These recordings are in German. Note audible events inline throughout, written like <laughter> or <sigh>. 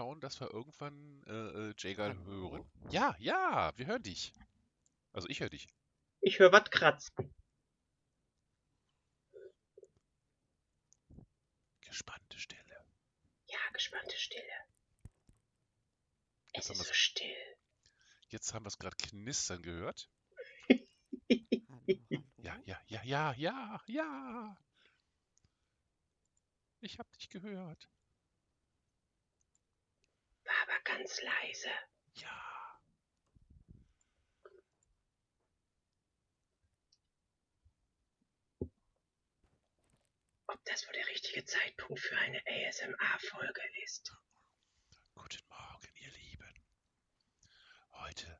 schauen, dass wir irgendwann äh, äh, Jagal hören. Ja, ja, wir hören dich. Also ich höre dich. Ich höre was kratzen. Gespannte Stille. Ja, gespannte Stille. Es Jetzt haben ist so wir's- still. Jetzt haben wir es gerade knistern gehört. <laughs> Ja, ja, ja, ja, ja, ja. Ich hab dich gehört. War aber ganz leise. Ja. Ob das wohl der richtige Zeitpunkt für eine ASMR-Folge ist? Guten Morgen, ihr Lieben. Heute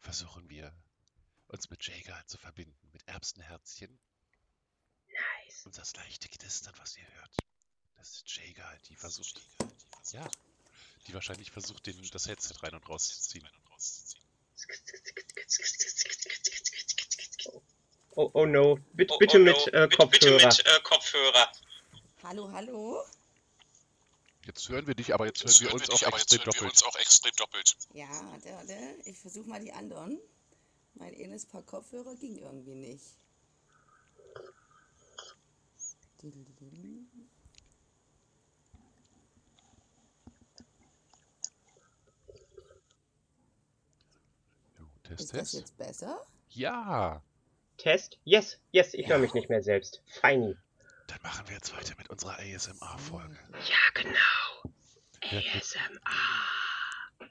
versuchen wir, uns mit Jager zu verbinden, mit Erbsenherzchen Nice. und das leichte Knistern, was ihr hört. Das ist Jager, die versucht, ja, die wahrscheinlich versucht, den, das Headset rein und rauszuziehen. Oh, oh no. Bitte, Oh, bitte oh mit no. äh, Bitte- Kopfhörer. Bitte mit äh, Kopfhörer. Hallo, hallo. Jetzt hören wir dich, aber jetzt hören wir uns auch extrem doppelt. auch extrem doppelt. Ja, warte, warte. Ich versuche mal die anderen. Mein eines Paar Kopfhörer ging irgendwie nicht. Test, Ist das jetzt besser? Ja, Test? Yes, yes, ich höre Ja. mich nicht mehr selbst. Feini. dann machen wir jetzt weiter mit unserer ASMR-Folge. Ja, genau. Hört mir, ASMR.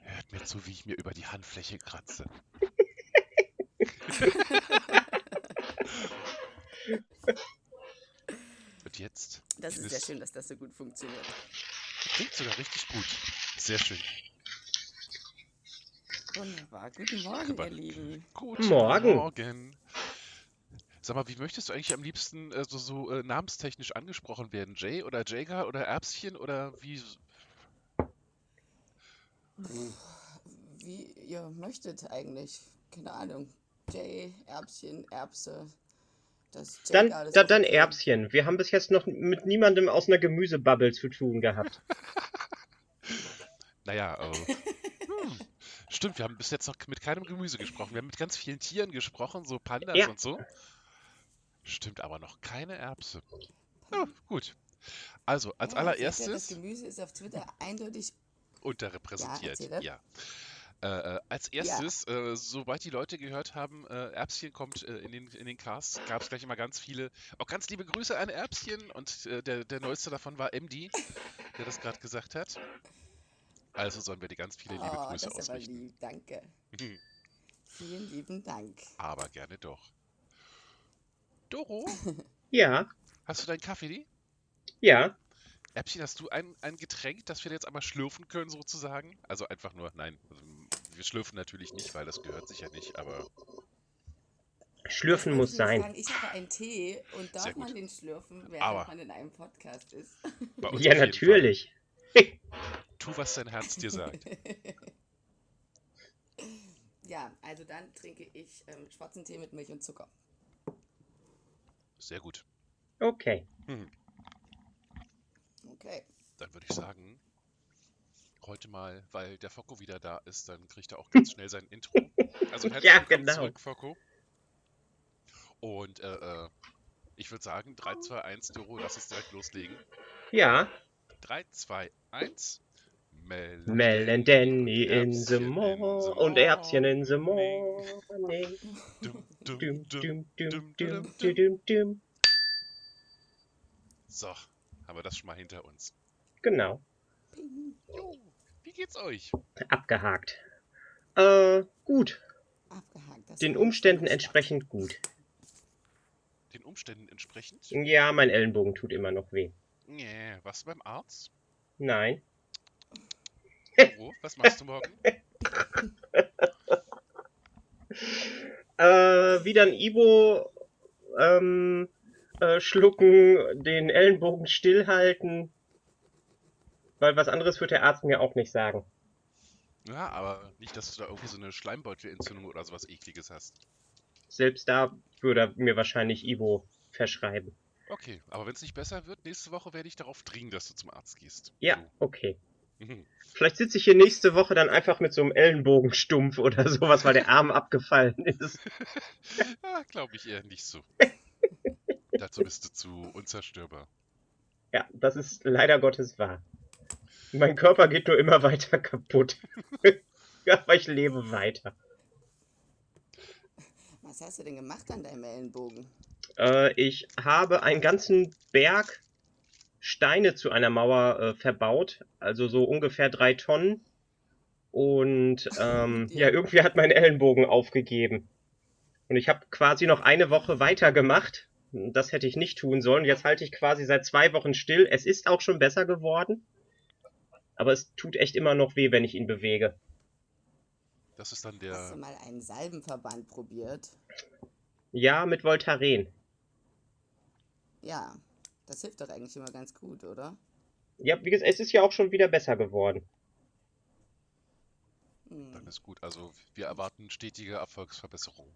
hört mir zu, wie ich mir über die Handfläche kratze. <laughs> Und jetzt Das ist sehr schön, dass das so gut funktioniert. klingt sogar richtig gut. Sehr schön. Wunderbar. Guten Morgen, Aber- ihr Lieben. Guten Morgen. Morgen. Sag mal, wie möchtest du eigentlich am liebsten äh, so, so äh, namenstechnisch angesprochen werden? Jay oder Jager oder Erbschen oder wie? Wie ihr möchtet eigentlich. Keine Ahnung. Jay, Erbschen, Erbse. Das Dann, da, ist dann. Erbschen. Wir haben bis jetzt noch mit niemandem aus einer Gemüsebubble zu tun gehabt. <laughs> Naja, hm, stimmt, wir haben bis jetzt noch mit keinem Gemüse gesprochen. Wir haben mit ganz vielen Tieren gesprochen, so Pandas Ja. und so. Stimmt, aber noch keine Erbse. Ja, gut. Also, als Ja, ihr, Das allererstes Gemüse ist auf Twitter eindeutig unterrepräsentiert. erzähle. Ja. Äh, äh, als erstes, äh, sobald die Leute gehört haben, äh, Erbschen kommt äh, in den, in den Cast, gab es gleich immer ganz viele, auch ganz liebe Grüße an Erbschen und äh, der, der neueste davon war MD, der das gerade gesagt hat. Also sollen wir dir ganz viele liebe Oh, Grüße das ist aber lieb, danke. <laughs> Vielen lieben Dank. Aber gerne doch. Doro, <laughs> Ja, hast du deinen Kaffee? ja. Erbschen, hast du ein, ein Getränk, das wir jetzt einmal schlürfen können, sozusagen? Also einfach nur, nein, also wir schlürfen natürlich nicht, weil das gehört sich ja nicht, aber Schlürfen muss sein. Sagen, ich habe einen Tee und darf Sehr gut. man den schlürfen, während Aber- man in einem Podcast ist? Ja, natürlich. Tu, was dein Herz dir sagt. <laughs> ja, also dann trinke ich ähm, schwarzen Tee mit Milch und Zucker. Sehr gut. Okay. Hm. Okay. Dann würde ich sagen, heute mal, weil der Focko wieder da ist, dann kriegt er auch ganz schnell sein Intro. <laughs> Also herzlich Ja, willkommen genau. zurück, Focko. Und äh, äh, ich würde sagen, 3, 2, 1, Doro, lass uns direkt loslegen. Ja. 3, 2, 1. Mel Mel and Danny in the morning. the Und Erbschen in the morning. Dum, dum, Dum, dum. So, haben wir das schon mal hinter uns. Genau. Jo, wie geht's euch? Abgehakt. Äh, gut. Abgehakt. Das Den Umständen entsprechend gut. Den Umständen entsprechend? Ja, mein Ellenbogen tut immer noch weh. Nee, warst du beim Arzt? Nein. Doro, was machst du morgen? <laughs> Äh, wieder ein Ibo ähm, äh, schlucken, den Ellenbogen stillhalten. Weil was anderes wird der Arzt mir auch nicht sagen. Ja, aber nicht, dass du da irgendwie so eine Schleimbeutelentzündung oder sowas ekliges hast. Selbst da würde er mir wahrscheinlich Ibo verschreiben. Okay, aber wenn es nicht besser wird, nächste Woche werde ich darauf dringen, dass du zum Arzt gehst. Ja, okay. Mhm. Vielleicht sitze ich hier nächste Woche dann einfach mit so einem Ellenbogenstumpf oder <laughs> sowas, weil der Arm abgefallen ist. <laughs> ah, Glaube ich eher nicht so. <laughs> Dazu bist du zu unzerstörbar. Ja, das ist leider Gottes wahr. Mein Körper geht nur immer weiter kaputt. Aber ich lebe weiter. Was hast du denn gemacht an deinem Ellenbogen? Äh, ich habe einen ganzen Berg Steine zu einer Mauer äh, verbaut, also so ungefähr drei Tonnen. Und ähm, <laughs> ja, irgendwie hat mein Ellenbogen aufgegeben. Und ich habe quasi noch eine Woche weitergemacht. Das hätte ich nicht tun sollen. Jetzt halte ich quasi seit zwei Wochen still. Es ist auch schon besser geworden. Aber es tut echt immer noch weh, wenn ich ihn bewege. Das ist dann Hast du der. mal einen Salbenverband probiert? Ja, mit Voltaren. Ja, das hilft doch eigentlich immer ganz gut, oder? Ja, wie gesagt, es ist ja auch schon wieder besser geworden. Hm. Dann ist gut. Also wir erwarten stetige Erfolgsverbesserungen.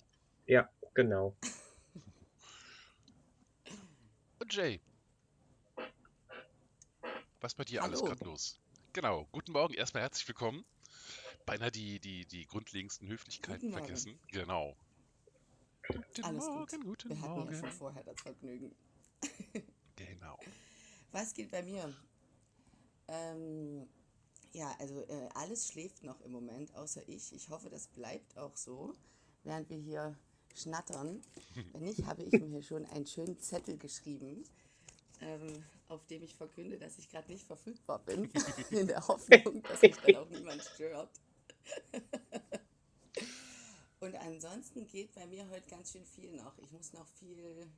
Ja, genau. <laughs> Und Jay. Was bei dir alles Hallo. gerade los? Genau. Guten Morgen. Erstmal herzlich willkommen. Beinahe die, die, die grundlegendsten Höflichkeiten vergessen. Genau. Guten Alles gut. Morgen, guten Wir hatten Morgen. ja schon vorher das Vergnügen. <laughs> Genau. Was geht bei mir? Ähm, ja, also äh, alles schläft noch im Moment, außer ich. Ich hoffe, das bleibt auch so, während wir hier schnattern. <laughs> Wenn nicht, habe ich mir hier schon einen schönen Zettel geschrieben, ähm, auf dem ich verkünde, dass ich gerade nicht verfügbar bin, <laughs> in der Hoffnung, dass mich dann auch niemand stört. Und ansonsten geht bei mir heute ganz schön viel noch. Ich muss noch viel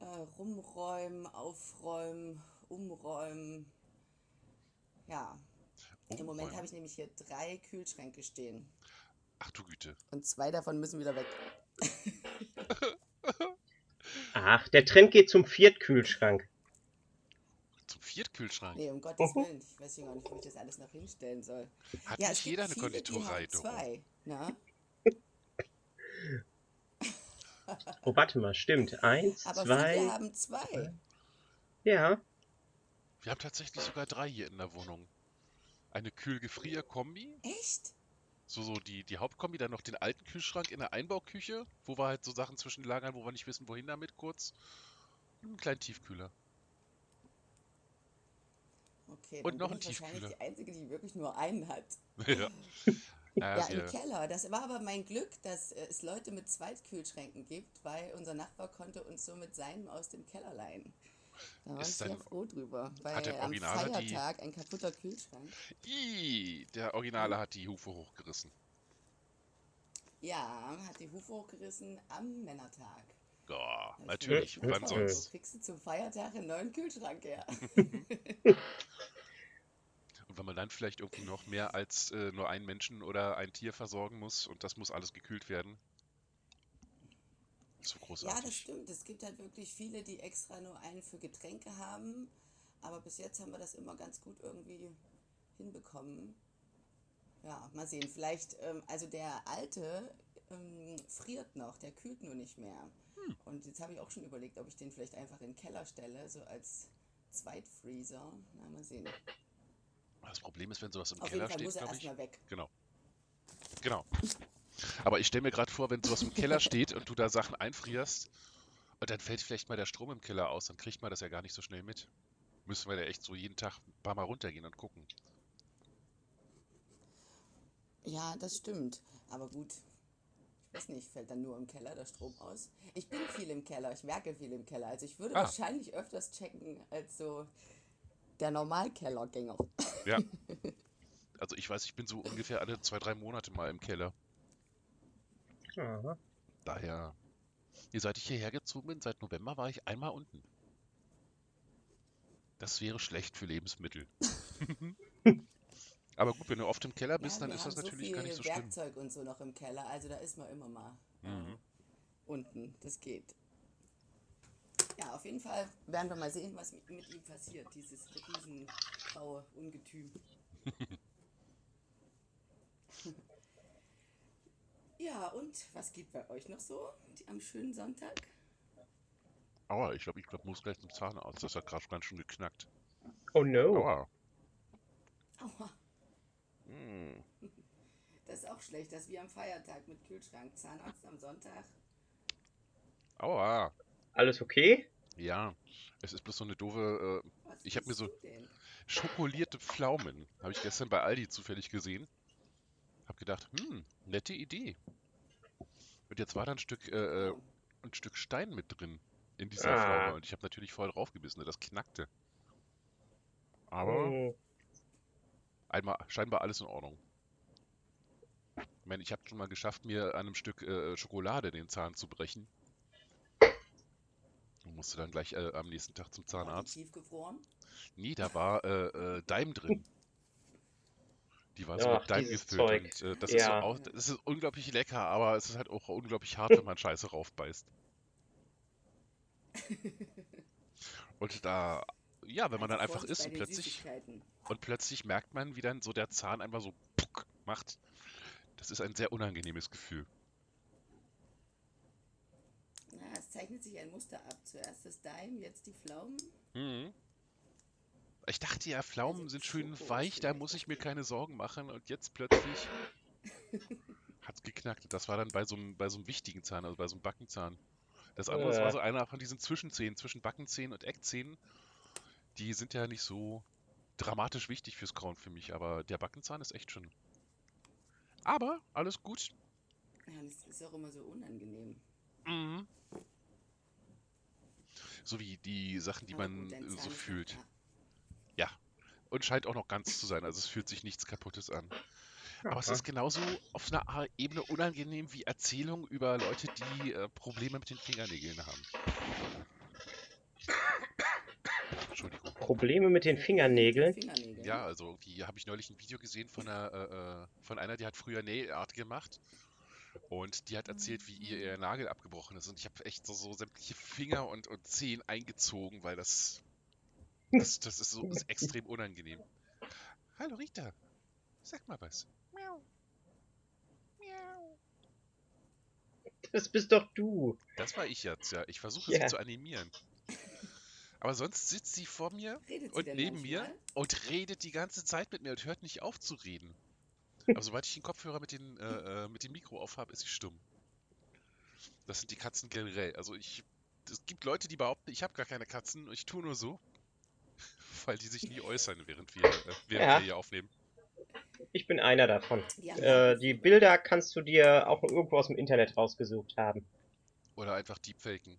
äh, rumräumen, aufräumen, umräumen. Ja, im Moment Umräumen. habe ich nämlich hier drei Kühlschränke stehen. Ach du Güte. Und zwei davon müssen wieder weg. <laughs> Ach, der Trend geht zum Viertkühlschrank. Zum Viertkühlschrank. Nee, um Gottes. Willen. Ich weiß ja gar nicht, wo ich das alles noch hinstellen soll. Hat ja, nicht es jeder eine viele, die Konditorei, haben zwei. Ne? Oh, warte mal, stimmt. Eins, Aber zwei. viele haben zwei. Ja, Wir haben tatsächlich sogar drei hier in der Wohnung. Eine Kühl-Gefrier-Kombi, Echt? so, so die, die Hauptkombi, dann noch den alten Kühlschrank in der Einbauküche, wo wir halt so Sachen zwischen lagern, wo wir nicht wissen, wohin damit kurz. Und einen kleinen Tiefkühler. Okay, Und dann noch bin ein ich wahrscheinlich Tiefkühler. die Einzige, die wirklich nur einen hat. <laughs> ja. Ja, im Keller. Das war aber mein Glück, dass äh, es Leute mit Zweitkühlschränken gibt, weil unser Nachbar konnte uns so mit seinem aus dem Keller leihen. Da war ich Ist sehr dann- froh drüber, weil hat der am Originale die- Feiertag ein kaputter Kühlschrank. Ih, der Originale hat die Hufe hochgerissen. Ja, hat die Hufe hochgerissen am Männertag. Ja, ich natürlich. Wann sonst? Wo kriegst du zum Feiertag einen neuen Kühlschrank her? <laughs> <laughs> Wenn man dann vielleicht irgendwie noch mehr als äh, nur einen Menschen oder ein Tier versorgen muss und das muss alles gekühlt werden. So Ja, das großartig. stimmt. Es gibt halt wirklich viele, die extra nur einen für Getränke haben. Aber bis jetzt haben wir das immer ganz gut irgendwie hinbekommen. Ja, mal sehen. Vielleicht, ähm, also der alte ähm, friert noch, der kühlt nur nicht mehr. Hm. Und jetzt habe ich auch schon überlegt, ob ich den vielleicht einfach in den Keller stelle, so als Zweitfreezer. Na, mal sehen. Das Problem ist, wenn sowas im Auf Keller steht, muss er glaube ich. erstmal weg. Genau. Genau. Aber ich stelle mir gerade vor, wenn sowas im Keller steht und du da Sachen einfrierst und dann fällt vielleicht mal der Strom im Keller aus, dann kriegt man das ja gar nicht so schnell mit. Müssen wir da echt so jeden Tag ein paar Mal runtergehen und gucken. Ja, das stimmt. Aber gut. Ich weiß nicht, fällt dann nur im Keller der Strom aus? Ich bin viel im Keller, ich werke viel im Keller. Also ich würde Ah. wahrscheinlich öfters checken als so der Normalkellergänger. Ja. <laughs> Also ich weiß, ich bin so ungefähr alle zwei, drei Monate mal im Keller. Aha. Daher, nee, seit ich hierher gezogen bin, seit November war ich einmal unten. Das wäre schlecht für Lebensmittel. <laughs> Aber gut, wenn du oft im Keller bist, Ja, dann ist das haben natürlich so gar nicht so schlimm. Werkzeug und so noch im Keller. Also da ist man immer mal Mhm. unten. Das geht. Ja, auf jeden Fall werden wir mal sehen, was mit, mit ihm passiert. Dieses riesengraue Ungetüm. <laughs> ja, und was geht bei euch noch so am schönen Sonntag? Aua, ich glaube, ich glaub, muss gleich zum Zahnarzt. Das hat gerade ganz schön geknackt. Oh no. Aua. Aua. Hm. Das ist auch schlecht, das ist wie am Feiertag mit Kühlschrank. Zahnarzt am Sonntag. Aua. Alles okay? Ja, es ist bloß so eine doofe. Äh, Ich hab mir so- schokolierte Pflaumen. Habe ich gestern bei Aldi zufällig gesehen. Hab gedacht, hm, nette Idee. Und jetzt war da ein Stück, äh, äh, Oh. ein Stück Stein mit drin in dieser Ah. Pflaume. Und ich habe natürlich voll draufgebissen, ne, das knackte. Aber Hm, einmal scheinbar alles in Ordnung. Ich meine, ich habe schon mal geschafft, mir an einem Stück äh, Schokolade den Zahn zu brechen. Und musste dann gleich äh, am nächsten Tag zum War Zahnarzt. Tiefgefroren? Nee, da war äh, äh, Daim drin. Die war so Ach, mit Daim dieses gefüllt und äh, das ist so Ja. auch, das ist unglaublich lecker, aber es ist halt auch unglaublich hart, wenn man Scheiße raufbeißt. <laughs> Und da, ja, wenn man dann Also einfach isst und plötzlich, und plötzlich merkt man, wie dann so der Zahn einfach so puck macht. Das ist ein sehr unangenehmes Gefühl. Ja, es zeichnet sich ein Muster ab. Zuerst das Daim, jetzt die Pflaumen. Mhm. Ich dachte ja, Pflaumen Also sind schön Schoko weich, da muss ich mir keine Sorgen machen und jetzt plötzlich <laughs> hat's geknackt. Das war dann bei so einem, bei so einem wichtigen Zahn, also bei so einem Backenzahn. Das andere das war Äh. so einer von diesen Zwischenzähnen, zwischen Backenzähnen und Eckzähnen. Die sind ja nicht so dramatisch wichtig fürs Kauen für mich, aber der Backenzahn ist echt schon. Aber alles gut. Ja, das ist auch immer so unangenehm. Mhm. So wie die Sachen, die Aber man gut, äh, so fühlt. da. Und scheint auch noch ganz zu sein. Also es fühlt sich nichts Kaputtes an. Aber es ist genauso auf einer Ebene unangenehm wie Erzählungen über Leute, die äh, Probleme mit den Fingernägeln haben. Entschuldigung. Probleme mit den Fingernägeln? Fingernägel. Ja, also die habe ich neulich ein Video gesehen von einer, äh, äh, von einer, die hat früher Nail Art gemacht. Und die hat erzählt, wie ihr ihr Nagel abgebrochen ist. Und ich habe echt so, so sämtliche Finger und, und Zehen eingezogen, weil das, das, das ist so ist extrem unangenehm. Hallo Rita, sag mal was. Miau. Miau. Das bist doch du. Das war ich jetzt, ja. Ich versuche Ja. sie zu animieren. Aber sonst sitzt sie vor mir Redet sie und neben mir und redet die ganze Zeit mit mir und hört nicht auf zu reden. Aber sobald ich den Kopfhörer mit, den, äh, äh, mit dem Mikro aufhabe, ist sie stumm. Das sind die Katzen generell. Also ich, es gibt Leute, die behaupten, ich habe gar keine Katzen und ich tue nur so, <laughs> weil die sich nie äußern, während wir, äh, während Ja. wir hier aufnehmen. Ich bin einer davon. Die haben Äh, die Bilder kannst du dir auch irgendwo aus dem Internet rausgesucht haben. Oder einfach deepfaken.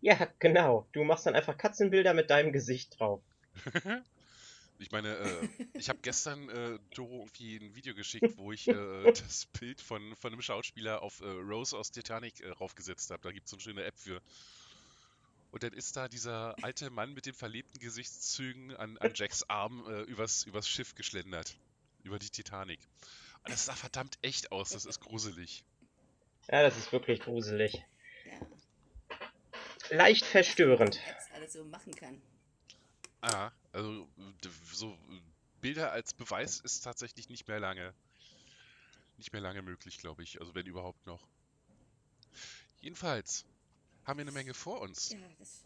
Ja, genau. Du machst dann einfach Katzenbilder mit deinem Gesicht drauf. <laughs> Ich meine, äh, ich habe gestern äh, Doro irgendwie ein Video geschickt, wo ich äh, das Bild von, von einem Schauspieler auf äh, Rose aus Titanic äh, raufgesetzt habe. Da gibt es so eine schöne App für. Und dann ist da dieser alte Mann mit den verlebten Gesichtszügen an, an Jacks Arm äh, übers, übers Schiff geschlendert. Über die Titanic. Und das sah verdammt echt aus, das ist gruselig. Ja, das ist wirklich gruselig. Ja, Leicht verstörend. was alles so machen kann. Ah, also so Bilder als Beweis ist tatsächlich nicht mehr lange, nicht mehr lange möglich, glaube ich. Also wenn überhaupt noch. Jedenfalls haben wir eine Menge vor uns. Ja, das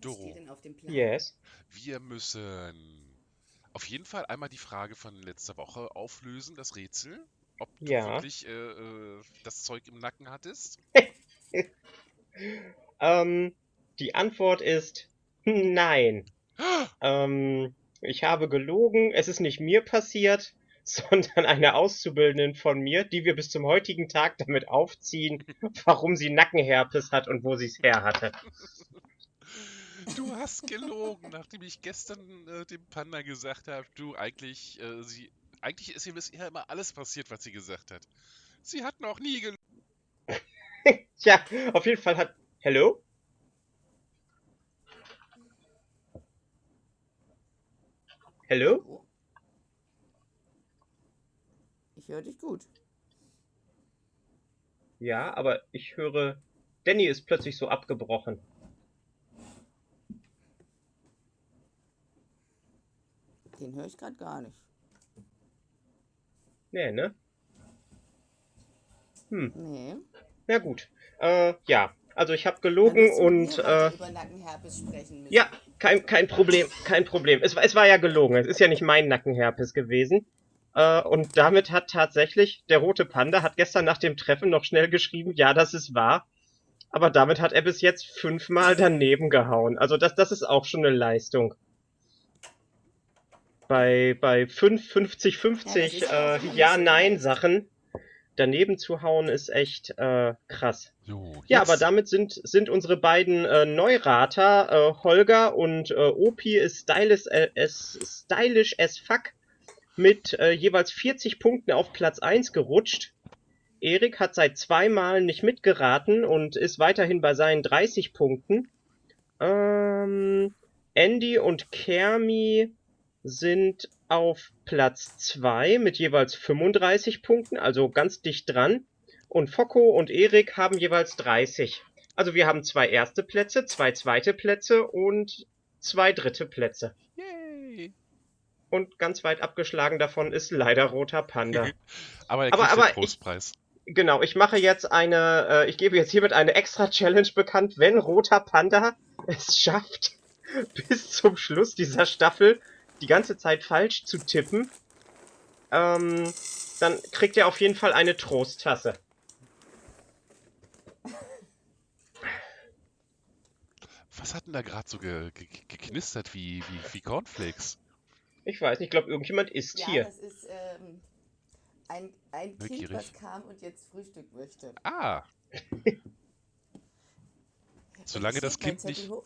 Doro. steht denn auf dem Plan? Yes. Wir müssen auf jeden Fall einmal die Frage von letzter Woche auflösen, das Rätsel. Ob du Ja. wirklich äh, äh, das Zeug im Nacken hattest. <laughs> Ähm, die Antwort ist nein. Ähm, ich habe gelogen. Es ist nicht mir passiert, <laughs> sondern einer Auszubildenden von mir, die wir bis zum heutigen Tag damit aufziehen, <laughs> warum sie Nackenherpes hat und wo sie es her hatte. Du hast gelogen, nachdem ich gestern äh, dem Panda gesagt habe, du eigentlich, äh, sie, eigentlich ist ihr bisher immer alles passiert, was sie gesagt hat. Sie hat noch nie gelogen. <laughs> Tja, auf jeden Fall hat. Hello? Hello? Oh. Ich höre dich gut. Ja, aber ich höre. Danny ist plötzlich so abgebrochen. Den höre ich gerade gar nicht. Nee, ne? Hm, Nee. na gut. Äh, ja. Also ich habe gelogen und äh, über Nackenherpes sprechen müssen. ja, Kein, kein Problem, kein Problem. Es, es war ja gelogen. Es ist ja nicht mein Nackenherpes gewesen. Äh, und damit hat tatsächlich der rote Panda hat gestern nach dem Treffen noch schnell geschrieben, ja, das ist wahr. Aber damit hat er bis jetzt fünfmal daneben gehauen. Also das, das ist auch schon eine Leistung. Bei, bei 5, 50, 50 Ja, äh, Ja-Nein-Sachen daneben zu hauen, ist echt äh, krass. So, Ja, aber damit sind, sind unsere beiden äh, Neurater, äh, Holger und äh, Opi, ist stylish, äh, as, stylish as fuck mit äh, jeweils 40 Punkten auf Platz 1 gerutscht. Erik hat seit zwei Malen nicht mitgeraten und ist weiterhin bei seinen 30 Punkten. Ähm, Andy und Kermi sind auf Platz 2 mit jeweils 35 Punkten, also ganz dicht dran. Und Focko und Erik haben jeweils 30. Also wir haben zwei erste Plätze, zwei zweite Plätze und zwei dritte Plätze. Yay. Und ganz weit abgeschlagen davon ist leider Roter Panda. <laughs> Aber er Aber- aber den ich- Trostpreis. genau, ich mache jetzt eine, äh, ich gebe jetzt hiermit eine extra Challenge bekannt, wenn Roter Panda es schafft, <laughs> bis zum Schluss dieser Staffel die ganze Zeit falsch zu tippen, ähm, dann kriegt er auf jeden Fall eine Trosttasse. Was hat denn da gerade so ge ge geknistert wie, wie, wie Cornflakes? Ich weiß nicht, ich glaube, irgendjemand isst Ja, hier. das ist ähm, ein, ein Kind, was kam und jetzt Frühstück möchte. Ah! <laughs> Solange das Kind nicht. <laughs>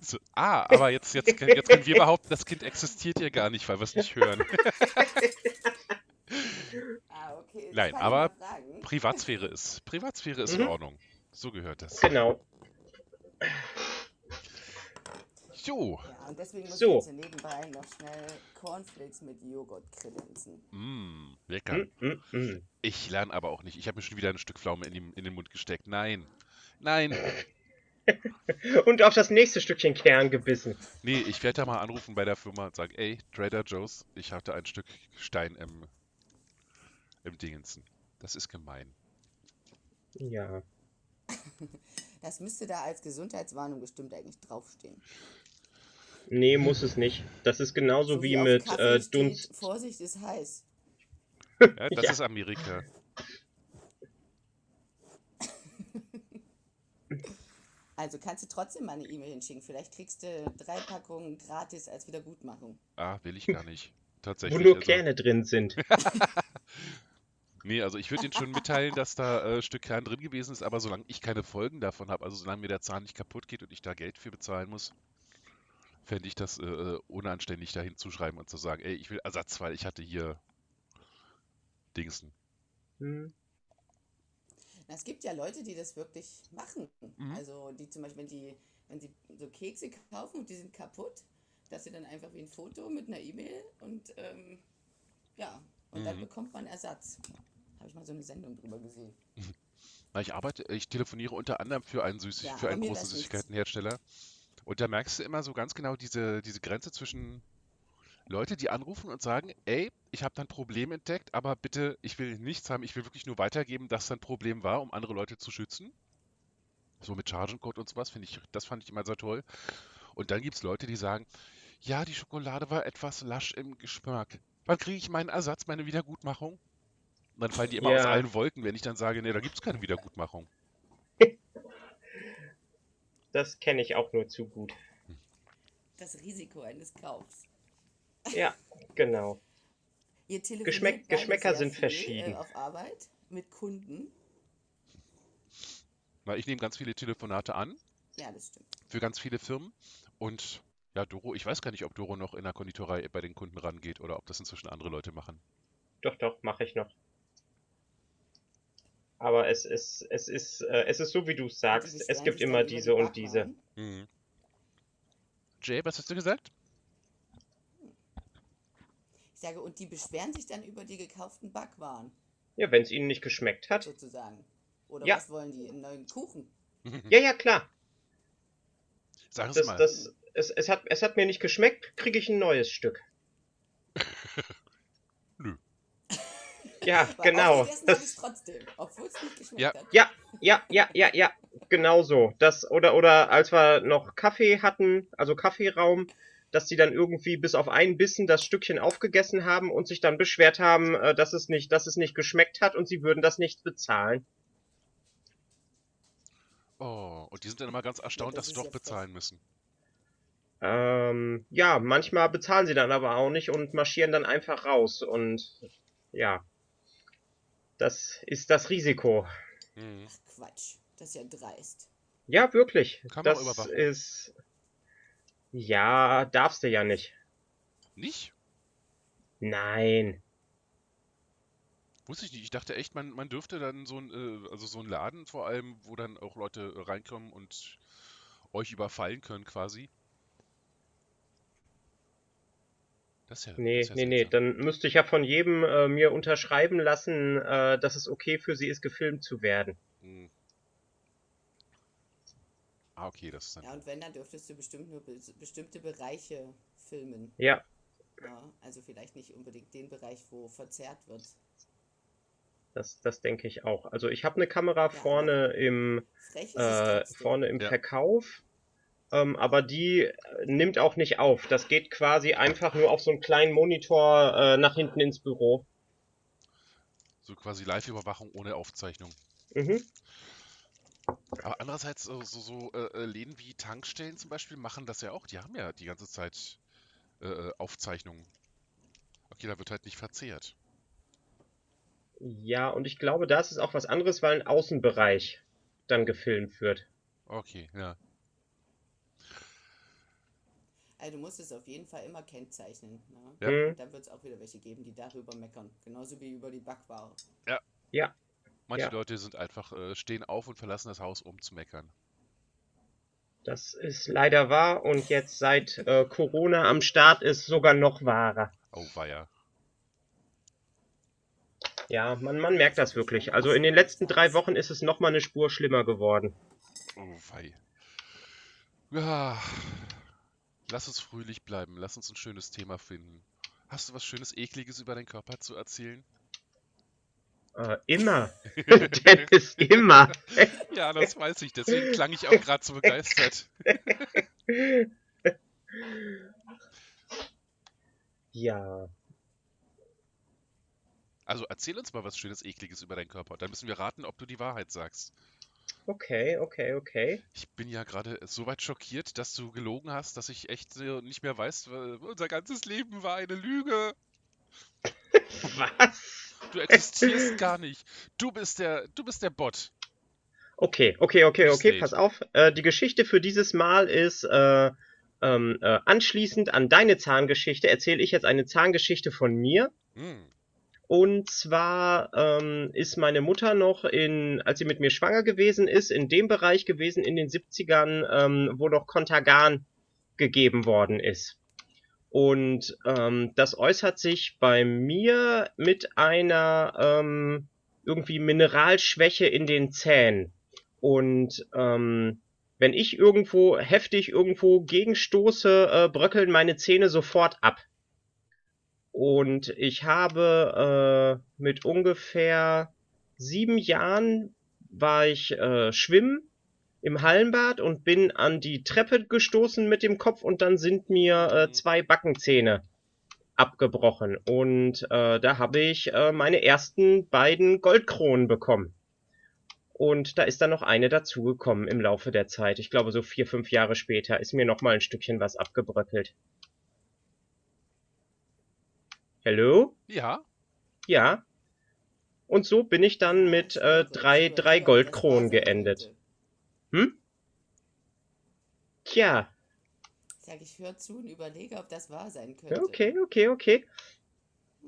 So, ah, aber jetzt, jetzt, jetzt können wir behaupten, das Kind existiert ja gar nicht, weil wir es nicht hören. <laughs> ah, okay. das Nein, aber. Privatsphäre ist. Privatsphäre ist in Mhm. Ordnung. So gehört das. Genau. Jo. Ja, und deswegen muss So. ich nebenbei noch schnell Cornflakes mit Joghurt kredenzen. Mm, lecker. Mm, mm, mm. Ich lerne aber auch nicht. Ich habe mir schon wieder ein Stück Pflaume in, die, in den Mund gesteckt. Nein. Nein. <laughs> <laughs> Und auf das nächste Stückchen Kern gebissen. Nee, ich werde da mal anrufen bei der Firma und sagen, ey, Trader Joe's, ich hatte ein Stück Stein im, im Dingensen. Das ist gemein. Ja. <laughs> Das müsste da als Gesundheitswarnung bestimmt eigentlich draufstehen. Nee, muss es nicht. Das ist genauso So wie auf mit äh, steht, Dunst. Vorsicht ist heiß. Ja, das <laughs> Ja. ist Amerika. Also kannst du trotzdem mal eine E-Mail hinschicken. Vielleicht kriegst du drei Packungen gratis als Wiedergutmachung. Ah, will ich gar nicht. <laughs> Wo Tatsächlich. nur also, Kerne drin sind. <laughs> nee, also ich würde Ihnen schon mitteilen, dass da äh, Stück Kern drin gewesen ist, aber solange ich keine Folgen davon habe, also solange mir der Zahn nicht kaputt geht und ich da Geld für bezahlen muss, fände ich das äh, äh, unanständig, da hinzuschreiben und zu sagen, ey, ich will Ersatz, weil ich hatte hier Dingsen. Hm. Na, Es gibt ja Leute, die das wirklich machen. Mhm. Also die zum Beispiel, wenn die, wenn sie so Kekse kaufen und die sind kaputt, dass sie dann einfach wie ein Foto mit einer E-Mail und ähm, ja, und dann Mhm. bekommt man Ersatz. Habe ich mal so eine Sendung drüber gesehen. <laughs> Na, ich arbeite, ich telefoniere unter anderem für einen, Süßig Ja, für einen großen. Süßigkeitenhersteller. Und da merkst du immer so ganz genau diese, diese Grenze zwischen Leute, die anrufen und sagen, ey, ich habe da ein Problem entdeckt, aber bitte, ich will nichts haben, ich will wirklich nur weitergeben, dass da ein Problem war, um andere Leute zu schützen. So mit Chargencode und sowas, finde ich, das fand ich immer sehr toll. Und dann gibt es Leute, die sagen, ja, die Schokolade war etwas lasch im Geschmack. Wann kriege ich meinen Ersatz, meine Wiedergutmachung? Und dann fallen die immer aus Ja. allen Wolken, wenn ich dann sage, nee, da gibt es keine Wiedergutmachung. <laughs> Das kenne ich auch nur zu gut. Das Risiko eines Kaufs. Ja, genau. Ihr telefoniert Geschmäck- Geschmäcker sehr sind viel, verschieden. Äh, auf Arbeit mit Kunden. Weil ich nehme ganz viele Telefonate an Ja, das stimmt. für ganz viele Firmen. Und ja, Doro, ich weiß gar nicht, ob Doro noch in der Konditorei bei den Kunden rangeht oder ob das inzwischen andere Leute machen. Doch, doch, mache ich noch. Aber es ist, es ist, äh, es ist so, wie du sagst. Es gibt immer diese die und diese. Mhm. Jay, was hast du gesagt? Ich sage, und die beschweren sich dann über die gekauften Backwaren, Ja, wenn es ihnen nicht geschmeckt hat. sozusagen. Oder Ja. was wollen die? Einen neuen Kuchen? <laughs> Ja, ja, klar. Sie Das, mal. das, es, es, hat, es hat mir nicht geschmeckt, kriege ich ein neues Stück. <laughs> Nö. Ja, <laughs> Aber genau. Das, trotzdem, obwohl es nicht geschmeckt Ja. hat. ja, ja, ja, ja, ja, genau so. Das, oder, oder als wir noch Kaffee hatten, also Kaffeeraum, dass die dann irgendwie bis auf einen Bissen das Stückchen aufgegessen haben und sich dann beschwert haben, äh, dass es nicht, dass es nicht geschmeckt hat und sie würden das nicht bezahlen. Oh, und die sind dann immer ganz erstaunt, das dass sie doch ja bezahlen müssen. Ähm, ja, manchmal bezahlen sie dann aber auch nicht und marschieren dann einfach raus und ja, das ist das Risiko. Hm. Ach Quatsch, das ist ja dreist. Ja, wirklich. Kann man das auch überwachen. ist. Ja, darfst du ja nicht. Nicht? Nein. Wusste ich nicht. Ich dachte echt, man, man dürfte dann so ein, äh, also so ein Laden vor allem, wo dann auch Leute reinkommen und euch überfallen können quasi. Das ist ja, Nee, das ja nee, nee. Dann müsste ich ja von jedem äh, mir unterschreiben lassen, äh, dass es okay für sie ist, gefilmt zu werden. Hm. Ah, okay, das ist dann. Ja, und wenn, dann dürftest du bestimmt nur be bestimmte Bereiche filmen. Ja, Ja, also vielleicht nicht unbedingt den Bereich, wo verzerrt wird. das, das denke ich auch. Also ich habe eine Kamera vorne im, äh, vorne im Ja. Verkauf. Ähm, aber die äh, nimmt auch nicht auf. Das geht quasi einfach nur auf so einen kleinen Monitor äh, nach hinten ins Büro. So quasi Live-Überwachung ohne Aufzeichnung. Mhm. Aber andererseits, so, so, so äh, äh, Läden wie Tankstellen zum Beispiel machen das ja auch. Die haben ja die ganze Zeit äh, äh, Aufzeichnungen. Okay, da wird halt nicht verzehrt. Ja, und ich glaube, das ist auch was anderes, weil ein Außenbereich dann gefilmt wird. Okay, ja. Also du musst es auf jeden Fall immer kennzeichnen. Ne? Ja. Mhm. Dann wird es auch wieder welche geben, die darüber meckern. Genauso wie über die Backware. Ja, Manche Ja. Leute sind einfach, äh, stehen auf und verlassen das Haus, um zu meckern. das ist leider wahr und jetzt seit äh, Corona am Start ist sogar noch wahrer. Oh, weia. Ja, man, man merkt das wirklich. Also in den letzten drei Wochen ist es noch mal eine Spur schlimmer geworden. Oh, wei. Ja. Lass uns fröhlich bleiben. Lass uns ein schönes Thema finden. Hast du was Schönes, Ekliges über deinen Körper zu erzählen? Äh, immer. <laughs> Dennis, immer. Ja, das weiß ich. Deswegen klang ich auch gerade so begeistert. Ja, Also erzähl uns mal was Schönes, Ekliges über deinen Körper. Dann müssen wir raten, ob du die Wahrheit sagst. okay, okay, okay. Ich bin ja gerade so weit schockiert, dass du gelogen hast, dass ich echt nicht mehr weiß, unser ganzes Leben war eine Lüge. <laughs> Was? Du existierst gar nicht. Du bist der, du bist der Bot. Okay, okay, okay, okay, pass auf. Äh, die Geschichte für dieses Mal ist, äh, ähm, äh, anschließend an deine Zahngeschichte erzähle ich jetzt eine Zahngeschichte von mir. Hm. Und zwar ähm, ist meine Mutter noch in, als sie mit mir schwanger gewesen ist, in dem Bereich gewesen in den 70ern, ähm, wo noch Contagan gegeben worden ist. Und ähm, das äußert sich bei mir mit einer ähm, irgendwie Mineralschwäche in den Zähnen. Und ähm, wenn ich irgendwo heftig irgendwo gegenstoße, äh, bröckeln meine Zähne sofort ab. Und ich habe äh, mit ungefähr sieben Jahren war ich äh, schwimmen im Hallenbad und bin an die Treppe gestoßen mit dem Kopf und dann sind mir äh, zwei Backenzähne abgebrochen. Und äh, da habe ich äh, meine ersten beiden Goldkronen bekommen. Und da ist dann noch eine dazugekommen im Laufe der Zeit. Ich glaube, so vier, fünf Jahre später ist mir noch mal ein Stückchen was abgebröckelt. Hello? Ja, Ja. Und so bin ich dann mit äh, drei, drei Goldkronen geendet. Hm? Tja, Sag ich, hör zu und überlege, ob das wahr sein könnte. okay, okay, okay.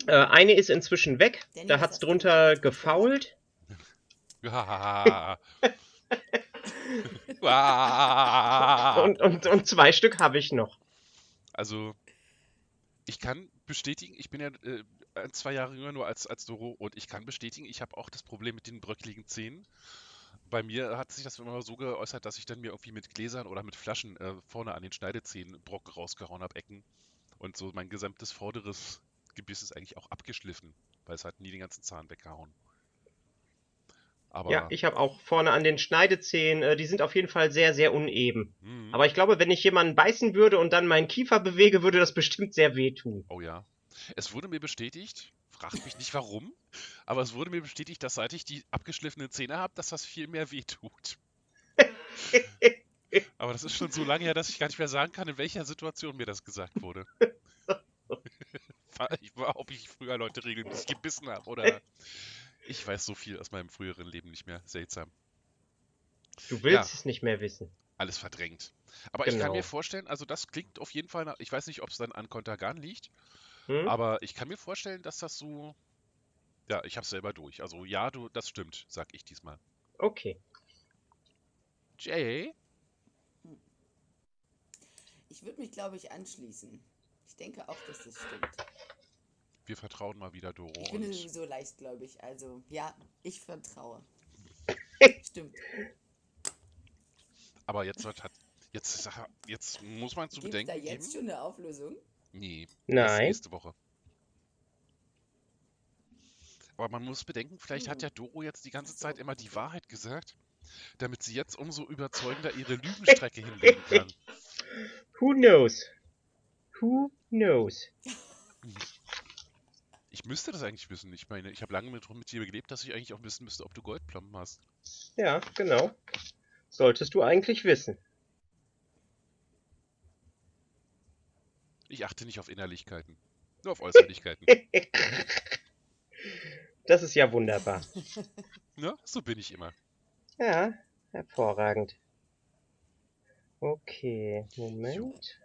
Äh, eine ist inzwischen weg. Danny, Da hat's drunter gefault. <laughs> Und, und, und zwei Stück habe ich noch. Also, ich kann bestätigen, ich bin ja äh, zwei Jahre jünger nur als, als Doro und ich kann bestätigen, ich habe auch das Problem mit den bröckligen Zähnen. Bei mir hat sich das immer so geäußert, dass ich dann mir irgendwie mit Gläsern oder mit Flaschen äh, vorne an den Schneidezähnen Brocken rausgehauen habe, Ecken. Und so mein gesamtes vorderes Gebiss ist eigentlich auch abgeschliffen, weil es hat nie den ganzen Zahn weggehauen. Aber, Ja, ich habe auch vorne an den Schneidezähnen, äh, die sind auf jeden Fall sehr, sehr uneben. hm, Aber ich glaube, wenn ich jemanden beißen würde und dann meinen Kiefer bewege, würde das bestimmt sehr wehtun. oh ja. Es wurde mir bestätigt, fragt mich nicht warum, aber es wurde mir bestätigt, dass seit ich die abgeschliffenen Zähne habe, dass das viel mehr wehtut. aber das ist schon so lange her, dass ich gar nicht mehr sagen kann, in welcher Situation mir das gesagt wurde. ich war, ob ich früher Leute regelmäßig gebissen habe oder. Ich weiß so viel aus meinem früheren Leben nicht mehr. Seltsam. Du willst Ja. es nicht mehr wissen. Alles verdrängt. Aber ich kann Genau. mir vorstellen, also das klingt auf jeden Fall nach. Ich weiß nicht, ob es dann an Kontergan liegt, Hm? aber ich kann mir vorstellen, dass das so. Ja, ich hab's selber durch. Also ja, du, das stimmt, sag ich diesmal. Okay. Jay? Ich würde mich, glaube ich, anschließen. Ich denke auch, dass das stimmt. Wir vertrauen mal wieder Doro. Ich bin sowieso leichtgläubig, also ja, ich vertraue. <laughs> Stimmt. aber jetzt wird hat. Jetzt, jetzt muss man zu Gibt da bedenken jetzt geben. schon eine Auflösung? Nee, Nein. nächste Woche. Aber man muss bedenken, vielleicht hat Hm. ja Doro jetzt die ganze. Zeit immer die Wahrheit gesagt, damit sie jetzt umso überzeugender ihre Lügenstrecke <laughs> hinlegen kann. Who knows? Who knows? <laughs> Ich müsste das eigentlich wissen. Ich meine, ich habe lange mit, mit dir gelebt, dass ich eigentlich auch wissen müsste, ob du Goldplomben hast. Ja, genau. Solltest du eigentlich wissen. Ich achte nicht auf Innerlichkeiten, nur auf Äußerlichkeiten. <laughs> Das ist ja wunderbar. <laughs> ne? So bin ich immer. Ja, hervorragend. Okay, Moment.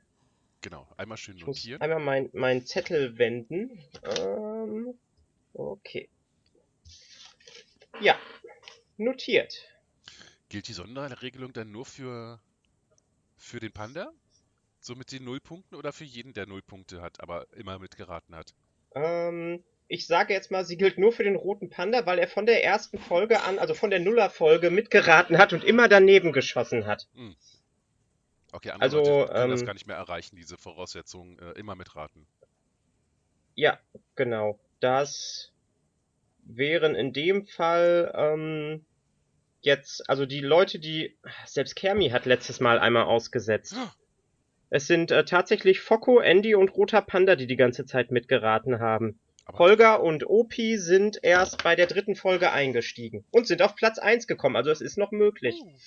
Genau, einmal schön Ich notieren. einmal meinen mein Zettel wenden. Ähm, okay. Ja, notiert. Gilt die Sonderregelung dann nur für, für den Panda? So mit den Nullpunkten oder für jeden, der Nullpunkte hat, aber immer mitgeraten hat? Ähm, ich sage jetzt mal, sie gilt nur für den roten Panda, weil er von der ersten Folge an, also von der Nuller-Folge, mitgeraten hat und immer daneben geschossen hat. Okay, andere Also, Leute können das ähm, gar nicht mehr erreichen, diese Voraussetzung, äh, immer mitraten. Ja, genau. Das wären in dem Fall ähm, jetzt, also die Leute, die. Selbst Kermi hat letztes Mal einmal ausgesetzt. Es sind äh, tatsächlich Focko, Andy und Roter Panda, die die ganze Zeit mitgeraten haben. Aber Holger und Opi sind erst bei der dritten Folge eingestiegen und sind auf Platz 1 gekommen, also es ist noch möglich. Uh.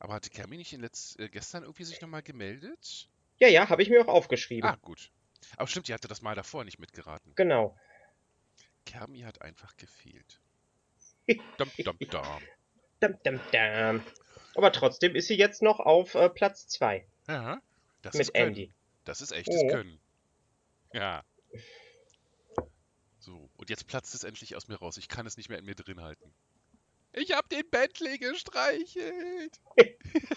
Aber hatte Kermi nicht in letz, äh, gestern irgendwie sich nochmal gemeldet? Ja, ja, habe ich mir auch aufgeschrieben. Ah, gut. Aber stimmt, die hatte das Mal davor nicht mitgeraten. Genau. Kermi hat einfach gefehlt. <laughs> Dum, dum, dum. Dam, dam, dam. Aber trotzdem ist sie jetzt noch auf äh, Platz 2 Ja, das mit. Andy. Das ist echtes Oh. Können. Ja. So, und jetzt platzt es endlich aus mir raus. Ich kann es nicht mehr in mir drin halten. Ich hab den Bentley gestreichelt. <laughs>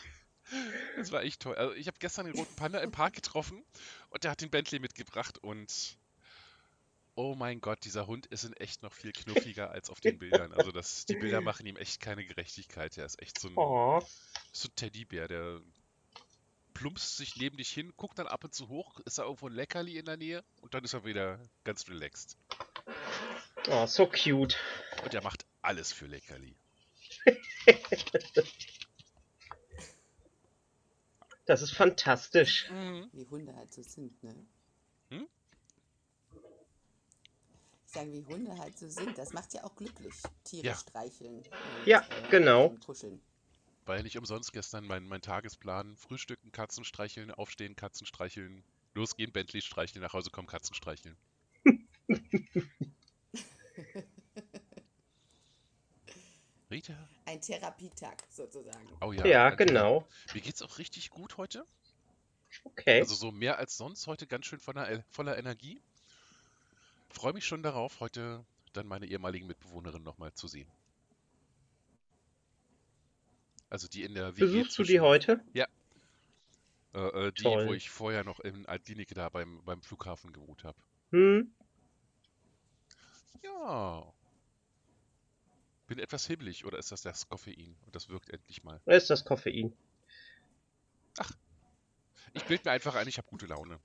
das war echt toll. Also ich habe gestern den roten Panda im Park getroffen und der hat den Bentley mitgebracht und oh mein Gott, dieser Hund ist in echt noch viel knuffiger als auf den Bildern. Also das, die Bilder machen ihm echt keine Gerechtigkeit. Er ist echt so ein, Oh, so ein Teddybär, der plumpst sich neben dich hin, guckt dann ab und zu hoch, ist da irgendwo ein Leckerli in der Nähe und dann ist er wieder ganz relaxed. oh, so cute. Und er macht alles für Leckerli. Das ist fantastisch. Wie Hunde halt so sind, ne? Hm? Ich sage, wie Hunde halt so sind. Das macht ja auch glücklich. Tiere Ja. streicheln. Und, Ja, genau. und Kuscheln. War ja nicht umsonst gestern mein, mein Tagesplan. Frühstücken, Katzen streicheln, aufstehen, Katzen streicheln, losgehen, Bentley streicheln, nach Hause kommen, Katzen streicheln. <laughs> Rita? Ein Therapietag sozusagen. Oh ja. Ja, genau. Mir geht's auch richtig gut heute. Okay. Also so mehr als sonst heute ganz schön voller, voller Energie. Freue mich schon darauf, heute dann meine ehemaligen Mitbewohnerin nochmal zu sehen. Also die in der WG Besuchst du die zwischen- heute? Äh, äh, die, Toll. wo ich vorher noch in Altlinike da beim, beim Flughafen gewohnt habe. Hm? Ja. Bin etwas hibbelig, oder ist das das Koffein? Und das wirkt endlich mal. Ist das Koffein. Ich bild mir einfach ein, ich habe gute Laune.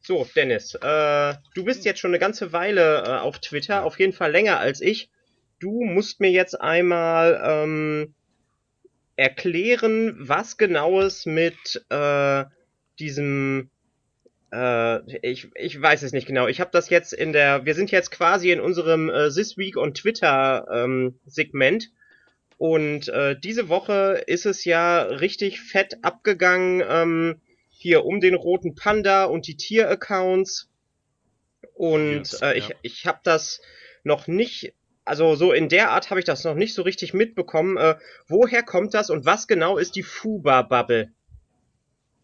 So, Dennis, äh, du bist jetzt schon eine ganze Weile äh, auf Twitter, auf jeden Fall länger als ich. Du musst mir jetzt einmal ähm, erklären, was genaues mit äh, diesem äh, ich, ich weiß es nicht genau. Ich habe das jetzt in der. Wir sind jetzt quasi in unserem äh, This Week on Twitter ähm, Segment. Und äh, diese Woche ist es ja richtig fett abgegangen. Ähm, hier um den roten Panda und die Tier-Accounts. Und yes, äh, ich, ja. ich habe das noch nicht, also so in der Art habe ich das noch nicht so richtig mitbekommen. Äh, woher kommt das und was genau ist die Fuba-Bubble?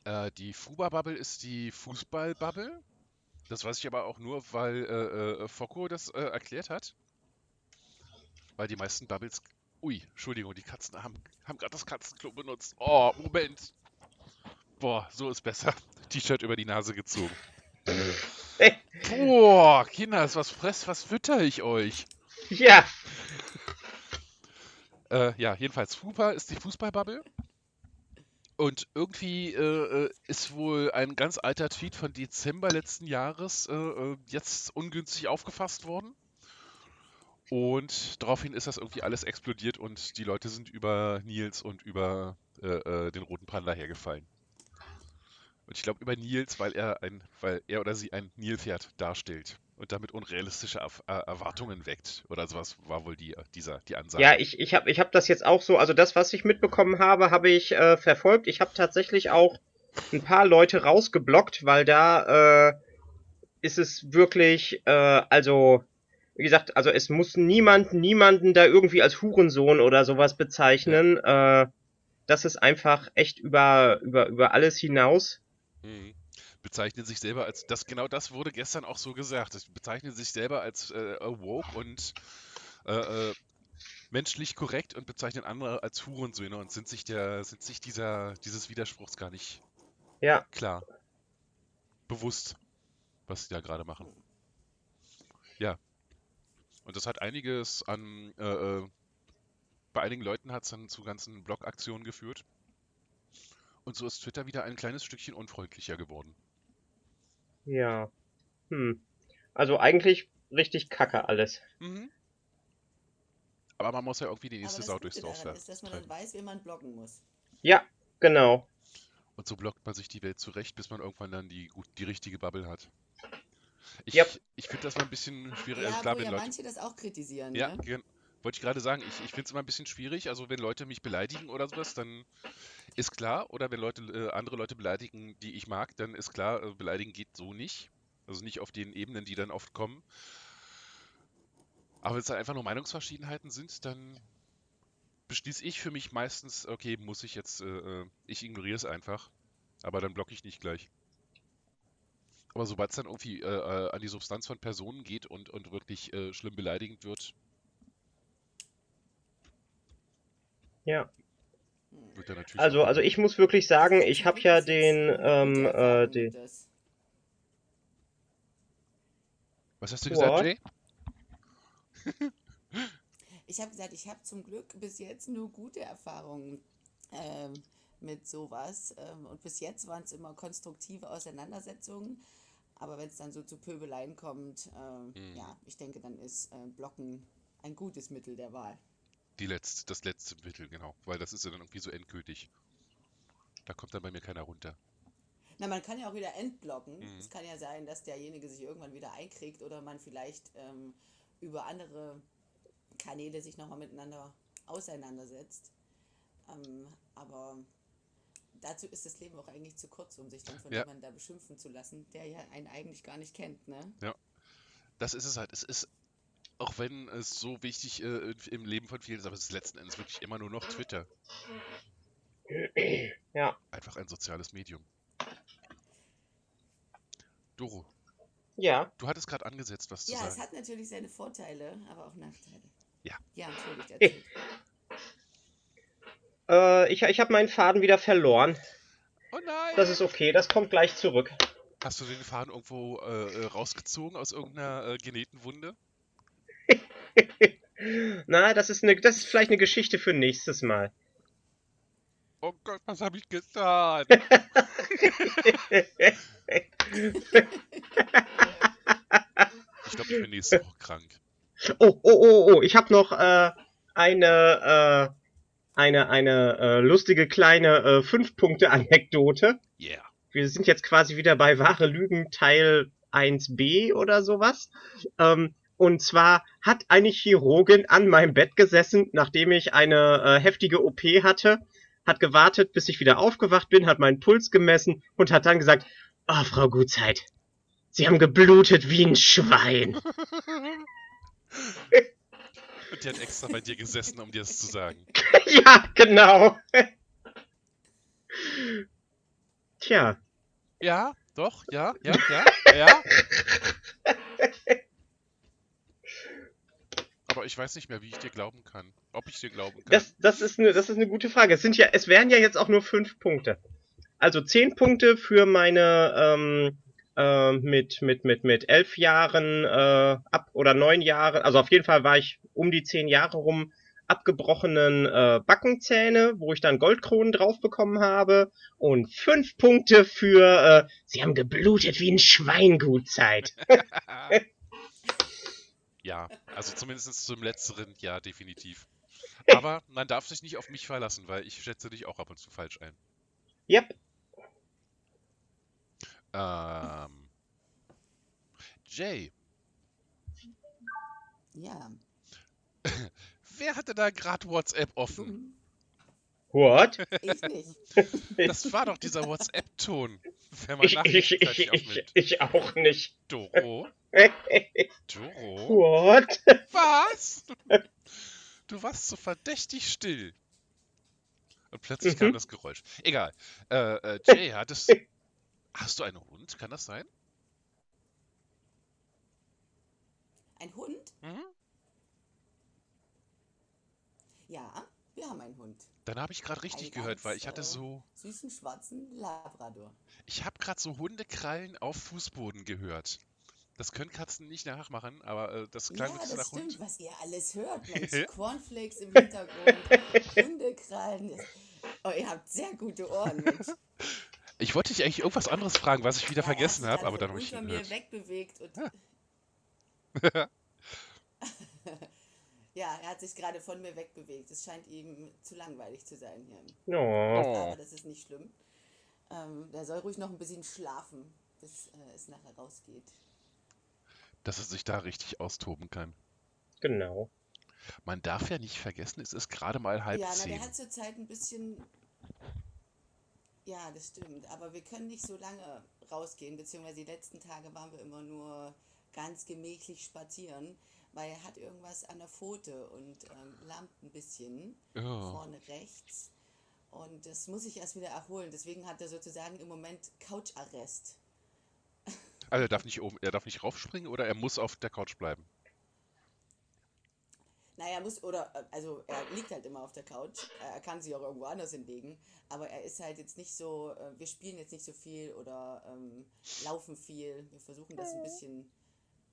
Äh, die Fuba-Bubble ist die Fußball-Bubble. Das weiß ich aber auch nur, weil äh, äh, Focko das äh, erklärt hat. Weil die meisten Bubbles. Ui, Entschuldigung, die Katzen haben, haben gerade das Katzenklo benutzt. Oh, Moment. Boah, so ist besser. <laughs> T-Shirt über die Nase gezogen. <laughs> Boah, Kinders, was fress, was fütter ich euch? <laughs> Ja. äh, ja, jedenfalls Fupa ist die Fußballbubble. Und irgendwie äh, äh, ist wohl ein ganz alter Tweet von Dezember letzten Jahres äh, äh jetzt ungünstig aufgefasst worden. Und daraufhin ist das irgendwie alles explodiert und die Leute sind über Nils und über äh, den roten Panda hergefallen. Und ich glaube über Nils, weil er ein, weil er oder sie ein Nilpferd darstellt und damit unrealistische Erwartungen weckt. Oder sowas war wohl die, dieser, die Ansage. Ja, ich, ich habe ich hab das jetzt auch so, also das, was ich mitbekommen habe, habe ich äh, verfolgt. Ich habe tatsächlich auch ein paar Leute rausgeblockt, weil da äh, ist es wirklich, äh, also, wie gesagt, also es muss niemand, niemanden da irgendwie als Hurensohn oder sowas bezeichnen. Ja. Äh, das ist einfach echt über, über, über alles hinaus. Mhm. Bezeichnet sich selber als, das genau das wurde gestern auch so gesagt. Es bezeichnet sich selber als äh, woke und äh, äh, menschlich korrekt und bezeichnet andere als Hurensöhne und sind sich der, sind sich dieser, dieses Widerspruchs gar nicht ja. klar. Bewusst, was sie da gerade machen. Ja. Und das hat einiges an, äh, äh bei einigen Leuten hat es dann zu ganzen Blog-Aktionen geführt. Und so ist Twitter wieder ein kleines Stückchen unfreundlicher geworden. Ja. Hm. Also eigentlich richtig kacke alles. Mhm. Aber man muss ja irgendwie die nächste Sau durchs Dorf ist, dass man dann weiß, wie man blocken muss. Ja, genau. Und so blockt man sich die Welt zurecht, bis man irgendwann dann die, die richtige Bubble hat. Ich, yep. ich finde das mal ein bisschen schwierig. Ja, also klar, wo ja Leute... manche das auch kritisieren. Ja, ne? Wollte ich gerade sagen, ich, ich finde es immer ein bisschen schwierig. Also wenn Leute mich beleidigen oder sowas, dann ist klar. Oder wenn Leute äh, andere Leute beleidigen, die ich mag, dann ist klar, äh, beleidigen geht so nicht. Also nicht auf den Ebenen, die dann oft kommen. Aber wenn es dann einfach nur Meinungsverschiedenheiten sind, dann beschließe ich für mich meistens, okay, muss ich jetzt, äh, äh ich ignoriere es einfach. Aber dann blocke ich nicht gleich. Aber sobald es dann irgendwie äh, äh, an die Substanz von Personen geht und, und wirklich äh, schlimm beleidigend wird, Ja. Also, also ich muss wirklich sagen, ich habe ja den, ähm, äh, den... Was hast du gesagt, Jay? <laughs> ich habe gesagt, ich habe zum Glück bis jetzt nur gute Erfahrungen ähm, mit sowas. Ähm, und bis jetzt waren es immer konstruktive Auseinandersetzungen. Aber wenn es dann so zu Pöbeleien kommt, äh, mhm. ja, ich denke, dann ist äh, Blocken ein gutes Mittel der Wahl. Die letzte, das letzte Mittel, genau. Weil das ist ja dann irgendwie so endgültig. Da kommt dann bei mir keiner runter. Na, man kann ja auch wieder entblocken. Mhm. Es kann ja sein, dass derjenige sich irgendwann wieder einkriegt oder man vielleicht ähm, über andere Kanäle sich nochmal miteinander auseinandersetzt. Ähm, aber dazu ist das Leben auch eigentlich zu kurz, um sich dann von ja. jemandem da beschimpfen zu lassen, der ja einen eigentlich gar nicht kennt, ne? Ja. Das ist es halt. Es ist auch wenn es so wichtig äh, im Leben von vielen ist, aber es ist letzten Endes wirklich immer nur noch Twitter. Ja. Einfach ein soziales Medium. Doro. Ja. Du hattest gerade angesetzt, was ja, zu sagen. Ja, es hat natürlich seine Vorteile, aber auch Nachteile. Ja. Ja, natürlich. äh, ich ich habe meinen Faden wieder verloren. Oh nein. Das ist okay, das kommt gleich zurück. Hast du den Faden irgendwo äh, äh rausgezogen aus irgendeiner äh, genähten Wunde? <laughs> Na, das ist, eine, das ist vielleicht eine Geschichte für nächstes Mal. Oh Gott, was habe ich getan? glaube, ich bin nächste Woche krank. Oh, oh, oh, oh, ich habe noch äh, eine, äh, eine, eine äh, lustige kleine äh, Fünf-Punkte-Anekdote. Yeah. Wir sind jetzt quasi wieder bei wahre Lügen Teil 1b oder sowas. Ähm, und zwar hat eine Chirurgin an meinem Bett gesessen, nachdem ich eine äh, heftige OP hatte, hat gewartet, bis ich wieder aufgewacht bin, hat meinen Puls gemessen und hat dann gesagt, oh, Frau Gutzeit, Sie haben geblutet wie ein Schwein. <laughs> Und die hat extra bei dir gesessen, um dir das zu sagen. <laughs> ja, genau. Tja. Ja, doch, ja, ja, ja, ja. <laughs> Aber ich weiß nicht mehr, wie ich dir glauben kann. Ob ich dir glauben kann. Das, das, ist eine, das ist eine gute Frage. Es, sind ja, es wären ja jetzt auch nur fünf Punkte. Also zehn Punkte für meine ähm, äh, mit, mit, mit, mit elf Jahren äh, ab oder neun Jahren, also auf jeden Fall war ich um die zehn Jahre rum abgebrochenen äh, Backenzähne, wo ich dann Goldkronen drauf bekommen habe. Und fünf Punkte für äh, Sie haben geblutet wie ein Schwein Gutzeit. <laughs> <laughs> ja, also zumindest zum letzteren Jahr definitiv. <laughs> Aber man darf sich nicht auf mich verlassen, weil ich schätze dich auch ab und zu falsch ein. Yep. Ähm, Jay, Ja. <laughs> wer hatte da gerade WhatsApp offen? What? Ich nicht. <laughs> Das war doch dieser WhatsApp-Ton. Wenn man Ich, ich, ich, ich, ich auch nicht. Doro? Doro? What? Was? Du warst so verdächtig still. Und plötzlich Mhm. kam das Geräusch. Egal. Äh, äh, Jay, hattest, hast du einen Hund? Kann das sein? Ein Hund? Mhm. Ja, wir haben einen Hund. Dann habe ich gerade richtig Ein gehört, weil ich ganz, hatte äh, so, Süßen schwarzen Labrador. ich habe gerade so Hundekrallen auf Fußboden gehört. Das können Katzen nicht nachmachen, aber äh, das klang ja, das nach stimmt, Hund. was ihr alles hört. <laughs> Mensch, Cornflakes im Hintergrund, Hundekrallen. Oh, ihr habt sehr gute Ohren, Mensch. Ich wollte dich eigentlich irgendwas anderes fragen, was ich wieder Ja, er hat vergessen sich habe, aber dann habe ich ihn mir wegbewegt und Ja. <laughs> ja, er hat sich gerade von mir wegbewegt. Es scheint ihm zu langweilig zu sein hier. Oh. Aber das ist nicht schlimm. Ähm, der soll ruhig noch ein bisschen schlafen, bis äh, es nachher rausgeht. Dass er sich da richtig austoben kann. Genau. Man darf ja nicht vergessen, es ist gerade mal halb ja, na, zehn. der hat zurzeit ein bisschen. Ja, das stimmt. Aber wir können nicht so lange rausgehen, beziehungsweise die letzten Tage waren wir immer nur ganz gemächlich spazieren, weil er hat irgendwas an der Pfote und ähm, lammt ein bisschen Oh. vorne rechts. Und das muss ich erst wieder erholen. Deswegen hat er sozusagen im Moment Coucharrest. Also er darf nicht oben, er darf nicht raufspringen oder er muss auf der Couch bleiben. Naja, er muss, oder, äh, also er liegt halt immer auf der Couch. Er kann sich auch irgendwo anders hinlegen. Aber er ist halt jetzt nicht so, äh, wir spielen jetzt nicht so viel oder ähm, laufen viel. Wir versuchen das ein bisschen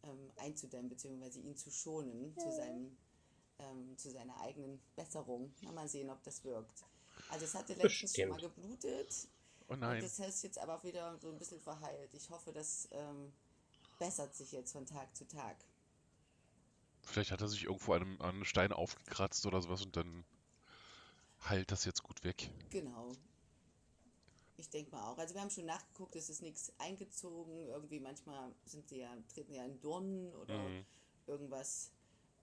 ähm, einzudämmen, beziehungsweise ihn zu schonen zu, seinem, ähm, zu seiner eigenen Besserung. Mal sehen, ob das wirkt. Also es hatte letztens schon mal Bestimmt. geblutet. Oh Und nein. das ist jetzt aber wieder so ein bisschen verheilt. Ich hoffe, das ähm, bessert sich jetzt von Tag zu Tag. Vielleicht hat er sich irgendwo an einem, an einem Stein aufgekratzt oder sowas und dann heilt das jetzt gut weg. Genau. Ich denke mal auch. Also wir haben schon nachgeguckt, es ist nichts eingezogen. Irgendwie manchmal sind sie ja, treten ja in Dornen oder Mhm. irgendwas,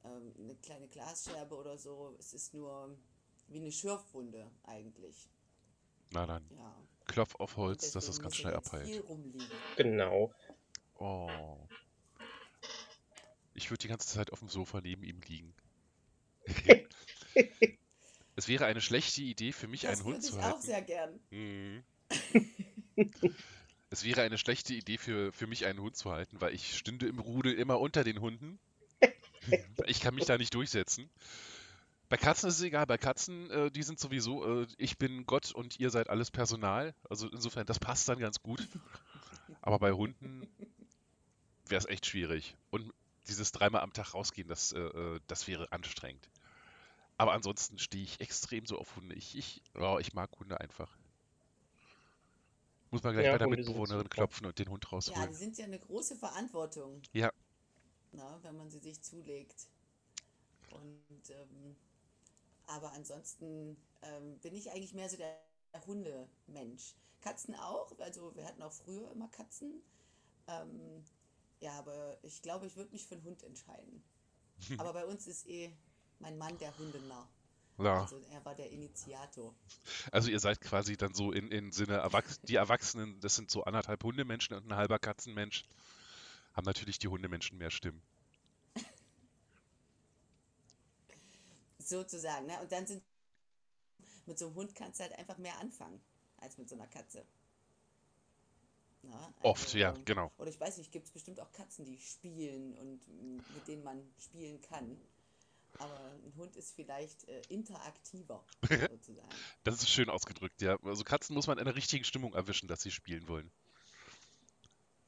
ähm, eine kleine Glasscherbe oder so. Es ist nur wie eine Schürfwunde eigentlich. Na dann, Ja. Klopf auf Holz, dass das ganz schnell abheilt. Genau. Oh. Ich würde die ganze Zeit auf dem Sofa neben ihm liegen. <laughs> <laughs> es wäre eine schlechte Idee für mich, Das einen Hund würde ich zu auch halten. sehr gern. Mhm. <laughs> Es wäre eine schlechte Idee für, für mich, einen Hund zu halten, weil ich stünde im Rudel immer unter den Hunden. Ich kann mich da nicht durchsetzen. Bei Katzen ist es egal. Bei Katzen, äh, die sind sowieso, äh, ich bin Gott und ihr seid alles Personal. Also insofern, das passt dann ganz gut. Aber bei Hunden wäre es echt schwierig. Und dieses dreimal am Tag rausgehen, das, äh, äh, das wäre anstrengend. Aber ansonsten stehe ich extrem so auf Hunde. Ich, ich, oh, ich mag Hunde einfach. Muss man gleich Ja, bei der Mitbewohnerin klopfen und den Hund Ja, rausholen. die sind ja eine große Verantwortung. Ja. na, wenn man sie sich zulegt. Und ähm, aber ansonsten ähm, bin ich eigentlich mehr so der Hundemensch. Katzen auch, also wir hatten auch früher immer Katzen. Ähm, ja, aber ich glaube, ich würde mich für einen Hund entscheiden. <laughs> aber bei uns ist eh mein Mann der Hundenarr. Ja. Also er war der Initiator. Also ihr seid quasi dann so in, in Sinne, Erwachs die Erwachsenen, das sind so anderthalb Hundemenschen und ein halber Katzenmensch, haben natürlich die Hundemenschen mehr Stimmen. Sozusagen, ne? Und dann sind mit so einem Hund kannst du halt einfach mehr anfangen als mit so einer Katze. Na, also, Oft, ja, genau. Oder ich weiß nicht, gibt es bestimmt auch Katzen, die spielen und mit denen man spielen kann. Aber ein Hund ist vielleicht äh, interaktiver, <laughs> sozusagen. Das ist schön ausgedrückt, ja. Also Katzen muss man in der richtigen Stimmung erwischen, dass sie spielen wollen.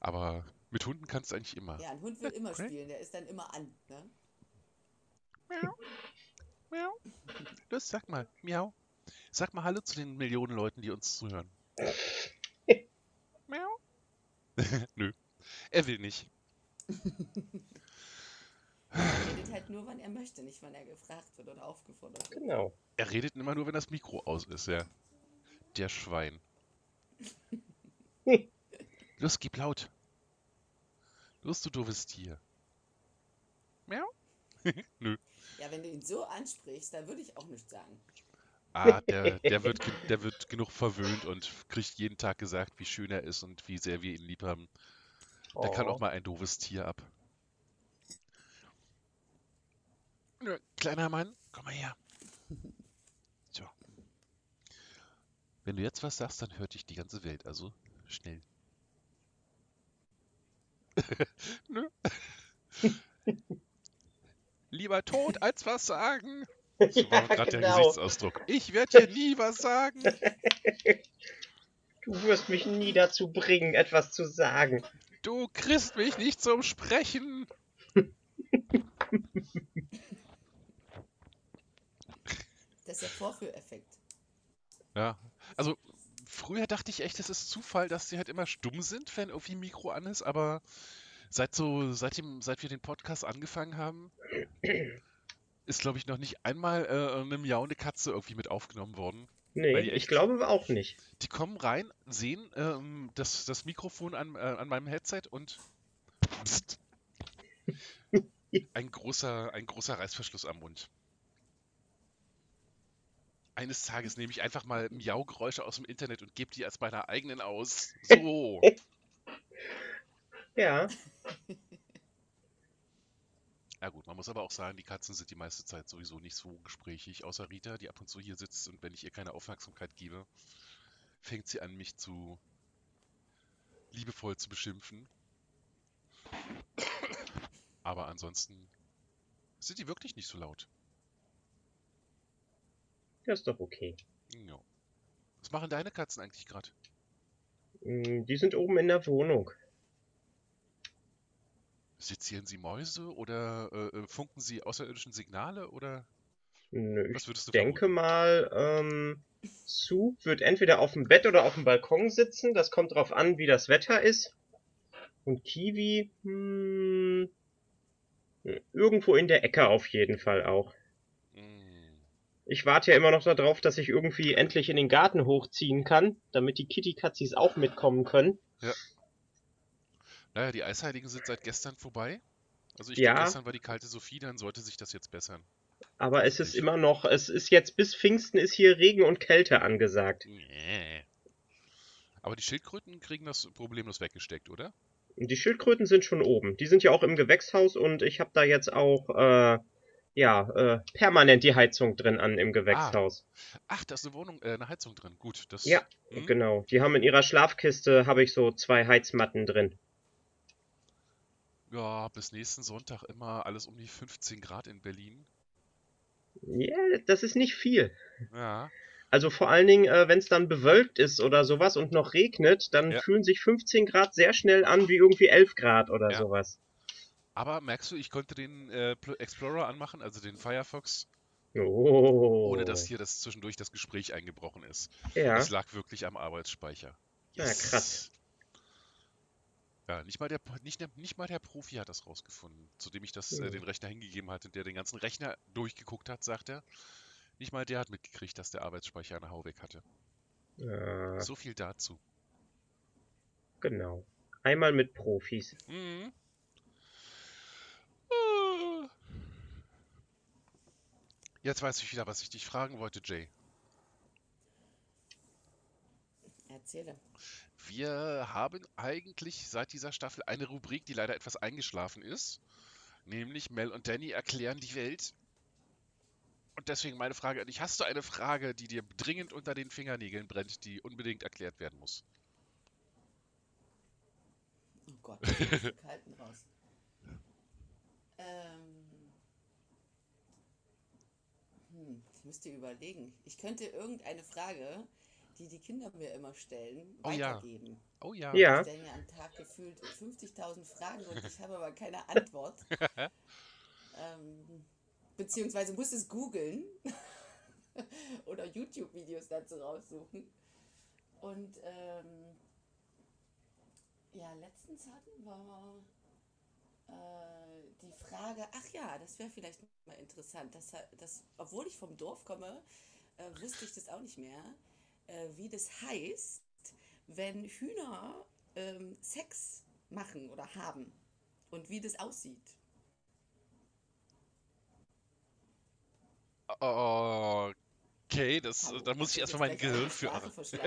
Aber mit Hunden kannst du eigentlich immer. Ja, ein Hund will immer spielen, der ist dann immer an, ne? <laughs> Miau. Los, sag mal, miau. Sag mal Hallo zu den Millionen Leuten, die uns zuhören. miau. <laughs> Nö, er will nicht. Er redet halt nur, wann er möchte, nicht wann er gefragt wird oder aufgefordert wird. Genau. Er redet immer nur, wenn das Mikro aus ist, ja. Der Schwein. <laughs> Los, gib laut. Los, du doofes Tier. Miau. <laughs> Nö. Ja, wenn du ihn so ansprichst, dann würde ich auch nichts sagen. Ah, der, der, wird, der wird genug verwöhnt und kriegt jeden Tag gesagt, wie schön er ist und wie sehr wir ihn lieb haben. Der kann Oh. auch mal ein doofes Tier ab. Nö, Kleiner Mann, komm mal her. <laughs> So. Wenn du jetzt was sagst, dann hört dich die ganze Welt, also schnell. <laughs> Nö. Lieber tot als was sagen. <laughs> So war gerade der genau. Gesichtsausdruck. Ich werde dir nie was sagen. <laughs> Du wirst mich nie dazu bringen, etwas zu sagen. Du kriegst mich nicht zum Sprechen. Das ist der Vorführeffekt. Ja, also früher dachte ich echt, es ist Zufall, dass sie halt immer stumm sind, wenn irgendwie ein Mikro an ist, aber seit so, seitdem, seit wir den Podcast angefangen haben, ist, glaube ich, noch nicht einmal äh, eine miauende Katze irgendwie mit aufgenommen worden. Nee, die ich echt- glaube auch nicht. Die kommen rein, sehen ähm, das, das Mikrofon an, äh, an meinem Headset und pst, <laughs> ein großer, ein großer Reißverschluss am Mund. Eines Tages nehme ich einfach mal Miau-Geräusche aus dem Internet und gebe die als meiner eigenen aus. So. <laughs> Ja, Ja gut, man muss aber auch sagen, die Katzen sind die meiste Zeit sowieso nicht so gesprächig, außer Rita, die ab und zu hier sitzt und wenn ich ihr keine Aufmerksamkeit gebe, fängt sie an, mich zu liebevoll zu beschimpfen. Aber ansonsten sind die wirklich nicht so laut. das ist doch okay. Ja. Was machen deine Katzen eigentlich gerade? Mm, Die sind oben in der Wohnung. Sezieren sie Mäuse oder äh, äh, funken sie außerirdischen Signale oder Nö, Ich was würdest du denke vermuten? mal, ähm, Sue wird entweder auf dem Bett oder auf dem Balkon sitzen. Das kommt drauf an, wie das Wetter ist. Und Kiwi, hm, irgendwo in der Ecke auf jeden Fall auch. Hm, Ich warte ja immer noch darauf, dass ich irgendwie endlich in den Garten hochziehen kann, damit die Kitty-Katzis auch mitkommen können. Naja, die Eisheiligen sind seit gestern vorbei. Also ich Ja. glaube, gestern war die kalte Sophie, dann sollte sich das jetzt bessern. Aber es ist immer noch, es ist jetzt bis Pfingsten ist hier Regen und Kälte angesagt. Nee. Aber die Schildkröten kriegen das problemlos weggesteckt, oder? Die Schildkröten sind schon oben. Die sind ja auch im Gewächshaus und ich habe da jetzt auch äh, ja äh, permanent die Heizung drin an im Gewächshaus. Ach, da ist eine Wohnung, äh, eine Heizung drin. Gut, das. Ja, hm? Genau. Die haben in ihrer Schlafkiste habe ich so zwei Heizmatten drin. Ja, bis nächsten Sonntag immer alles um die 15 Grad in Berlin. Ja, das ist nicht viel. Ja. Also vor allen Dingen, äh, wenn es dann bewölkt ist oder sowas und noch regnet, dann Ja. fühlen sich 15 Grad sehr schnell an wie irgendwie 11 Grad oder Ja. sowas. Aber merkst du, ich konnte den äh, Pl- Explorer anmachen, also den Firefox, Oh. ohne dass hier das zwischendurch das Gespräch eingebrochen ist. Ja. Es lag wirklich am Arbeitsspeicher. Ja, krass. Ja, nicht mal der, nicht, nicht mal der Profi hat das rausgefunden, zu dem ich das, äh, den Rechner hingegeben hatte und der den ganzen Rechner durchgeguckt hat, sagt er. Nicht mal der hat mitgekriegt, dass der Arbeitsspeicher eine Hau weg hatte. Ja, So viel dazu. genau. Einmal mit Profis. Mhm. Ah. Jetzt weiß ich wieder, was ich dich fragen wollte, Jay. Erzähle. Wir haben eigentlich seit dieser Staffel eine Rubrik, die leider etwas eingeschlafen ist. Nämlich Mel und Danny erklären die Welt. Und deswegen meine Frage an dich. Hast du eine Frage, die dir dringend unter den Fingernägeln brennt, die unbedingt erklärt werden muss? Oh Gott, Kalten raus. Ähm, hm, ich müsste überlegen. Ich könnte irgendeine Frage, die die Kinder mir immer stellen, Oh ja. weitergeben. Oh ja. Ja. Die stellen mir am Tag gefühlt 50.000 Fragen und ich habe aber keine Antwort. <laughs> ähm, beziehungsweise muss es googeln <laughs> oder YouTube-Videos dazu raussuchen. Und ähm, ja, letztens hatten wir äh, die Frage, ach ja, das wäre vielleicht mal interessant, dass, dass, obwohl ich vom Dorf komme, äh, wusste ich das auch nicht mehr, äh, wie das heißt, wenn Hühner ähm, Sex machen oder haben und wie das aussieht. Okay, das, da muss ich erstmal mein Gehirn für arrangieren.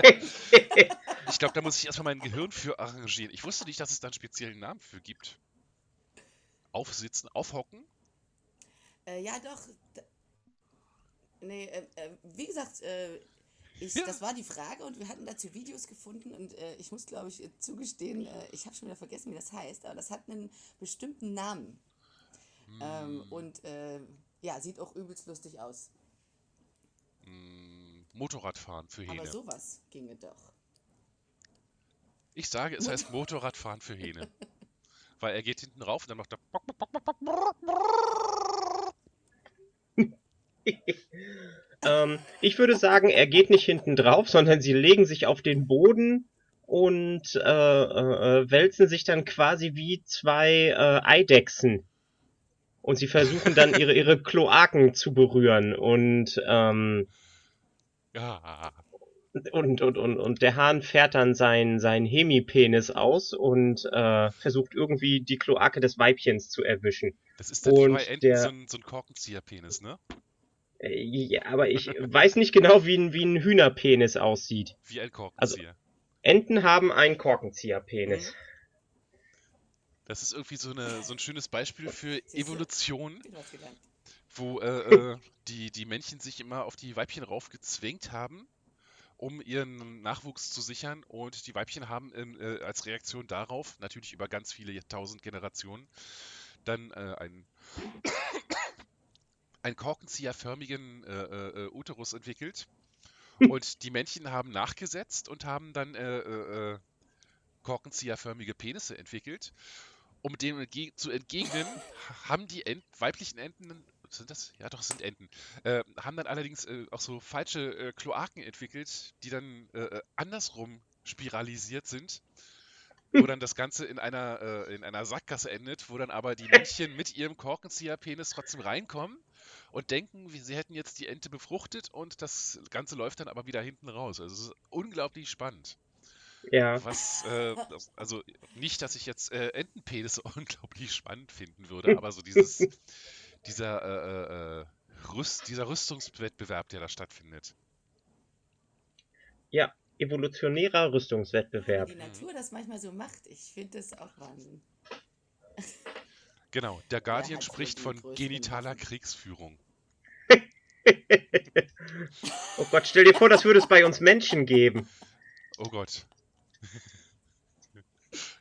Ich glaube, da muss ich erstmal mein Gehirn für arrangieren. Ich wusste nicht, dass es da einen speziellen Namen für gibt. Aufsitzen, aufhocken? Äh, ja, doch. Nee, äh, äh, wie gesagt, äh, ich, Ja. das war die Frage und wir hatten dazu Videos gefunden und äh, ich muss, glaube ich, zugestehen, äh, ich habe schon wieder vergessen, wie das heißt, aber das hat einen bestimmten Namen. Ähm, Hm, und äh, ja, sieht auch übelst lustig aus. hm, Motorradfahren für Aber Hähne. sowas ginge doch. Ich sage, es heißt Motorradfahren für Hähne. <laughs> Weil er geht hinten rauf und dann macht er. <laughs> ähm, ich würde sagen, er geht nicht hinten drauf, sondern sie legen sich auf den Boden und äh, äh, äh, wälzen sich dann quasi wie zwei äh, Eidechsen. Und sie versuchen dann ihre, ihre <laughs> Kloaken zu berühren und, ähm, Ja. und, und, und, und der Hahn fährt dann seinen sein Hemipenis aus und äh, versucht irgendwie die Kloake des Weibchens zu erwischen. Das ist dann Und der- so ein, so ein Korkenzieherpenis, ne? Äh, Ja, aber ich weiß nicht genau, wie ein, wie ein Hühnerpenis aussieht. Wie ein Also- Korkenzieher. Enten haben einen Korkenzieherpenis. Das ist irgendwie so, eine, so ein schönes Beispiel für? Evolution, wo äh, äh, die, die Männchen sich immer auf die Weibchen raufgezwängt haben, um ihren Nachwuchs zu sichern. Und die Weibchen haben ähm, äh, als Reaktion darauf, natürlich über ganz viele tausend Generationen, dann äh, einen, einen korkenzieherförmigen äh, äh, äh, Uterus entwickelt. Und die Männchen haben nachgesetzt und haben dann äh, äh, äh, korkenzieherförmige Penisse entwickelt. Um dem entge zu entgegnen, haben die Ent weiblichen Enten, sind das? Ja, doch, sind Enten, haben dann allerdings auch so falsche Kloaken entwickelt, die dann andersrum spiralisiert sind, wo dann das Ganze in einer, äh, in einer Sackgasse endet, wo dann aber die Männchen mit ihrem Korkenzieherpenis trotzdem reinkommen und denken, wie- sie hätten jetzt die Ente befruchtet und das Ganze läuft dann aber wieder hinten raus. Also es ist unglaublich spannend. Ja. Was, äh, also nicht, dass ich jetzt äh, Entenpenisse <laughs> unglaublich spannend finden würde, aber so dieses, dieser, äh, äh, Rüst, dieser Rüstungswettbewerb, der da stattfindet. Ja, evolutionärer Wie Rüstungswettbewerb. die Natur das manchmal so macht, ich finde das auch Wahnsinn. <laughs> Genau, der Guardian spricht von genitaler? Kriegsführung. <laughs> Oh Gott, stell dir vor, das würde es bei uns Menschen geben. Oh Gott. <laughs>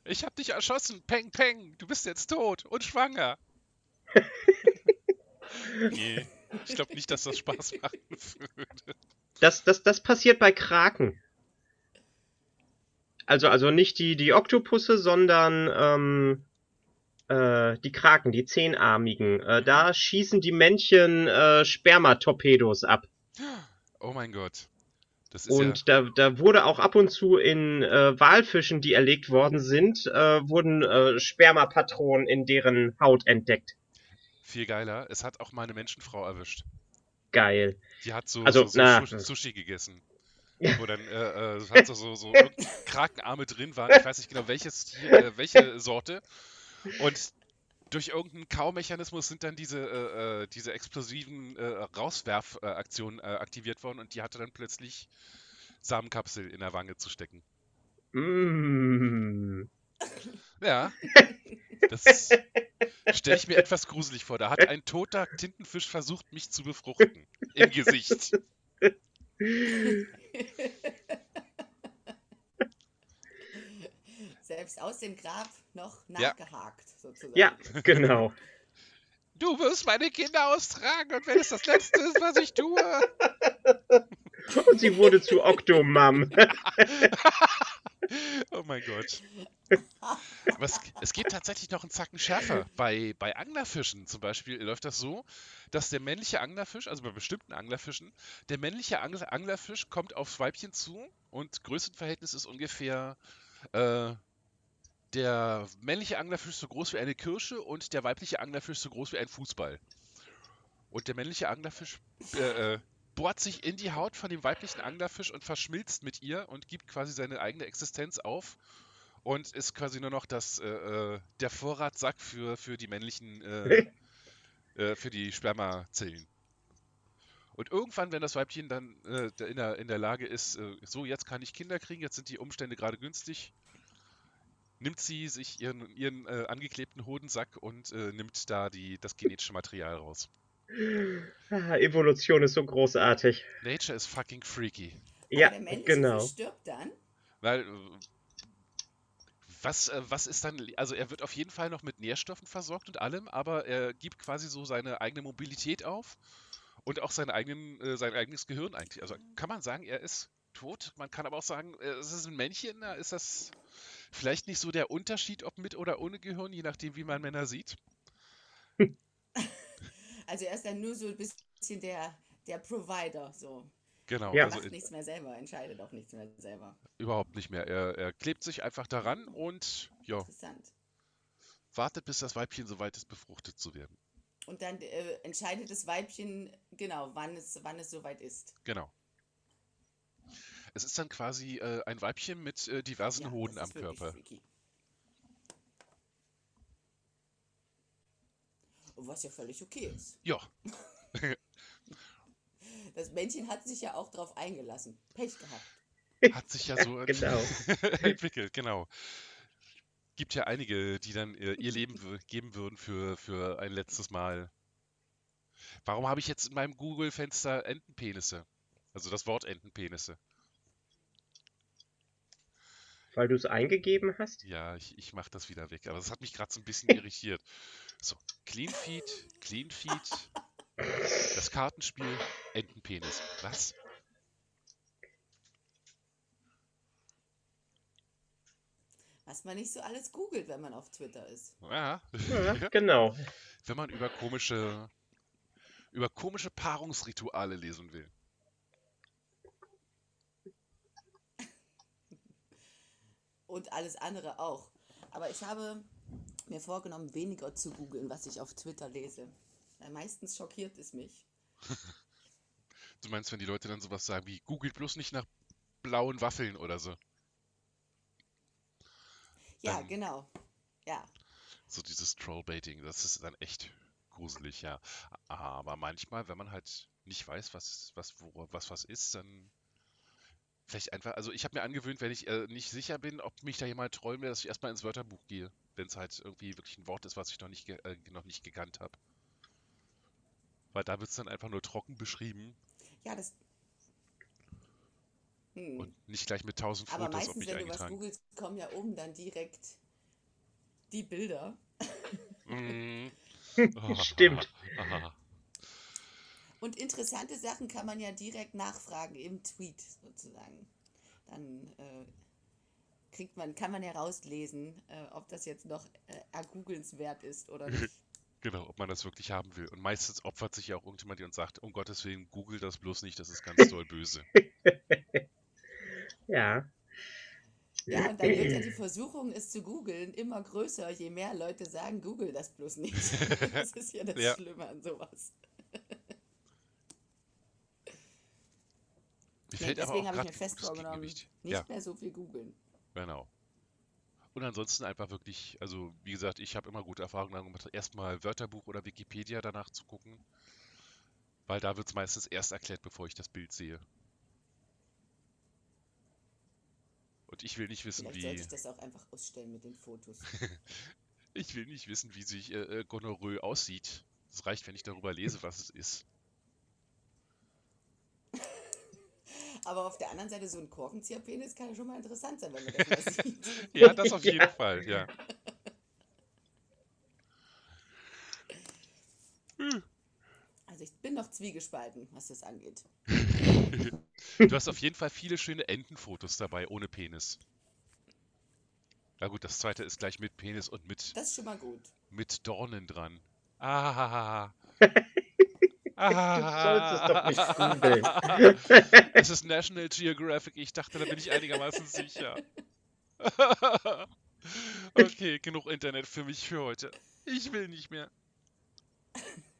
Ich hab dich erschossen, Peng Peng, du bist jetzt tot und schwanger. <laughs> nee, ich glaube nicht, dass das Spaß machen würde. Das, das, das passiert bei Kraken. Also, also nicht die, die Oktopusse, sondern ähm, äh, die Kraken, die zehnarmigen. Äh, da schießen die Männchen äh, Spermatorpedos ab. Oh mein Gott. und ja da, da wurde auch ab und zu in äh, Walfischen, die erlegt worden sind, äh, wurden äh, Spermapatronen in deren Haut entdeckt. Viel geiler, es hat auch mal eine Menschenfrau erwischt. Geil. Die hat so, also, so, so Sushi, Sushi gegessen. Wo dann äh, äh, so, so, so <laughs> Krakenarme drin waren. Ich weiß nicht genau, welches, äh, welche Sorte. Und durch irgendeinen Kaumechanismus sind dann diese, äh, äh diese explosiven äh, Rauswerfaktionen äh, aktiviert worden und die hatte dann plötzlich Samenkapsel in der Wange zu stecken. Mm. Ja. <laughs> Das stelle ich mir etwas gruselig vor. Da hat ein toter Tintenfisch versucht, mich zu befruchten. Im Gesicht. <laughs> Selbst aus dem Grab noch nachgehakt, ja. sozusagen. Ja, genau. Du wirst meine Kinder austragen und wenn es das Letzte ist, was ich tue. <laughs> Und sie wurde zu Octomam. <laughs> oh mein Gott. Was, es geht tatsächlich noch einen Zacken schärfer. Bei, bei Anglerfischen zum Beispiel läuft das so, dass der männliche Anglerfisch, also bei bestimmten Anglerfischen, der männliche Angler, Anglerfisch kommt aufs Weibchen zu und Größenverhältnis ist ungefähr äh, der männliche Anglerfisch so groß wie eine Kirsche und der weibliche Anglerfisch so groß wie ein Fußball. Und der männliche Anglerfisch äh, äh, bohrt sich in die Haut von dem weiblichen Anglerfisch und verschmilzt mit ihr und gibt quasi seine eigene Existenz auf und ist quasi nur noch das, äh, äh der Vorratssack für, für die männlichen, äh, <laughs> äh, für die Spermazellen. Und irgendwann, wenn das Weibchen dann in, der, in der Lage ist, so, jetzt kann ich Kinder kriegen, jetzt sind die Umstände gerade günstig, nimmt sie sich ihren, ihren äh, angeklebten Hodensack und äh, nimmt da die, das genetische Material raus. Ah, Evolution ist so großartig. Nature is fucking freaky. Ja, genau. stirbt dann? Weil, äh, was, äh, was ist dann, also er wird auf jeden Fall noch mit Nährstoffen versorgt und allem, aber er gibt quasi so seine eigene Mobilität auf und auch seinen eigenen, äh, sein eigenes Gehirn eigentlich. Also kann man sagen, er ist tot. Man kann aber auch sagen, äh, es ist ein Männchen, da ist das vielleicht nicht so der Unterschied, ob mit oder ohne Gehirn, je nachdem, wie man Männer sieht. <laughs> Also er ist dann nur so ein bisschen der, der Provider, so. Genau. Ja. Also macht nichts mehr selber, entscheidet auch nichts mehr selber. Überhaupt nicht mehr. Er, er klebt sich einfach daran und ja. Interessant. Wartet, bis das Weibchen soweit ist, befruchtet zu werden. Und dann äh, entscheidet das Weibchen, genau, wann es, wann es soweit ist. Genau. Es ist dann quasi äh, ein Weibchen mit äh, diversen ja, Hoden am Körper. Freaky. Was ja völlig okay ist. Ja. <laughs> das Männchen hat sich ja auch darauf eingelassen. Pech gehabt. Hat sich ja <laughs> so genau. <laughs> entwickelt, genau. Gibt ja einige, die dann äh, ihr Leben geben würden für, für ein letztes Mal. Warum habe ich jetzt in meinem Google-Fenster Entenpenisse? Also das Wort Entenpenisse. Weil du es eingegeben hast? Ja, ich, ich mache das wieder weg. Aber das hat mich gerade so ein bisschen <laughs> irritiert. So, Clean Feed, Clean Feed, das Kartenspiel, Entenpenis. Was? Was man nicht so alles googelt, wenn man auf Twitter ist. Ja, ja <laughs> genau. Wenn man über komische, über komische Paarungsrituale lesen will. Und alles andere auch. Aber ich habe mir vorgenommen, weniger zu googeln, was ich auf Twitter lese. Weil meistens schockiert es mich. <laughs> du meinst, wenn die Leute dann sowas sagen wie, googelt bloß nicht nach blauen Waffeln oder so. Ja, dann, genau. Ja. So dieses Trollbaiting, das ist dann echt gruselig, ja. Aber manchmal, wenn man halt nicht weiß, was was, wo, was, was ist, dann Vielleicht einfach, also ich habe mir angewöhnt, wenn ich äh, nicht sicher bin, ob mich da jemand trollen will, dass ich erstmal ins Wörterbuch gehe, wenn es halt irgendwie wirklich ein Wort ist, was ich noch nicht, äh, noch nicht gekannt habe. Weil da wird es dann einfach nur trocken beschrieben. Ja, das. Hm. Und nicht gleich mit tausend Fotos, Aber meistens, wenn du was googelst, kommen ja oben dann direkt die Bilder. Mm. Oh, <laughs> Stimmt. Aha. Und interessante Sachen kann man ja direkt nachfragen im Tweet sozusagen. Dann äh, kriegt man, kann man herauslesen, äh, ob das jetzt noch äh, ergoogelnswert ist oder nicht. Genau, ob man das wirklich haben will. Und meistens opfert sich ja auch irgendjemand und sagt, um Gottes Willen, google das bloß nicht, das ist ganz <laughs> doll böse. ja. Ja, und dann wird ja die Versuchung, es zu googeln, immer größer, je mehr Leute sagen, google das bloß nicht. <laughs> Das ist ja das Ja. Schlimme an sowas. Fällt Deswegen habe ich mir fest vorgenommen, nicht Ja, mehr so viel googeln. genau. Und ansonsten einfach wirklich, also wie gesagt, ich habe immer gute Erfahrungen damit gemacht, erstmal Wörterbuch oder Wikipedia danach zu gucken, weil da wird es meistens erst erklärt, bevor ich das Bild sehe. Und ich will nicht wissen, Vielleicht sollte wie ich das auch einfach ausstellen mit den Fotos. <laughs> ich will nicht wissen, wie sich äh, äh, Gonorrhoe aussieht. Es reicht, wenn ich darüber lese, was es ist. Aber auf der anderen Seite, so ein Korkenzieherpenis kann ja schon mal interessant sein, wenn man das mal <laughs> sieht. Ja, das auf <laughs> jeden Ja. Fall, ja. Also ich bin noch zwiegespalten, was das angeht. <laughs> Du hast auf jeden Fall viele schöne Entenfotos dabei, ohne Penis. Na gut, das zweite ist gleich mit Penis und mit, Das ist schon mal gut. mit Dornen dran. Ah. Sollst es doch nicht googeln. Es ist National Geographic, ich dachte, da bin ich einigermaßen sicher. <laughs> Okay, genug Internet für mich für heute. Ich will nicht mehr.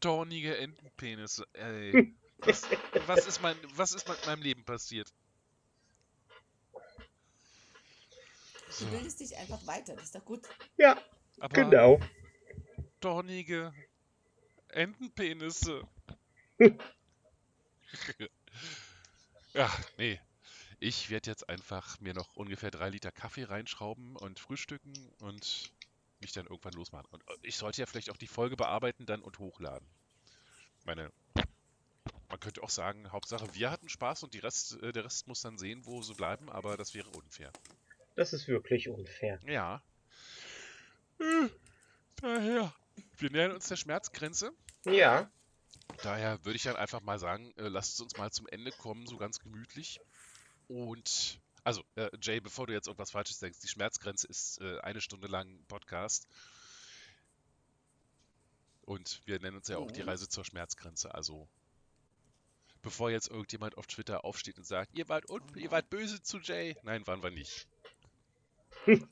Dornige Entenpenisse. Ey. Was, was, ist mein, was ist mit meinem Leben passiert? So, Du bildest dich einfach weiter, das ist doch gut. Ja, aber genau. dornige Entenpenisse. Ja, nee. Ich werde jetzt einfach mir noch ungefähr drei Liter Kaffee reinschrauben und frühstücken und mich dann irgendwann losmachen. Und äh, ich sollte ja vielleicht auch die Folge bearbeiten dann und hochladen. Meine, man könnte auch sagen, Hauptsache wir hatten Spaß und Rest, äh, der Rest muss dann sehen, wo sie bleiben, aber das wäre unfair. Das ist wirklich unfair. Ja. Äh, Daher, wir nähern uns der Schmerzgrenze. Ja, Daher würde ich dann einfach mal sagen, äh, lasst es uns mal zum Ende kommen, so ganz gemütlich. Und, also, äh, Jay, bevor du jetzt irgendwas Falsches denkst, die Schmerzgrenze ist äh, eine Stunde lang Podcast. Und wir nennen uns ja auch die Mhm. Reise zur Schmerzgrenze. Also, bevor jetzt irgendjemand auf Twitter aufsteht und sagt, ihr wart, un ihr wart böse zu Jay. Nein, waren wir nicht. <laughs>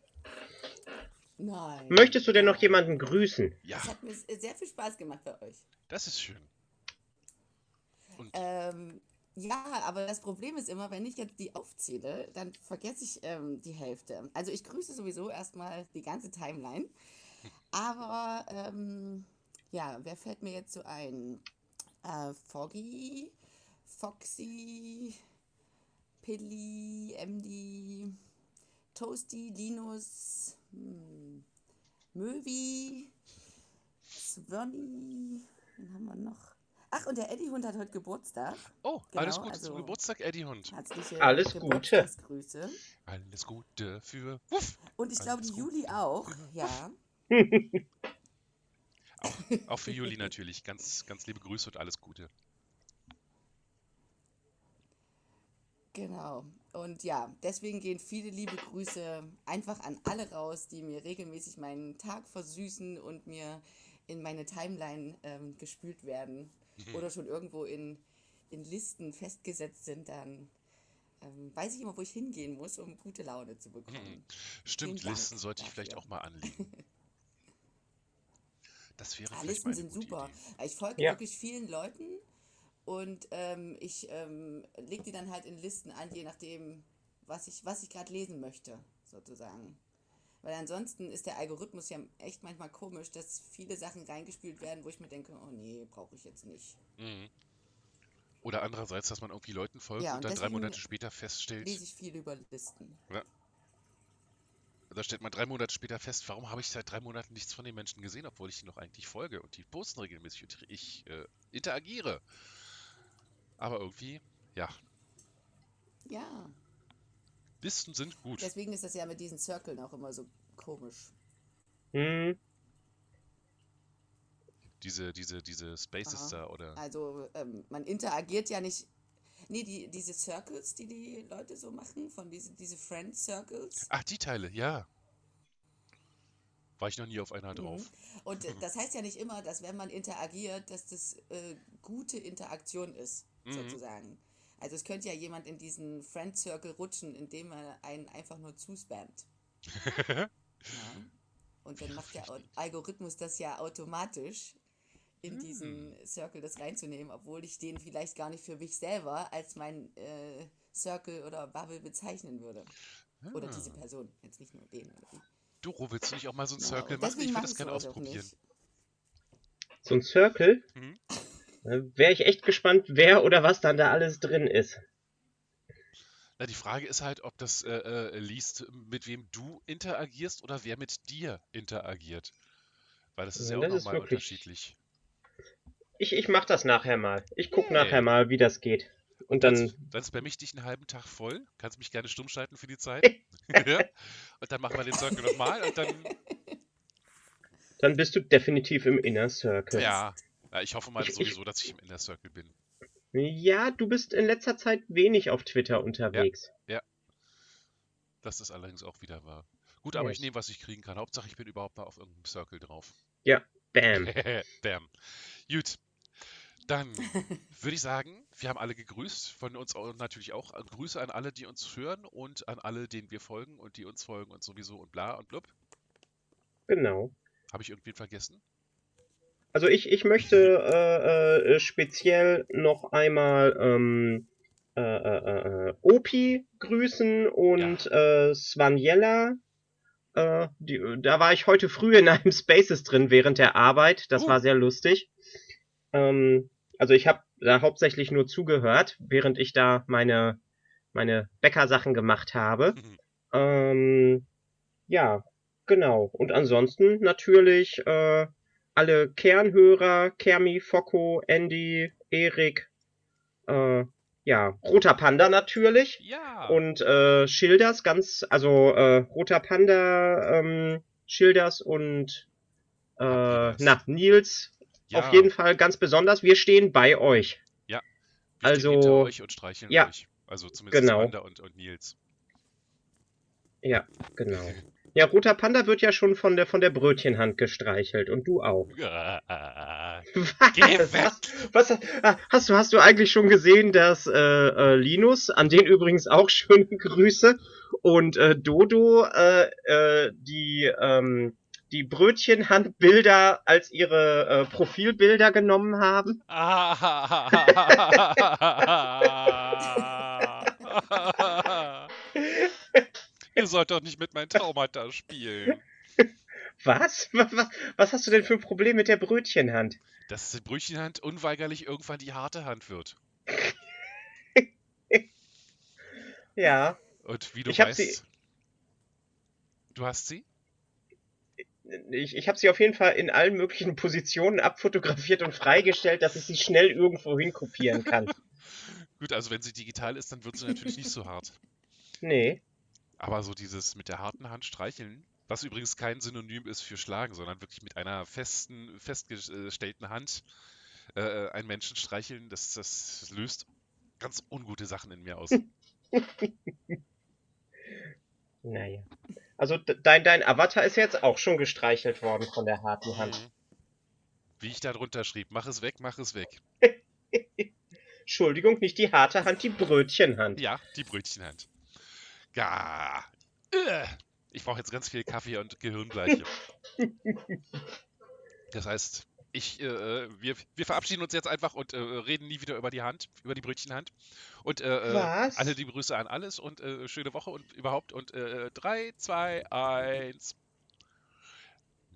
Nein. möchtest du denn noch jemanden grüßen? Ja, Es hat mir sehr viel Spaß gemacht bei euch. das ist schön. Und Ähm, ja, aber das Problem ist immer, wenn ich jetzt die aufzähle, dann vergesse ich ähm, die Hälfte. Also ich grüße sowieso erstmal die ganze Timeline. Aber ähm, ja, wer fällt mir jetzt so ein? Äh, Foggy, Foxy, Pilly, MD, Toasty, Linus, hm, Möwi, Swanny, wen haben wir noch? Ach, und der Eddie Hund hat heute Geburtstag. Oh, Genau, alles Gute also- zum Geburtstag, Eddie Hund. Herzliche Alles Gute. Geburtstagsgrüße. Alles Gute für Wuff. Und ich glaube, die. Juli auch. Ja. <laughs> Auch, auch für Juli natürlich. Ganz, ganz liebe Grüße und alles Gute. Genau. Und ja, deswegen gehen viele liebe Grüße einfach an alle raus, die mir regelmäßig meinen Tag versüßen und mir in meine Timeline ähm, gespült werden oder schon irgendwo in, in Listen festgesetzt sind, dann ähm, weiß ich immer, wo ich hingehen muss, um gute Laune zu bekommen. Stimmt, Vielen Dank Listen sollte ich vielleicht auch mal anlegen. <laughs> Das wäre mal Listen sind super. Idee. Ich folge Ja. wirklich vielen Leuten und ähm, ich ähm, lege die dann halt in Listen an, je nachdem, was ich, was ich gerade lesen möchte, sozusagen. Weil ansonsten ist der Algorithmus ja echt manchmal komisch, dass viele Sachen reingespielt werden, wo ich mir denke, oh nee, brauche ich jetzt nicht. Mhm. Oder andererseits, dass man irgendwie Leuten folgt Ja, und und dann drei Monate später feststellt, Lese ich viel über Listen. da stellt man drei Monate später fest, warum habe ich seit drei Monaten nichts von den Menschen gesehen, obwohl ich ihnen noch eigentlich folge und die posten regelmäßig und ich äh, interagiere. Aber irgendwie, ja, Ja, Listen sind gut. deswegen ist das ja mit diesen Circlen auch immer so komisch. Hm, Diese, diese, diese Spaces Aha. da oder. Also ähm, man interagiert ja nicht. Nee, die, diese Circles, die die Leute so machen, von diese, diese Friend Circles. Ach, die Teile, ja. War ich noch nie auf einer drauf. Mhm. Und äh, <laughs> das heißt ja nicht immer, dass wenn man interagiert, dass das äh, gute Interaktion ist, Mhm. sozusagen. Also es könnte ja jemand in diesen Friend Circle rutschen, indem er einen einfach nur zuspammt. <laughs> ja. Und dann macht der Al- Algorithmus das ja automatisch, in diesen Circle das reinzunehmen, obwohl ich den vielleicht gar nicht für mich selber als mein äh, Circle oder Bubble bezeichnen würde. Oder diese Ah. Person, jetzt nicht nur den. Doro, willst du nicht auch mal so einen Ja, Circle und machen? Ich würde das gerne ausprobieren. So ein Circle. Mhm. <laughs> Wäre ich echt gespannt, wer oder was dann da alles drin ist. Na, die Frage ist halt, ob das äh, äh, liest, mit wem du interagierst oder wer mit dir interagiert. Weil das ist ja, Ja, auch nochmal unterschiedlich. Ich, ich mach das nachher mal. Ich guck Yay. nachher mal, wie das geht. Und Dann, dann, dann spamm ich dich einen halben Tag voll. Kannst mich gerne stumm schalten für die Zeit. <laughs> <laughs> Und dann machen wir den Circle nochmal und dann, dann bist du definitiv im Inner Circle. ja. Ja. Ich hoffe mal Ich- ich- sowieso, dass ich im Inner Circle bin. Ja, du bist in letzter Zeit wenig auf Twitter unterwegs. Das ist allerdings auch wieder wahr. Gut, aber Yes. ich nehme, was ich kriegen kann. Hauptsache, ich bin überhaupt mal auf irgendeinem Circle drauf. Bam. <laughs> Bam. Gut. Dann <laughs> würde ich sagen, wir haben alle gegrüßt. Von uns auch natürlich auch Grüße an alle, die uns hören und an alle, denen wir folgen und die uns folgen und sowieso und bla und blub. Genau. Habe ich irgendwen vergessen? Also ich, ich möchte äh, äh, speziell noch einmal ähm, äh, äh, äh, Opi grüßen und äh, Svanjella. Äh, die, da war ich heute früh in einem <laughs> Spaces drin während der Arbeit. Das Oh. war sehr lustig. Ähm, also ich habe da hauptsächlich nur zugehört, während ich da meine meine Bäckersachen gemacht habe. Ähm, ja, genau. Und ansonsten natürlich äh, alle Kernhörer, Kermi, Focko, Andy, Erik, äh, ja, Roter Panda natürlich. Ja. Und äh, Schilders, ganz, also äh, Roter Panda, ähm, Schilders und äh, na, Nils ja, auf jeden Fall ganz besonders. Wir stehen bei euch. wir stehen also- hinter euch und streicheln ja, euch. Also zumindest genau. Amanda und, und Nils. Ja, genau. Ja, Roter Panda wird ja schon von der von der Brötchenhand gestreichelt und du auch. Weg. Was, was ah, hast du hast du eigentlich schon gesehen, dass äh, äh, Linus, an den übrigens auch <laughs> schöne Grüße und äh, Dodo äh, äh, die ähm, die Brötchenhandbilder als ihre äh, Profilbilder genommen haben? Ihr sollt doch nicht mit meinen Traumata spielen. <laughs> Was? was? Was was hast du denn für ein Problem mit der Brötchenhand? Dass die Brötchenhand unweigerlich irgendwann die harte Hand wird. <laughs> Ja, Und wie du Ich weißt. sie- Du hast sie? ich, ich habe sie auf jeden Fall in allen möglichen Positionen abfotografiert und freigestellt, dass ich sie schnell irgendwo hin kopieren kann. <laughs> Gut, also wenn sie digital ist, dann wird sie natürlich nicht so hart. Nee. Aber so dieses mit der harten Hand streicheln, was übrigens kein Synonym ist für schlagen, sondern wirklich mit einer festen, festgestellten Hand äh, einen Menschen streicheln, das, das löst ganz ungute Sachen in mir aus. <laughs> Naja. Also dein, dein Avatar ist jetzt auch schon gestreichelt worden von der harten Hand. Mhm. Wie ich da drunter schrieb, mach es weg, mach es weg. <laughs> Entschuldigung, nicht die harte Hand, die Brötchenhand. Ja, die Brötchenhand. Ja. Äh. Ich brauche jetzt ganz viel Kaffee und Gehirnbleiche. Das heißt, ich, äh, wir, wir verabschieden uns jetzt einfach und äh, reden nie wieder über die Hand, über die Brötchenhand. Und äh, äh, alle die Grüße an alles und äh, schöne Woche und überhaupt. Und 3, 2, 1.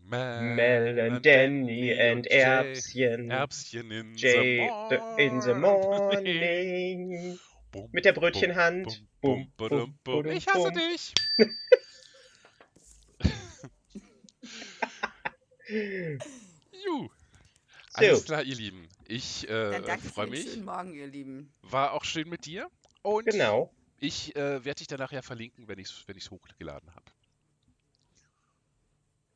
Mel and Danny and Erbschen. Erbschen in Jay the the- in the morning. <laughs> Mit der Brötchenhand. Ich hasse dich. <laughs> Juhu. Alles klar, ihr Lieben. Ich Dann äh, danke für freue mich. schönen Morgen, ihr Lieben. War auch schön mit dir. Und Genau. ich äh, werde dich dann nachher verlinken, wenn ich es wenn ich's hochgeladen habe.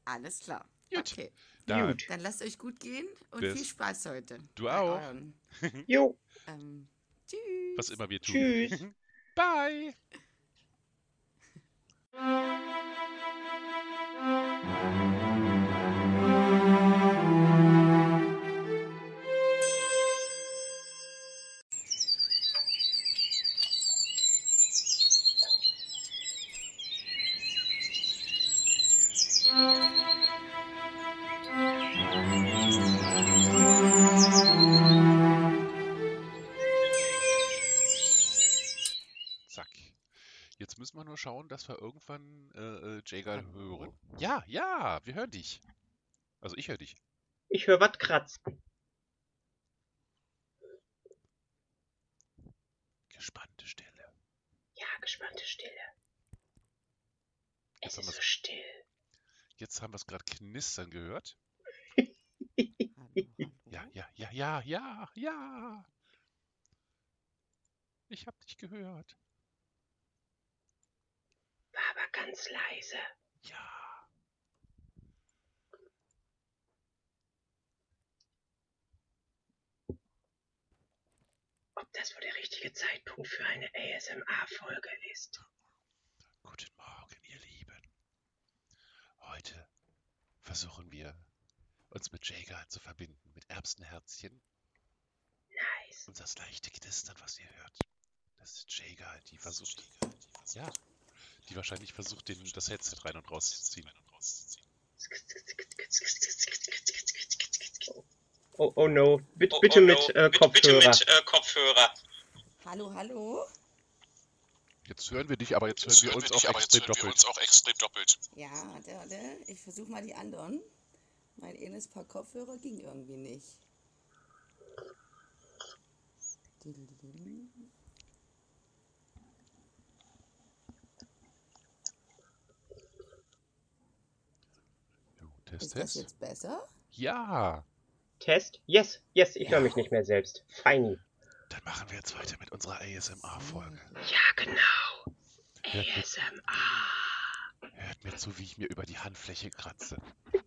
Alles klar. Gut. Okay, Da, Gut. dann lasst euch gut gehen und Bis. viel Spaß heute. Du auch. euren, <laughs> <laughs> Jo. Ähm, tschüss. was immer wir tun. Tschüss. Bye. <laughs> schauen, dass wir irgendwann äh, äh, Jagal hören. Ja, ja, wir hören dich. Also ich höre dich. Ich höre was kratzen. Gespannte Stille. Ja, gespannte Stille. Jetzt Es haben ist so wir's- still. Jetzt haben wir es gerade knistern gehört. <laughs> Ja, ja, ja, ja, ja, ja. Ich hab dich gehört. War aber ganz leise. Ja. Ob das wohl der richtige Zeitpunkt für eine ASMR-Folge ist? Guten Morgen, ihr Lieben. Heute versuchen wir, uns mit Jager zu verbinden, mit Erbsenherzchen. Nice. Und das leichte Knistern, was ihr hört, das ist Jager, die versucht, ja, die wahrscheinlich versucht, den, das Headset rein und rauszuziehen. Oh, oh no. Bitte, Oh, bitte oh, mit no. äh, Bitte- Kopfhörer. Bitte mit äh, Kopfhörer. Hallo, hallo. Jetzt hören wir dich, aber jetzt hören Jetzt wir hören uns wir dich, auch extrem hören wir doppelt. uns auch extrem doppelt. Ja, warte, warte. Ich versuche mal die anderen. Mein eines Paar Kopfhörer ging irgendwie nicht. Test, Ist das Test. jetzt besser? Ja, Test? Yes, yes, ich höre Ja. mich nicht mehr selbst. Feini. dann machen wir jetzt weiter mit unserer ASMR-Folge. Ja, genau. Hört mir, ASMR. hört mir zu, wie ich mir über die Handfläche kratze. <laughs>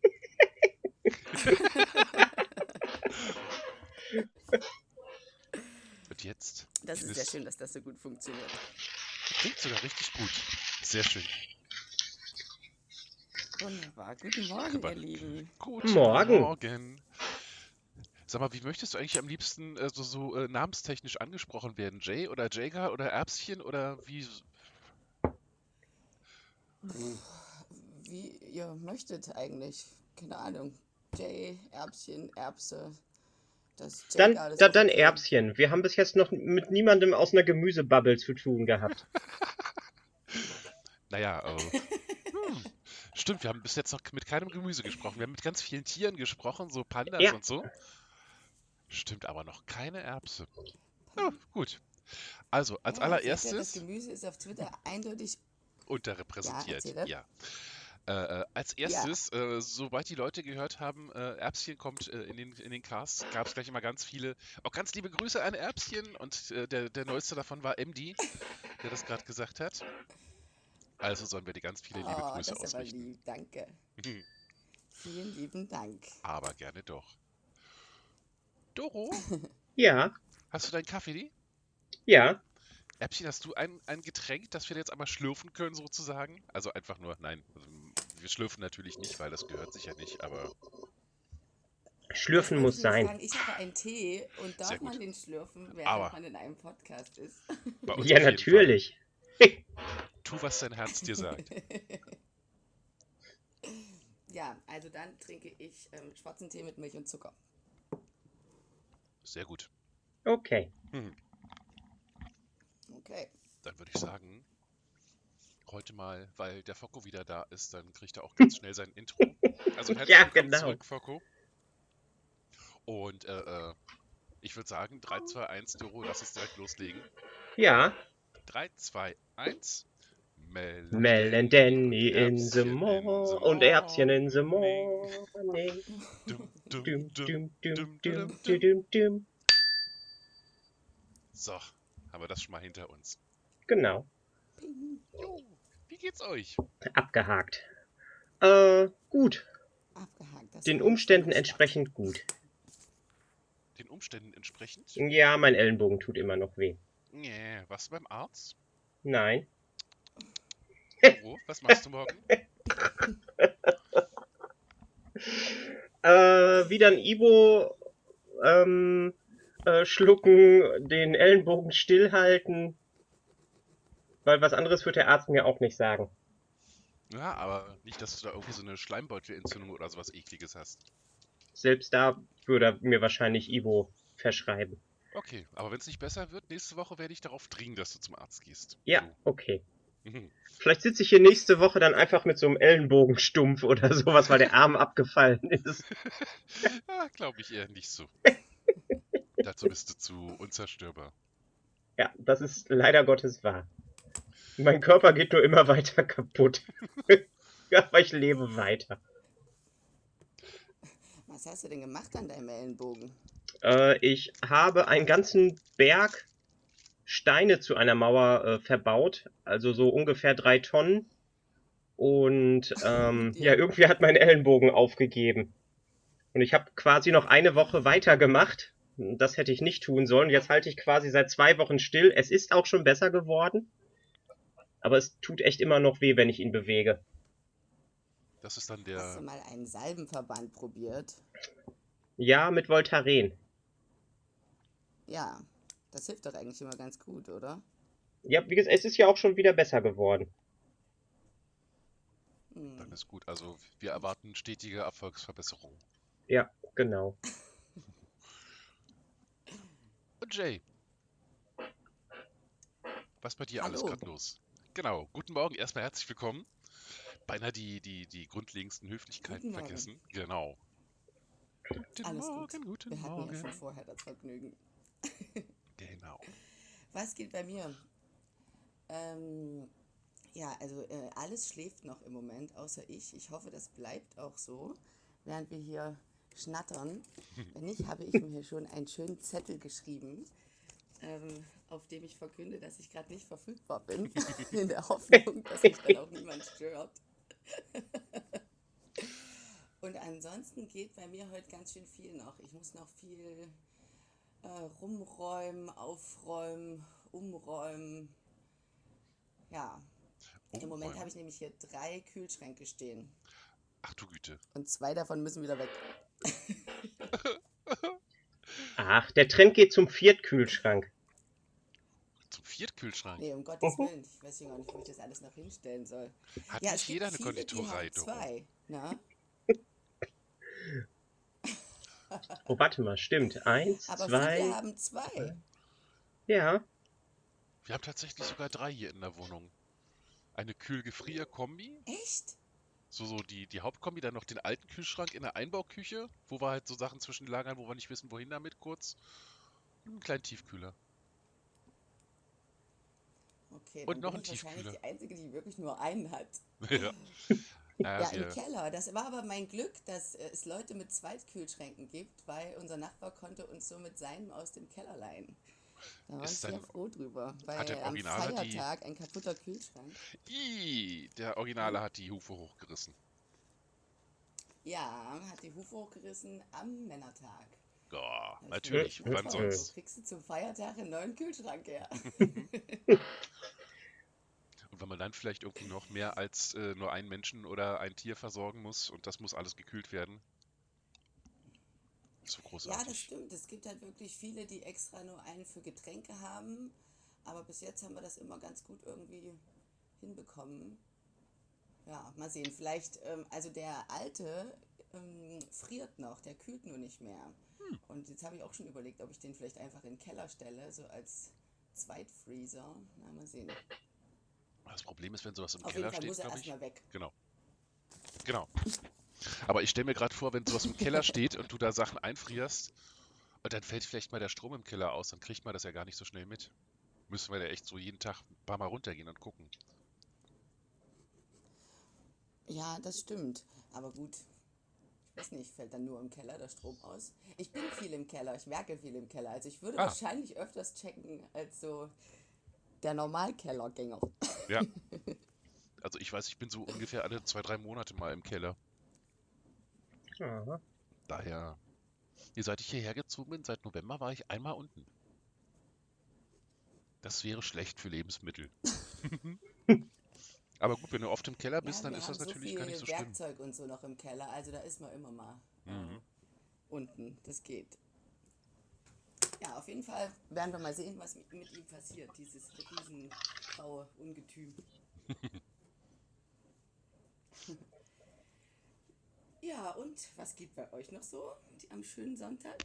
Und jetzt Das Ist- sehr schön, dass das so gut funktioniert. klingt sogar richtig gut. Sehr schön. Wunderbar. Guten Morgen, Aber- ihr Lieben. Guten Morgen. Morgen. Sag mal, wie möchtest du eigentlich am liebsten äh, so, so äh, namenstechnisch angesprochen werden? Jay oder Jager oder Erbschen oder wie? Wie ihr möchtet eigentlich. Keine Ahnung. Jay, Erbschen, Erbse. Das Dann, da, dann. Erbschen. Wir haben bis jetzt noch mit niemandem aus einer Gemüsebubble zu tun gehabt. <laughs> Naja, hm. <laughs> stimmt, wir haben bis jetzt noch mit keinem Gemüse gesprochen. Wir haben mit ganz vielen Tieren gesprochen, so Pandas Ja. und so. Stimmt, aber noch keine Erbse. Ja, gut. Also, als Ja, ihr, Das allererstes Gemüse ist auf Twitter eindeutig. unterrepräsentiert. erzähle. Ja. Äh, äh, als erstes, äh, sobald die Leute gehört haben, äh, Erbschen kommt äh, in, den, in den Cast, gab es gleich immer ganz viele, auch ganz liebe Grüße an Erbschen und äh, der, der neueste davon war MD, der das gerade gesagt hat. Also sollen wir dir ganz viele liebe Oh, das Grüße ist aber ausrichten. lieb. Danke. <laughs> Vielen lieben Dank. Aber gerne doch. Doro, <laughs> Ja, hast du deinen Kaffee? ja. Erbchen, hast du ein, ein Getränk, das wir jetzt einmal schlürfen können, sozusagen? Also einfach nur, nein, also, wir schlürfen natürlich nicht, weil das gehört sicher nicht, aber Schlürfen Das muss sein. Fragen. Ich habe einen Tee und darf Sehr gut. man den schlürfen, während Aber- man in einem Podcast ist? Ja, natürlich. Tu, was dein Herz dir sagt. <laughs> ja, also dann trinke ich ähm, schwarzen Tee mit Milch und Zucker. Sehr gut. Okay. Hm. Okay. Dann würde ich sagen, heute mal, weil der Focko wieder da ist, dann kriegt er auch ganz schnell sein Intro. <laughs> Also herzlich Ja, willkommen genau. zurück, Focko. Und äh, äh, ich würde sagen, 3, 2, 1, Doro, lass uns direkt loslegen. Ja. 3, 2, 1. Mel, Mel and Danny in the morning. the Und Erbschen in the morning. dum. So, haben wir das schon mal hinter uns. Genau. Jo, wie geht's euch? Abgehakt. Äh, gut. Abgehakt. Den Umständen entsprechend gut. Den Umständen entsprechend? Ja, mein Ellenbogen tut immer noch weh. Nee, warst du beim Arzt? Nein. Doro, was machst du morgen? <laughs> Äh, wieder ein Ibo ähm, äh, schlucken, den Ellenbogen stillhalten. Weil was anderes wird der Arzt mir auch nicht sagen. Ja, aber nicht, dass du da irgendwie so eine Schleimbeutelentzündung oder sowas ekliges hast. Selbst da würde er mir wahrscheinlich Ivo verschreiben. Okay, aber wenn es nicht besser wird, nächste Woche werde ich darauf dringen, dass du zum Arzt gehst. Ja, okay. Mhm. Vielleicht sitze ich hier nächste Woche dann einfach mit so einem Ellenbogenstumpf oder <laughs> sowas, weil der Arm abgefallen ist. <laughs> ah, Glaube ich eher nicht so. <laughs> Dazu bist du zu unzerstörbar. Ja, das ist leider Gottes wahr. Mein Körper geht nur immer weiter kaputt. Aber ich lebe weiter. Was hast du denn gemacht an deinem Ellenbogen? Äh, ich habe einen ganzen Berg Steine zu einer Mauer äh, verbaut, also so ungefähr drei Tonnen. Und ähm, <laughs> ja, irgendwie hat mein Ellenbogen aufgegeben. Und ich habe quasi noch eine Woche weitergemacht. Das hätte ich nicht tun sollen. Jetzt halte ich quasi seit zwei Wochen still. Es ist auch schon besser geworden. Aber es tut echt immer noch weh, wenn ich ihn bewege. Das ist dann Hast du der. mal einen Salbenverband probiert? Ja, mit Voltaren. Ja, das hilft doch eigentlich immer ganz gut, oder? Ja, wie gesagt, es ist ja auch schon wieder besser geworden. Hm. Dann ist gut. Also wir erwarten stetige Erfolgsverbesserung. Ja, genau. <laughs> Und Jay. Was bei dir alles Hallo. gerade los? Genau. Guten Morgen. Erstmal herzlich willkommen. Beinahe die, die, die grundlegendsten Höflichkeiten vergessen. Genau. Guten Alles gut. Morgen, guten Wir hatten Morgen. ja schon vorher das Vergnügen. Genau. Was geht bei mir? Ähm, ja, also äh, alles schläft noch im Moment, außer ich. Ich hoffe, das bleibt auch so, während wir hier schnattern. <laughs> Wenn nicht, habe ich mir schon einen schönen Zettel geschrieben, ähm, auf dem ich verkünde, dass ich gerade nicht verfügbar bin, <laughs> in der Hoffnung, dass mich dann auch niemand stört. <laughs> Und ansonsten geht bei mir heute ganz schön viel noch. Ich muss noch viel äh, rumräumen, aufräumen, umräumen. Ja, im Moment Umräumen. habe ich nämlich hier drei Kühlschränke stehen. Ach du Güte. Und zwei davon müssen wieder weg. <laughs> Ach, der Trend geht zum Viertkühlschrank. Zum Viertkühlschrank. Nee, um <laughs> Gottes. Willen. Ich weiß ja gar nicht, wo ich das alles noch hinstellen soll. Hat ja, nicht jeder eine Konditorei, zwei. Na? Oh, warte mal, stimmt. Eins, Aber zwei. viele haben zwei. Ja, Wir haben tatsächlich sogar drei hier in der Wohnung. Eine Kühl-Gefrier-Kombi, Echt? so, so die, die Hauptkombi, dann noch den alten Kühlschrank in der Einbauküche, wo wir halt so Sachen zwischen lagern, wo wir nicht wissen, wohin damit kurz. Und einen kleinen Tiefkühler. Okay, Und dann noch bin ein ich wahrscheinlich Tiefkühler. die Einzige, die wirklich nur einen hat. <laughs> ja. Ja, Ja, im Keller. Das war aber mein Glück, dass äh, es Leute mit Zweitkühlschränken gibt, weil unser Nachbar konnte uns so mit seinem aus dem Keller leihen. Da war ich Ist sehr dann- froh drüber, weil hat der am Originale die- Feiertag ein kaputter Kühlschrank. Ih, der Originale hat die Hufe hochgerissen. Ja, hat die Hufe hochgerissen am Männertag. Ja, ich natürlich, wann sonst? Kriegst du zum Feiertag einen neuen Kühlschrank her? <laughs> <laughs> Und wenn man dann vielleicht irgendwie noch mehr als äh, nur einen Menschen oder ein Tier versorgen muss und das muss alles gekühlt werden. So Ja, das großartig. stimmt. Es gibt halt wirklich viele, die extra nur einen für Getränke haben. Aber bis jetzt haben wir das immer ganz gut irgendwie hinbekommen. Ja, mal sehen. Vielleicht, ähm, also der alte ähm, friert noch, der kühlt nur nicht mehr. Und jetzt habe ich auch schon überlegt, ob ich den vielleicht einfach in den Keller stelle, so als Zweitfreezer. Na, mal sehen. Das Problem ist, wenn sowas im Auf Keller steht, muss er glaube ich. erstmal weg. Genau. Genau. Aber ich stelle mir gerade vor, wenn sowas im Keller <laughs> steht und du da Sachen einfrierst und dann fällt vielleicht mal der Strom im Keller aus, dann kriegt man das ja gar nicht so schnell mit. Müssen wir da echt so jeden Tag ein paar Mal runtergehen und gucken. Ja, das stimmt. Aber gut, ich weiß nicht, fällt dann nur im Keller der Strom aus? Ich bin viel im Keller, ich werke viel im Keller. Also ich würde Ah. wahrscheinlich öfters checken als so der Normalkellergänger. Ja. <laughs> Also ich weiß, ich bin so ungefähr alle zwei, drei Monate mal im Keller. Aha. Daher, ihr seit ich hierher gezogen bin, seit November war ich einmal unten. Das wäre schlecht für Lebensmittel. <laughs> Aber gut, wenn du oft im Keller bist, ja, dann ist das natürlich so gar nicht so schlimm. Werkzeug und so noch im Keller, also da ist man immer mal Mhm. unten. Das geht. Ja, auf jeden Fall werden wir mal sehen, was mit, mit ihm passiert, dieses riesengraue Ungetüm. <laughs> Ja, und was geht bei euch noch so am schönen Sonntag?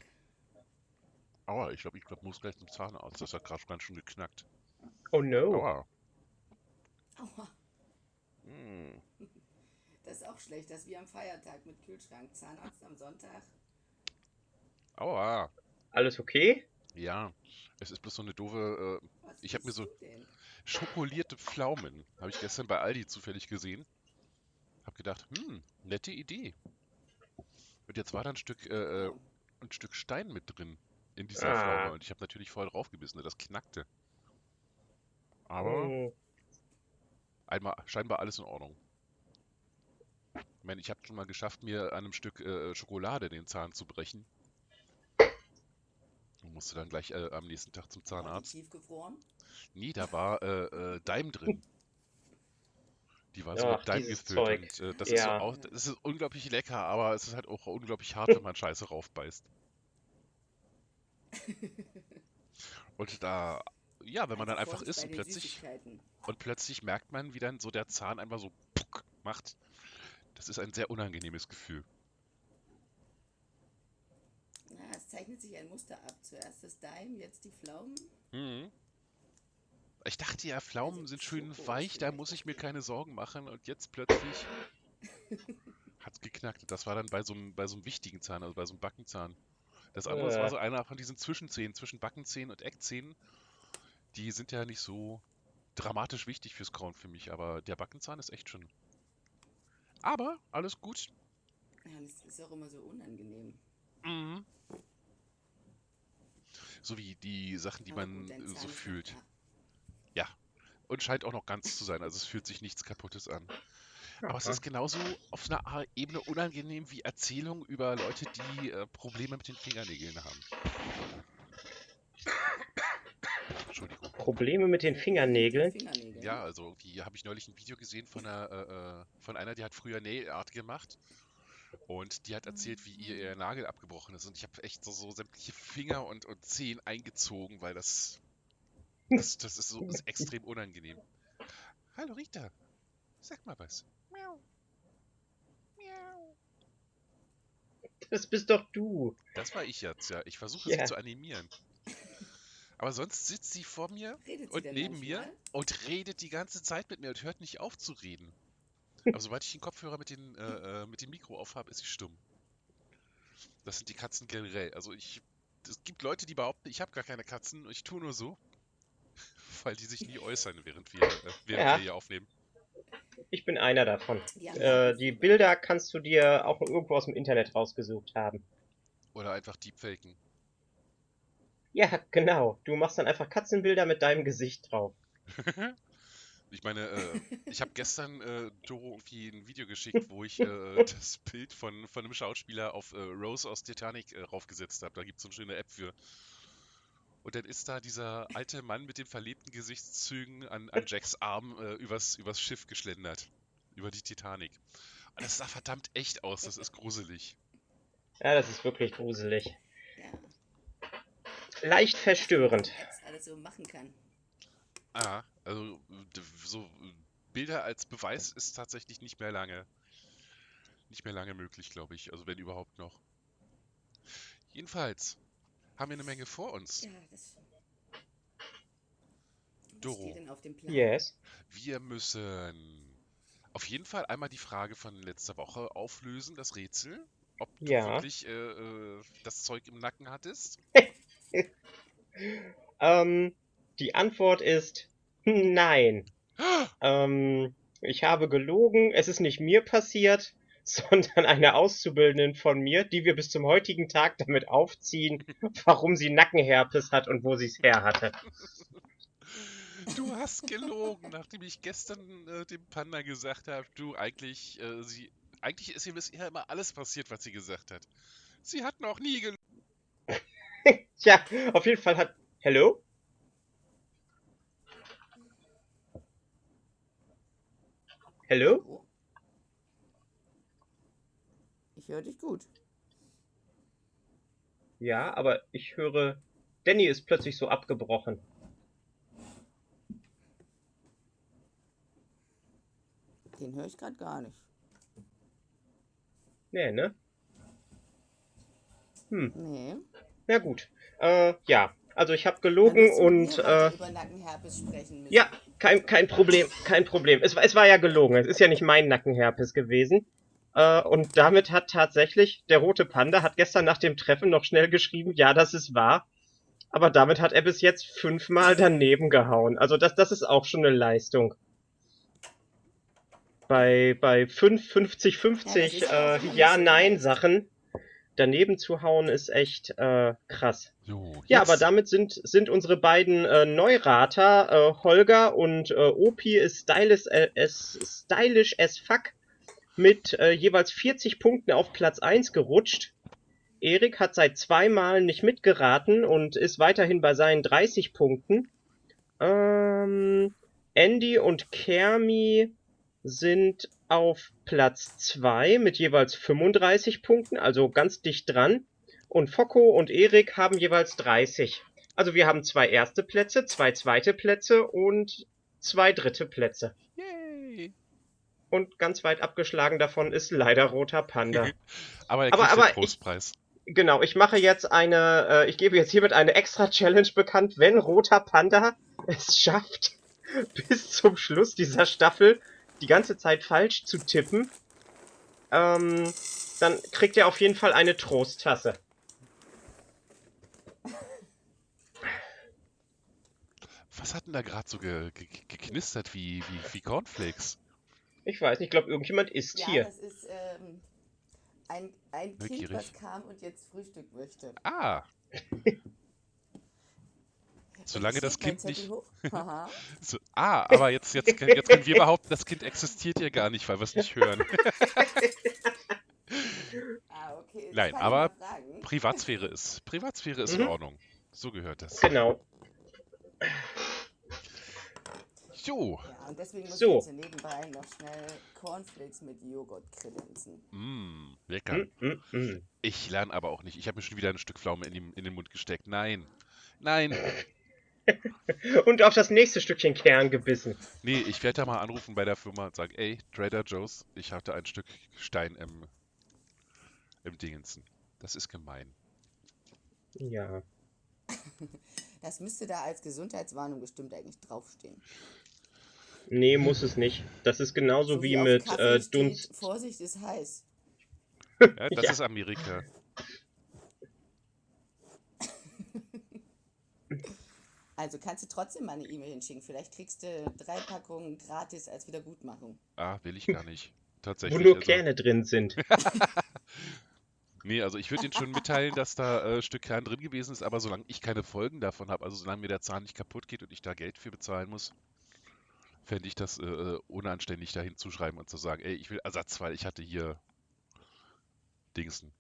Aua, ich glaube, ich glaub, muss gleich zum Zahnarzt. Das hat gerade ganz schön geknackt. Oh no. Aua. Aua, Hm. <laughs> das ist auch schlecht. Das ist wie am Feiertag mit Kühlschrank. Zahnarzt am Sonntag. Aua. Alles okay? Ja, es ist bloß so eine doofe äh, Was Ich hab mir so- schokolierte Pflaumen. Habe ich gestern bei Aldi zufällig gesehen. Hab gedacht, hm, nette Idee. Und jetzt war da ein Stück, äh, äh, ein Stück Stein mit drin in dieser Ah. Pflaume. Und ich habe natürlich voll draufgebissen. Das knackte. Aber Oh. einmal scheinbar alles in Ordnung. Ich meine, ich habe schon mal geschafft, mir an einem Stück äh, Schokolade den Zahn zu brechen. Und musste dann gleich äh, am nächsten Tag zum War die Zahnarzt. Tiefgefroren? Nee, da war äh, äh, Daim drin. Die war so Ach, mit Daim dieses gefüllt Zeug. und äh, das ist so Ja. auch, das ist unglaublich lecker, aber es ist halt auch unglaublich hart, wenn man Scheiße raufbeißt. <laughs> Und da, ja, wenn man dann einfach isst und plötzlich, und plötzlich merkt man, wie dann so der Zahn einfach so puck macht. Das ist ein sehr unangenehmes Gefühl. Ja, es zeichnet sich ein Muster ab. Zuerst das Daim, jetzt die Pflaumen. Mhm. Ich dachte ja, Pflaumen Also sind schön Schoko weich, da muss ich mir keine Sorgen machen und jetzt plötzlich <laughs> hat's geknackt. Das war dann bei so einem, bei so einem wichtigen Zahn, also bei so einem Backenzahn. Das andere das war Äh. so einer von diesen Zwischenzähnen, zwischen Backenzähnen und Eckzähnen. Die sind ja nicht so dramatisch wichtig fürs Kauen für mich, aber der Backenzahn ist echt schön. Aber alles gut. Ja, das ist auch immer so unangenehm. Mhm. So wie die Sachen, die Aber man gut, äh, so fühlt. da. Und scheint auch noch ganz zu sein. Also es fühlt sich nichts Kaputtes an. Aber es ist genauso auf einer Ebene unangenehm wie Erzählungen über Leute, die äh, Probleme mit den Fingernägeln haben. Entschuldigung. Probleme mit den Fingernägeln? Fingernägeln. Ja, also die habe ich neulich ein Video gesehen von einer, äh, äh, von einer, die hat früher Nailart gemacht. Und die hat erzählt, wie ihr ihr Nagel abgebrochen ist. Und ich habe echt so, so sämtliche Finger und, und Zehen eingezogen, weil das, das, das ist so ist extrem unangenehm. Hallo Rita, sag mal was. Miau. Miau. Das bist doch du. Das war ich jetzt, ja. Ich versuche Ja. sie zu animieren. Aber sonst sitzt sie vor mir Redet sie und neben mir manchmal? und redet die ganze Zeit mit mir und hört nicht auf zu reden. Aber sobald ich den Kopfhörer mit, den, äh, äh, mit dem Mikro aufhabe, ist sie stumm. Das sind die Katzen generell. Also ich. Es gibt Leute, die behaupten, ich habe gar keine Katzen und ich tue nur so, <laughs> weil die sich nie äußern, während wir, äh, während Ja. wir hier aufnehmen. Ich bin einer davon. Die haben Äh, die Bilder kannst du dir auch irgendwo aus dem Internet rausgesucht haben. Oder einfach deepfaken. Ja, genau. Du machst dann einfach Katzenbilder mit deinem Gesicht drauf. <laughs> Ich meine, äh, <laughs> ich habe gestern äh, Doro irgendwie ein Video geschickt, wo ich äh, <laughs> das Bild von, von einem Schauspieler auf äh, Rose aus Titanic äh, raufgesetzt habe. Da gibt es so eine schöne App für. Und dann ist da dieser alte Mann mit den verlebten Gesichtszügen an, an <laughs> Jacks Arm äh, übers, übers Schiff geschlendert. Über die Titanic. Und das sah verdammt echt aus, das ist gruselig. Ja, das ist wirklich gruselig. ja, Leicht verstörend. was alles so machen kann. Ah, also so Bilder als Beweis ist tatsächlich nicht mehr lange, nicht mehr lange möglich, glaube ich. Also wenn überhaupt noch. Jedenfalls haben wir eine Menge vor uns. Ja, das. Was Doro. steht denn auf dem Plan? Yes. Wir müssen auf jeden Fall einmal die Frage von letzter Woche auflösen, das Rätsel, ob du Ja. wirklich äh, äh, das Zeug im Nacken hattest. <laughs> Ähm, die Antwort ist nein. <gasps> Ähm, ich habe gelogen. Es ist nicht mir passiert, <laughs> sondern einer Auszubildenden von mir, die wir bis zum heutigen Tag damit aufziehen, <laughs> warum sie Nackenherpes hat und wo sie es her hatte. Du hast gelogen, nachdem ich gestern äh, dem Panda gesagt habe, du eigentlich, äh, sie, eigentlich ist ihr bisher immer alles passiert, was sie gesagt hat. Sie hat noch nie gelogen. <laughs> Tja, auf jeden Fall hat. Hello? Hello? Oh. Ich höre dich gut. Ja, aber ich höre. Danny ist plötzlich so abgebrochen. Den höre ich gerade gar nicht. Nee, ne? Hm. Nee. Na gut. Äh, ja. Also ich habe gelogen und äh, über Nackenherpes sprechen müssen. Ja, kein, kein Problem, kein Problem. Es, es war ja gelogen. Es ist ja nicht mein Nackenherpes gewesen. Äh, und damit hat tatsächlich der rote Panda hat gestern nach dem Treffen noch schnell geschrieben, ja, das ist wahr. Aber damit hat er bis jetzt fünfmal daneben gehauen. Also das, das ist auch schon eine Leistung. Bei, bei 5, 50, 50 Ja-Nein-Sachen daneben zu hauen, ist echt äh, krass. So, ja, aber damit sind, sind unsere beiden äh, Neurater, äh, Holger und äh, Opi, ist stylish, äh, as, stylish as fuck, mit äh, jeweils 40 Punkten auf Platz 1 gerutscht. Erik hat seit zweimal nicht mitgeraten und ist weiterhin bei seinen 30 Punkten. Ähm, Andy und Kermi sind auf Platz 2 mit jeweils 35 Punkten, also ganz dicht dran. Und Focko und Erik haben jeweils 30. Also wir haben zwei erste Plätze, zwei zweite Plätze und zwei dritte Plätze. Yay. Und ganz weit abgeschlagen davon ist leider Roter Panda. <laughs> aber er kriegt aber, aber Trostpreis. Genau, ich mache jetzt eine, äh, ich gebe jetzt hiermit eine extra Challenge bekannt, wenn Roter Panda es schafft, <laughs> bis zum Schluss dieser Staffel die ganze Zeit falsch zu tippen, ähm, dann kriegt er auf jeden Fall eine Trosttasse. Was hat denn da gerade so ge ge geknistert wie, wie, wie Cornflakes? Ich weiß nicht, ich glaube, irgendjemand isst ja, hier. das ist ähm, ein, ein Kind, was kam und jetzt Frühstück möchte. Ah! Solange das Kind nicht. <laughs> so, ah, aber jetzt, jetzt, jetzt können wir behaupten, das Kind existiert ja gar nicht, weil wir es nicht hören. <laughs> <laughs> ah, okay. Nein, aber Privatsphäre ist. Privatsphäre ist mhm. in Ordnung. So gehört das. Genau. Jo. Ja, und deswegen muss so. ich jetzt nebenbei noch schnell Cornflakes mit Joghurt kredenzen. Mm, lecker. Mm, mm, mm. Ich lerne aber auch nicht. Ich habe mir schon wieder ein Stück Pflaume in, die, in den Mund gesteckt. Nein. Nein. Und auf das nächste Stückchen Kern gebissen. Nee, ich werde da mal anrufen bei der Firma und sagen, ey, Trader Joe's, ich hatte ein Stück Stein im, im Dingensen. Das ist gemein. Ja. <laughs> Das müsste da als Gesundheitswarnung bestimmt eigentlich draufstehen. Nee, muss es nicht. Das ist genauso so wie, wie mit äh, Dunst. Vorsicht ist heiß. Ja, das <laughs> ja. ist Amerika. Also kannst du trotzdem mal eine E-Mail hinschicken. Vielleicht kriegst du drei Packungen gratis als Wiedergutmachung. Ah, will ich gar nicht. <laughs> Tatsächlich. Wo nur also... Kerne drin sind. <laughs> nee, also ich würde Ihnen schon mitteilen, dass da äh, Stück Kern drin gewesen ist, aber solange ich keine Folgen davon habe, also solange mir der Zahn nicht kaputt geht und ich da Geld für bezahlen muss, fände ich das äh, äh, unanständig, da hinzuschreiben und zu sagen, ey, ich will Ersatz, weil ich hatte hier Dingsen.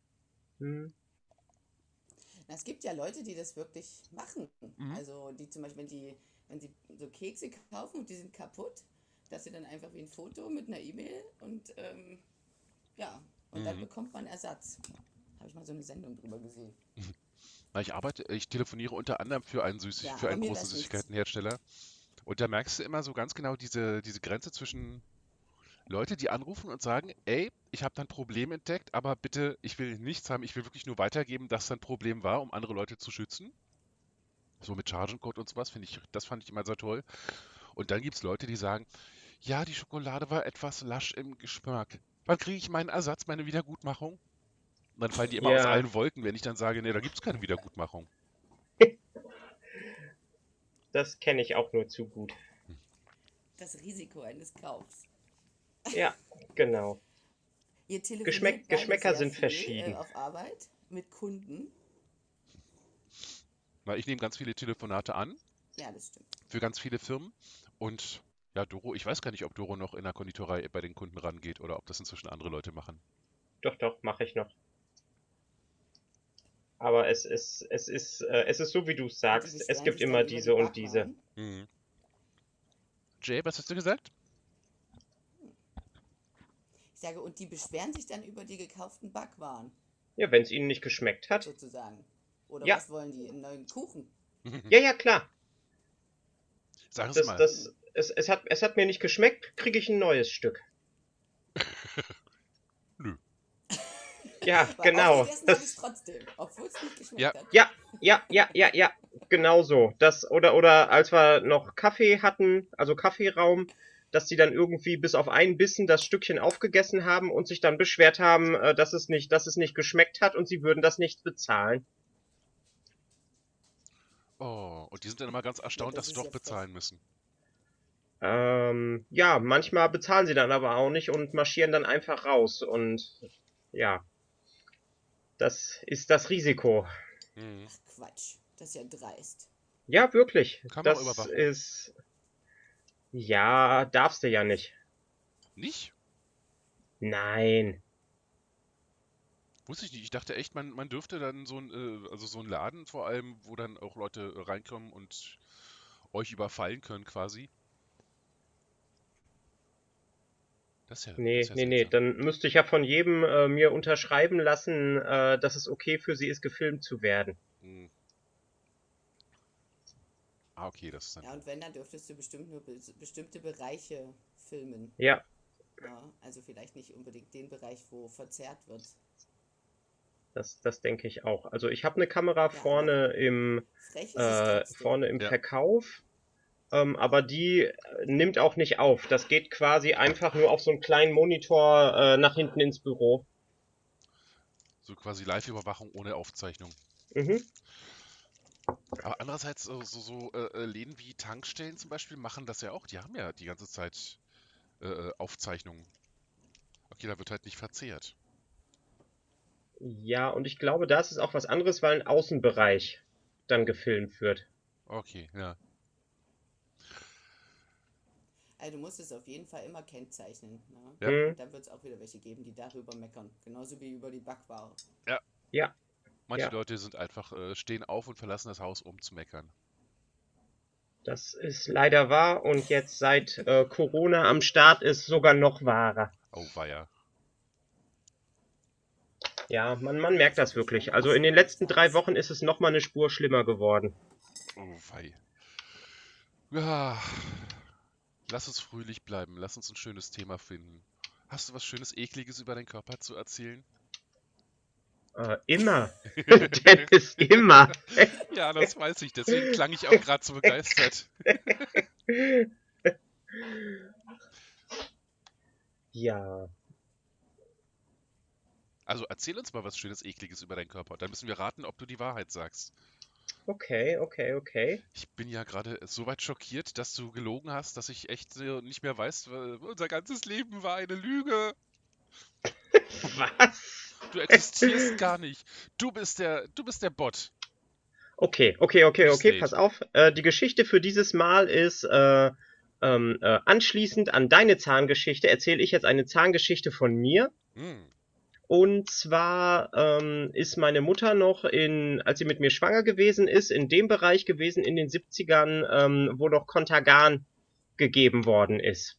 Hm. Es gibt ja Leute, die das wirklich machen. Mhm. Also die zum Beispiel, wenn die, wenn sie so Kekse kaufen und die sind kaputt, dass sie dann einfach wie ein Foto mit einer E-Mail und ähm, ja, und mhm. dann bekommt man Ersatz. Habe ich mal so eine Sendung drüber gesehen. Na, ich arbeite, ich telefoniere unter anderem für einen, Süßig ja, für einen großen Süßigkeitenhersteller. Und da merkst du immer so ganz genau diese, diese Grenze zwischen Leute, die anrufen und sagen, ey, ich habe da ein Problem entdeckt, aber bitte, ich will nichts haben, ich will wirklich nur weitergeben, dass da ein Problem war, um andere Leute zu schützen. So mit Chargencode und sowas, finde ich, das fand ich immer sehr toll. Und dann gibt es Leute, die sagen, ja, die Schokolade war etwas lasch im Geschmack. Wann kriege ich meinen Ersatz, meine Wiedergutmachung? Und dann fallen die immer ja. aus allen Wolken, wenn ich dann sage, nee, da gibt es keine Wiedergutmachung. <laughs> Das kenne ich auch nur zu gut. Das Risiko eines Kaufs. Ja, genau. Geschmäck Geschmäcker sind viel, verschieden. Äh, auf Arbeit mit Kunden. Na, ich nehme ganz viele Telefonate an. Ja, das stimmt. Für ganz viele Firmen. Und ja, Doro, ich weiß gar nicht, ob Doro noch in der Konditorei bei den Kunden rangeht oder ob das inzwischen andere Leute machen. Doch, doch, mache ich noch. Aber es ist, es ist, äh, es ist so, wie du sagst. Es gibt immer diese und diese. Mhm. Jay, was hast du gesagt? Ich sage, und die beschweren sich dann über die gekauften Backwaren. Ja, wenn es ihnen nicht geschmeckt hat. Sozusagen. Oder ja. was wollen die? Einen neuen Kuchen? <laughs> Ja, ja, klar. Sag es das, mal. Das, es, es, hat, es hat mir nicht geschmeckt, kriege ich ein neues Stück. <laughs> Nö. Ja, <laughs> Weil genau. ich trotzdem, obwohl es nicht geschmeckt Ja. hat. Ja, ja, ja, ja, ja, genau so. Das, oder, oder als wir noch Kaffee hatten, also Kaffeeraum, dass die dann irgendwie bis auf einen Bissen das Stückchen aufgegessen haben und sich dann beschwert haben, äh, dass es nicht, dass es nicht geschmeckt hat und sie würden das nicht bezahlen. Oh, und die sind dann immer ganz erstaunt, das dass sie doch ja bezahlen müssen. Ähm, ja, manchmal bezahlen sie dann aber auch nicht und marschieren dann einfach raus und ja, das ist das Risiko. Hm. Ach Quatsch, das ist ja dreist. Ja, wirklich. Kann man das überwachen. ist. Ja, darfst du ja nicht. Nicht? Nein. Wusste ich nicht. Ich dachte echt, man, man dürfte dann so ein, äh, also so ein Laden vor allem, wo dann auch Leute reinkommen und euch überfallen können quasi. Das ist ja, Nee, das ja nee, nee. Dann müsste ich ja von jedem äh, mir unterschreiben lassen, äh, dass es okay für sie ist, gefilmt zu werden. Hm. Ah, okay, das ist dann. Ja, und wenn, dann dürftest du bestimmt nur be bestimmte Bereiche filmen. Ja, Ja, also vielleicht nicht unbedingt den Bereich, wo verzerrt wird. das, das denke ich auch. Also ich habe eine Kamera vorne im, äh, vorne im Ja. Verkauf. Ähm, aber die äh, nimmt auch nicht auf. Das geht quasi einfach nur auf so einen kleinen Monitor äh, nach hinten ins Büro. So quasi Live-Überwachung ohne Aufzeichnung. Mhm. Aber andererseits, so, so, so äh, äh, Läden wie Tankstellen zum Beispiel machen das ja auch. Die haben ja die ganze Zeit äh, äh, Aufzeichnungen. Okay, da wird halt nicht verzehrt. Ja, und ich glaube, da ist es auch was anderes, weil ein Außenbereich dann gefilmt wird. Okay, ja. Also du musst es auf jeden Fall immer kennzeichnen. Ne? Ja. Mhm. Dann wird es auch wieder welche geben, die darüber meckern. Genauso wie über die Backware. Ja, Manche Ja. Leute sind einfach, äh, stehen auf und verlassen das Haus, um zu meckern. das ist leider wahr und jetzt seit äh, Corona am Start ist sogar noch wahrer. Oh, weia. Ja, man, man merkt das wirklich. Also in den letzten drei Wochen ist es noch mal eine Spur schlimmer geworden. Oh, wei. Ja. Lass uns fröhlich bleiben. Lass uns ein schönes Thema finden. Hast du was Schönes, Ekliges über deinen Körper zu erzählen? Äh, immer. <laughs> Dennis, immer. Ja, das weiß ich. Deswegen klang ich auch gerade so begeistert. Ja. Also erzähl uns mal was Schönes, Ekliges über deinen Körper. Dann müssen wir raten, ob du die Wahrheit sagst. Okay, okay, okay. Ich bin ja gerade so weit schockiert, dass du gelogen hast, dass ich echt nicht mehr weiß, unser ganzes Leben war eine Lüge. <laughs> Was? Du existierst gar nicht. Du bist der, du bist der Bot. Okay, okay, okay, okay, pass auf. Äh, die Geschichte für dieses Mal ist, äh, ähm, äh, anschließend an deine Zahngeschichte erzähle ich jetzt eine Zahngeschichte von mir. Hm. Und zwar ähm, ist meine Mutter noch in, als sie mit mir schwanger gewesen ist, in dem Bereich gewesen in den 70ern, ähm, wo noch Contagan gegeben worden ist.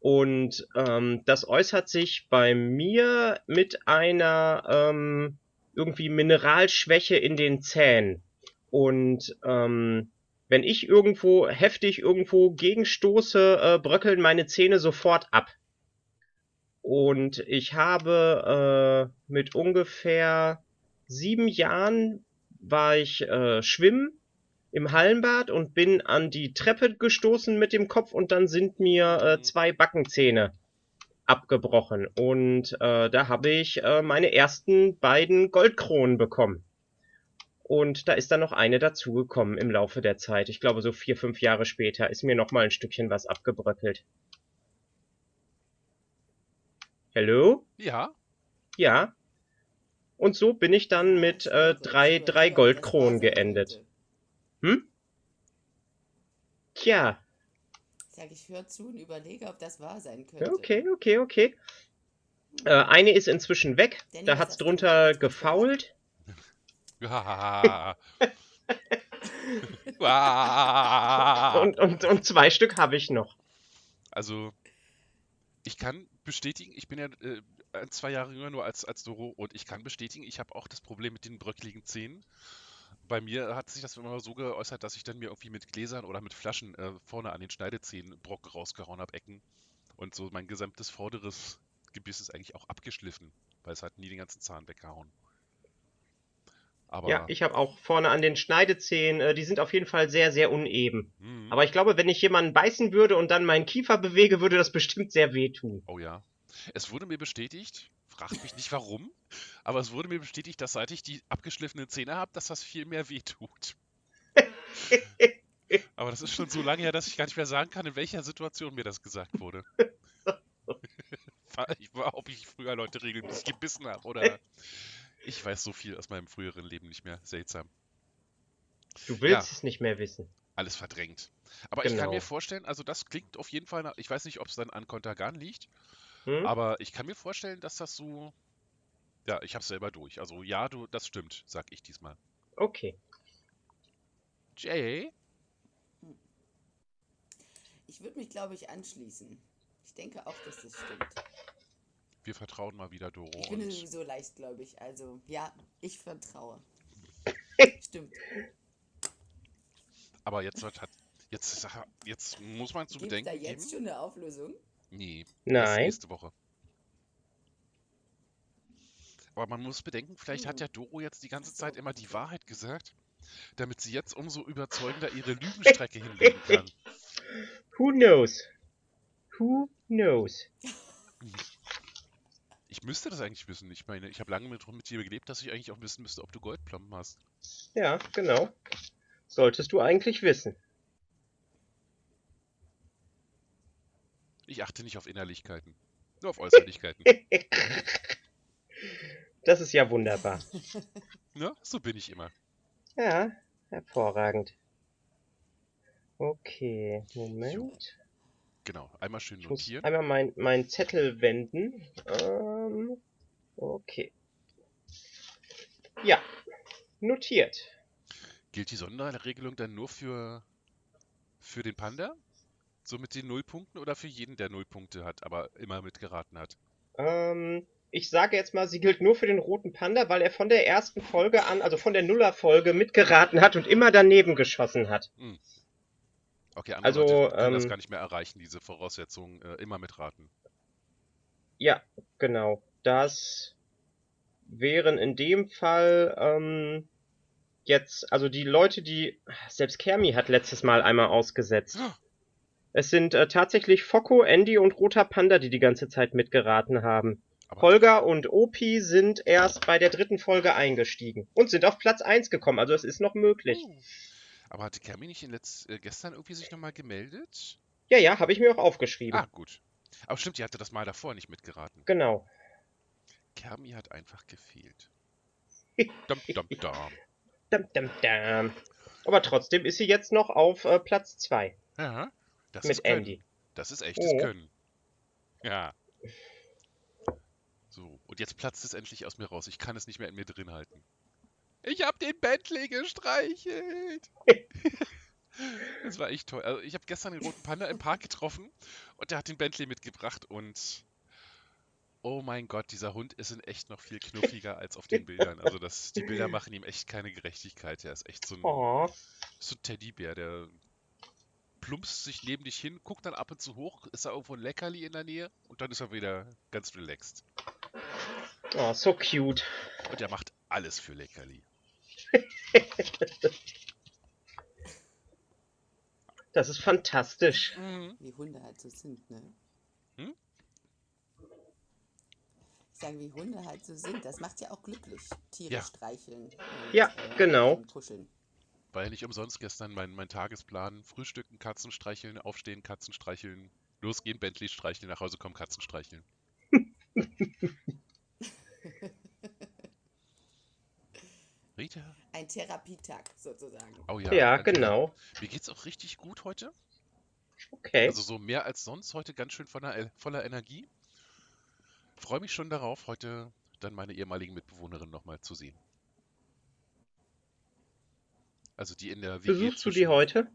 Und ähm, das äußert sich bei mir mit einer ähm, irgendwie Mineralschwäche in den Zähnen. Und ähm, wenn ich irgendwo heftig irgendwo gegenstoße, äh, bröckeln meine Zähne sofort ab. Und ich habe äh, mit ungefähr sieben Jahren war ich äh, schwimmen im Hallenbad und bin an die Treppe gestoßen mit dem Kopf und dann sind mir äh, zwei Backenzähne abgebrochen. Und äh, da habe ich äh, meine ersten beiden Goldkronen bekommen. Und da ist dann noch eine dazugekommen im Laufe der Zeit. Ich glaube, so vier, fünf Jahre später ist mir noch mal ein Stückchen was abgebröckelt. Hallo? Ja, Ja. Und so bin ich dann mit äh, drei, drei Goldkronen geendet. Hm? Tja, Sag ich, hör zu und überlege, ob das wahr sein könnte. okay, okay, okay. Äh, eine ist inzwischen weg. Danny, Da hat's drunter gefault. <laughs> Und, und, und zwei Stück habe ich noch. Also, ich kann bestätigen, ich bin ja äh, zwei Jahre jünger nur als, als Doro und ich kann bestätigen, ich habe auch das Problem mit den bröckligen Zähnen. Bei mir hat sich das immer so geäußert, dass ich dann mir irgendwie mit Gläsern oder mit Flaschen äh, vorne an den Schneidezähnen Brocken rausgehauen habe, Ecken. Und so mein gesamtes vorderes Gebiss ist eigentlich auch abgeschliffen. weil es hat nie den ganzen Zahn weggehauen. Aber, Ja, ich habe auch vorne an den Schneidezähnen, äh, die sind auf jeden Fall sehr, sehr uneben. hm, Aber ich glaube, wenn ich jemanden beißen würde und dann meinen Kiefer bewege, würde das bestimmt sehr wehtun. oh ja. Es wurde mir bestätigt, fragt mich nicht warum, aber es wurde mir bestätigt, dass seit ich die abgeschliffenen Zähne habe, dass das viel mehr wehtut. aber das ist schon so lange her, dass ich gar nicht mehr sagen kann, in welcher Situation mir das gesagt wurde. <laughs> ich war, ob ich früher Leute regelmäßig gebissen habe oder. Ich weiß so viel aus meinem früheren Leben nicht mehr. Seltsam. Du willst Ja. es nicht mehr wissen. Alles verdrängt. Aber ich kann Genau. mir vorstellen, also das klingt auf jeden Fall nach. Ich weiß nicht, ob es dann an Kontergan liegt, Hm? aber ich kann mir vorstellen, dass das so. Ja, ich hab's selber durch. Also ja, du, das stimmt, sag ich diesmal. Okay. Jay? Ich würde mich, glaube ich, anschließen. Ich denke auch, dass das stimmt. Wir vertrauen mal wieder Doro. Ich bin sowieso leichtgläubig. Also, ja, ich vertraue. <laughs> Stimmt. aber jetzt hat. Jetzt, jetzt muss man zu Gibt da bedenken jetzt geben. schon eine Auflösung? Nee, Nein. nächste Woche. Aber man muss bedenken, vielleicht hat Hm. ja Doro jetzt die ganze. Zeit immer die Wahrheit gesagt, damit sie jetzt umso überzeugender ihre Lügenstrecke <laughs> hinlegen kann. Who knows? Who knows? <laughs> Ich müsste das eigentlich wissen. Ich meine, ich habe lange mit, mit dir gelebt, dass ich eigentlich auch wissen müsste, ob du Goldplomben hast. Ja, genau. Solltest du eigentlich wissen. Ich achte nicht auf Innerlichkeiten. Nur auf Äußerlichkeiten. <laughs> Das ist ja wunderbar. <laughs> ne? So bin ich immer. Ja, hervorragend. Okay, Moment. Genau. Einmal schön Ich muss notieren. einmal mein, mein Zettel wenden. Ähm, okay. Ja, notiert. Gilt die Sonderregelung dann nur für, für den Panda? So mit den Nullpunkten oder für jeden, der Nullpunkte hat, aber immer mitgeraten hat? Ähm, ich sage jetzt mal, sie gilt nur für den roten Panda, weil er von der ersten Folge an, also von der Nuller-Folge, mitgeraten hat und immer daneben geschossen hat. Okay, andere Also, Leute können das ähm, gar nicht mehr erreichen, diese Voraussetzungen äh, immer mitraten. Ja, genau. Das wären in dem Fall ähm, jetzt, also die Leute, die. Selbst Kermi hat letztes Mal einmal ausgesetzt. Es sind äh, tatsächlich Focko, Andy und Roter Panda, die die ganze Zeit mitgeraten haben. Aber Holger und Opi sind erst bei der dritten Folge eingestiegen und sind auf Platz 1 gekommen, also es ist noch möglich. Oh. Aber hatte Kermi nicht in letz äh, gestern irgendwie sich nochmal gemeldet? Ja, ja, habe ich mir auch aufgeschrieben. Ah, gut. Aber stimmt, die hatte das Mal davor nicht mitgeraten. Genau. Kermi hat einfach gefehlt. <laughs> Dum, dum, dum. Dam, dam, dam. Aber trotzdem ist sie jetzt noch auf äh, Platz 2 Ja, das ist mit Können. Andy. Das ist echtes Oh. Können. Ja. So, und jetzt platzt es endlich aus mir raus. Ich kann es nicht mehr in mir drin halten. Ich hab den Bentley gestreichelt. <laughs> das war echt toll. Also ich habe gestern den roten Panda im Park getroffen und der hat den Bentley mitgebracht und oh mein Gott, dieser Hund ist in echt noch viel knuffiger als auf den Bildern. Also das, die Bilder machen ihm echt keine Gerechtigkeit. Er ist echt so ein, Oh, so ein Teddybär, der plumpst sich neben dich hin, guckt dann ab und zu hoch, ist da irgendwo ein Leckerli in der Nähe und dann ist er wieder ganz relaxed. oh, so cute. Und er macht alles für Leckerli. <laughs> Das ist fantastisch. Wie Hunde halt so sind, ne? Hm? Ich sage, wie Hunde halt so sind. Das macht ja auch glücklich. Tiere Ja. streicheln. Und, Ja, genau. und kuscheln. War ja nicht umsonst gestern mein, mein Tagesplan. Frühstücken, Katzen streicheln, aufstehen, Katzen streicheln, losgehen, Bentley streicheln, nach Hause kommen, Katzen streicheln. <laughs> Rita? Ein Therapietag sozusagen. Oh ja. Ja, genau. Mir geht's auch richtig gut heute. Okay. Also so mehr als sonst. Heute ganz schön voller, voller Energie. Freue mich schon darauf, heute dann meine ehemaligen Mitbewohnerin nochmal zu sehen. Also die in der WG Besuchst du die heute?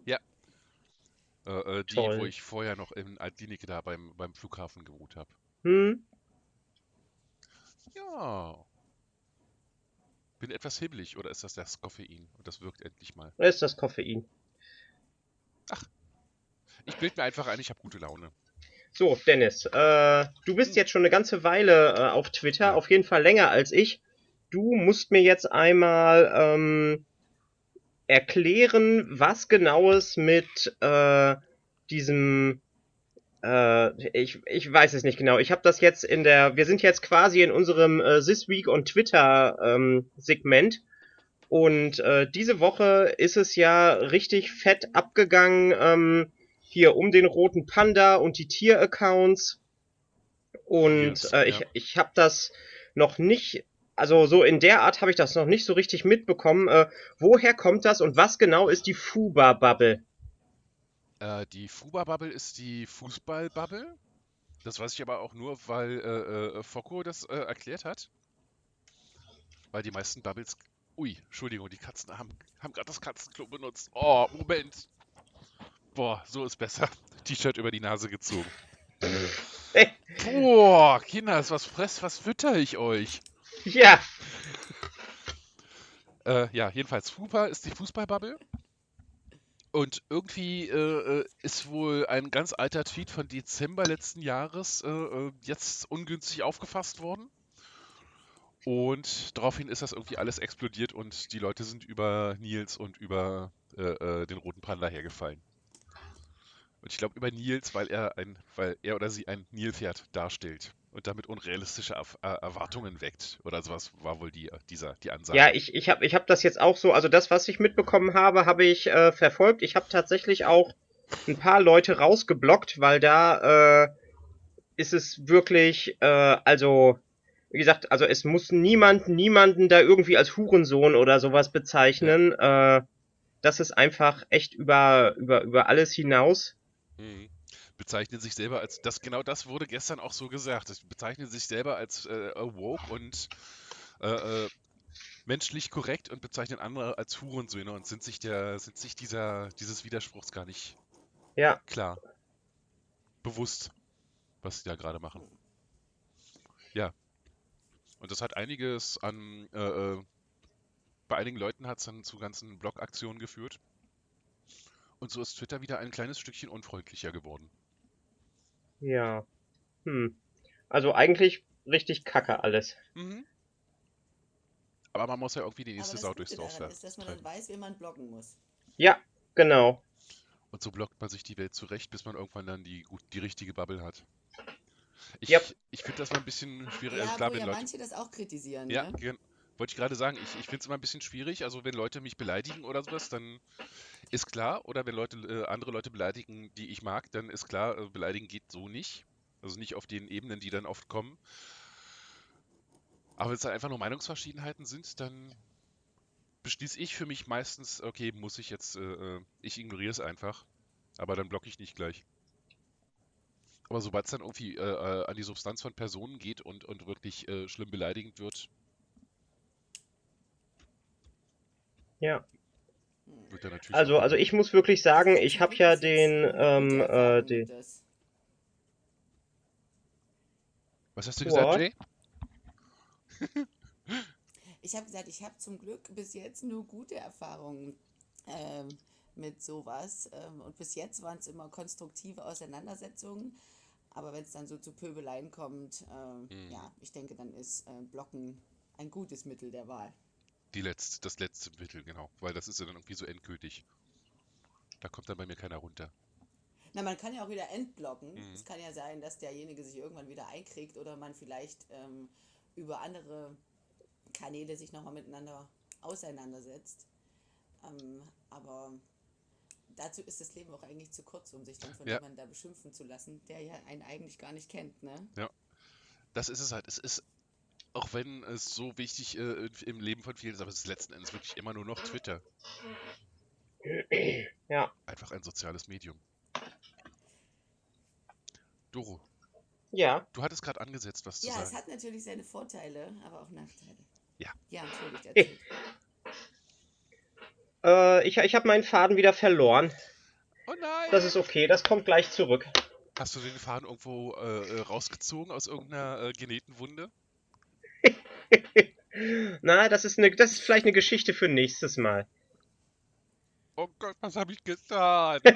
Äh, äh, die, Toll. wo ich vorher noch in Altlinike da beim, beim Flughafen gewohnt habe. Hm? Ja. Bin etwas hibbelig, oder ist das das Koffein? Und das wirkt endlich mal. Oder ist das Koffein? Ich bild mir einfach ein, ich habe gute Laune. So, Dennis, äh, du bist jetzt schon eine ganze Weile äh, auf Twitter, auf jeden Fall länger als ich. Du musst mir jetzt einmal ähm, erklären, was genaues mit äh, diesem äh, ich, ich weiß es nicht genau. Ich habe das jetzt in der, wir sind jetzt quasi in unserem äh, This Week on Twitter ähm, Segment und äh, diese Woche ist es ja richtig fett abgegangen ähm, hier um den roten Panda und die Tier-Accounts und Yes, äh, ich, ja. ich habe das noch nicht also so in der Art habe ich das noch nicht so richtig mitbekommen. Äh, woher kommt das und was genau ist die Fuba-Bubble? Äh, die Fuba-Bubble ist die Fußball-Bubble. Das weiß ich aber auch nur, weil äh, äh, Focko das äh, erklärt hat. Weil die meisten Bubbles. Ui, Entschuldigung, die Katzen haben, haben gerade das Katzenklo benutzt. Oh, Moment. Boah, so ist besser. <laughs> T-Shirt über die Nase gezogen. <laughs> Boah, Kinders, was fress, was fütter ich euch? <laughs> Ja, Äh, ja, jedenfalls Fupa ist die Fußballbubble. Und irgendwie äh, äh, ist wohl ein ganz alter Tweet von Dezember letzten Jahres äh, äh, jetzt ungünstig aufgefasst worden. Und daraufhin ist das irgendwie alles explodiert und die Leute sind über Nils und über äh, den roten Panda hergefallen. Und ich glaube über Nils, weil er ein, weil er oder sie ein Nilpferd darstellt und damit unrealistische äh, Erwartungen weckt. Oder sowas war wohl die, dieser, die Ansage. Ja, ich, ich habe ich hab das jetzt auch so, also das, was ich mitbekommen habe, habe ich äh, verfolgt. Ich habe tatsächlich auch ein paar Leute rausgeblockt, weil da äh, ist es wirklich, äh, also, wie gesagt, also es muss niemand, niemanden da irgendwie als Hurensohn oder sowas bezeichnen. Äh, das ist einfach echt über, über, über alles hinaus. Mhm. Bezeichnen sich selber als, das genau das wurde gestern auch so gesagt. Sie bezeichnen sich selber als äh, woke und äh, äh, menschlich korrekt und bezeichnen andere als Hurensöhne und sind sich der, sind sich dieser, dieses Widerspruchs gar nicht Ja, klar. Bewusst, was sie da gerade machen. Ja. Und das hat einiges an, äh, äh, bei einigen Leuten hat es dann zu ganzen Blog-Aktionen geführt. Und so ist Twitter wieder ein kleines Stückchen unfreundlicher geworden. Ja. Hm. Also eigentlich richtig kacke alles. Mhm. Aber man muss ja irgendwie die nächste Sau durchs Dorf ist, dass man dann weiß, wie man blocken muss. Ja, genau. Und so blockt man sich die Welt zurecht, bis man irgendwann dann die, gut, die richtige Bubble hat. Ich, Yep. ich finde das mal ein bisschen schwierig. Ja, also klar, wo ja Leute. manche das auch kritisieren, Ja, ne? Wollte ich gerade sagen, ich, ich finde es immer ein bisschen schwierig. Also wenn Leute mich beleidigen oder sowas, dann ist klar. Oder wenn Leute äh, andere Leute beleidigen, die ich mag, dann ist klar, äh, beleidigen geht so nicht. Also nicht auf den Ebenen, die dann oft kommen. Aber wenn es dann einfach nur Meinungsverschiedenheiten sind, dann beschließe ich für mich meistens, okay, muss ich jetzt, äh, äh, ich ignoriere es einfach. Aber dann blocke ich nicht gleich. Aber sobald es dann irgendwie äh, äh, an die Substanz von Personen geht und, und wirklich äh, schlimm beleidigend wird, Ja. wird natürlich. Also, also ich muss wirklich sagen, ich habe ja den, ähm, äh, den. Was hast du gesagt, What? Jay? <laughs> Ich habe gesagt, ich habe zum Glück bis jetzt nur gute Erfahrungen ähm, mit sowas. Ähm, und bis jetzt waren es immer konstruktive Auseinandersetzungen. Aber wenn es dann so zu Pöbeleien kommt, ähm, Mhm. ja, ich denke, dann ist äh, Blocken ein gutes Mittel der Wahl. Die letzte, das letzte Mittel, genau. Weil das ist ja dann irgendwie so endgültig. Da kommt dann bei mir keiner runter. Na, man kann ja auch wieder entblocken. Mhm. Es kann ja sein, dass derjenige sich irgendwann wieder einkriegt oder man vielleicht ähm, über andere Kanäle sich nochmal miteinander auseinandersetzt. Ähm, aber dazu ist das Leben auch eigentlich zu kurz, um sich dann von Ja. jemandem da beschimpfen zu lassen, der ja einen eigentlich gar nicht kennt, ne? Das ist es halt. Es ist, auch wenn es so wichtig äh, im Leben von vielen ist, aber es ist letzten Endes wirklich immer nur noch Twitter. ja. Einfach ein soziales Medium. Doro, Ja, du hattest gerade angesetzt, was zu Ja, es sagen. hat natürlich seine Vorteile, aber auch Nachteile. Ja. Ja, natürlich. äh, ich, ich habe meinen Faden wieder verloren. Oh nein! Das ist okay, das kommt gleich zurück. Hast du den Faden irgendwo äh, äh, rausgezogen aus irgendeiner äh, genähten Wunde? <laughs> Na, das ist, eine, das ist vielleicht eine Geschichte für nächstes Mal. Oh Gott. Was habe ich getan? <laughs> ich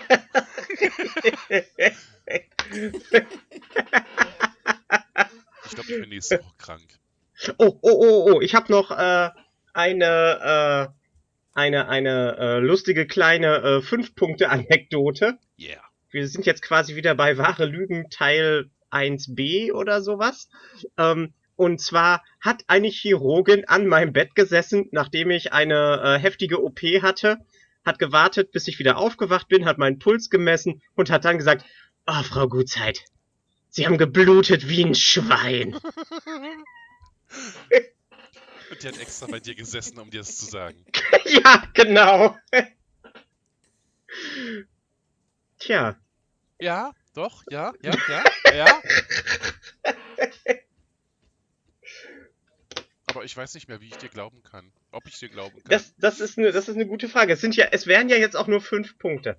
glaube, ich bin nächste Woche krank. Oh, oh, oh, oh, ich habe noch äh, eine, äh, eine, eine äh, lustige kleine äh, Fünf-Punkte-Anekdote. Yeah. Wir sind jetzt quasi wieder bei Wahre Lügen Teil 1b oder sowas. Ähm, und zwar hat eine Chirurgin an meinem Bett gesessen, nachdem ich eine äh, heftige OP hatte, hat gewartet, bis ich wieder aufgewacht bin, hat meinen Puls gemessen und hat dann gesagt, oh, Frau Gutzeit, Sie haben geblutet wie ein Schwein. <laughs> Und die hat extra bei dir gesessen, um dir das zu sagen. <laughs> ja, genau. Tja. Ja, doch, ja, ja, ja, ja. <laughs> Aber ich weiß nicht mehr, wie ich dir glauben kann. Ob ich dir glauben kann. Das, das, ist, eine, das ist eine gute Frage. Es, sind ja, es wären ja jetzt auch nur fünf Punkte.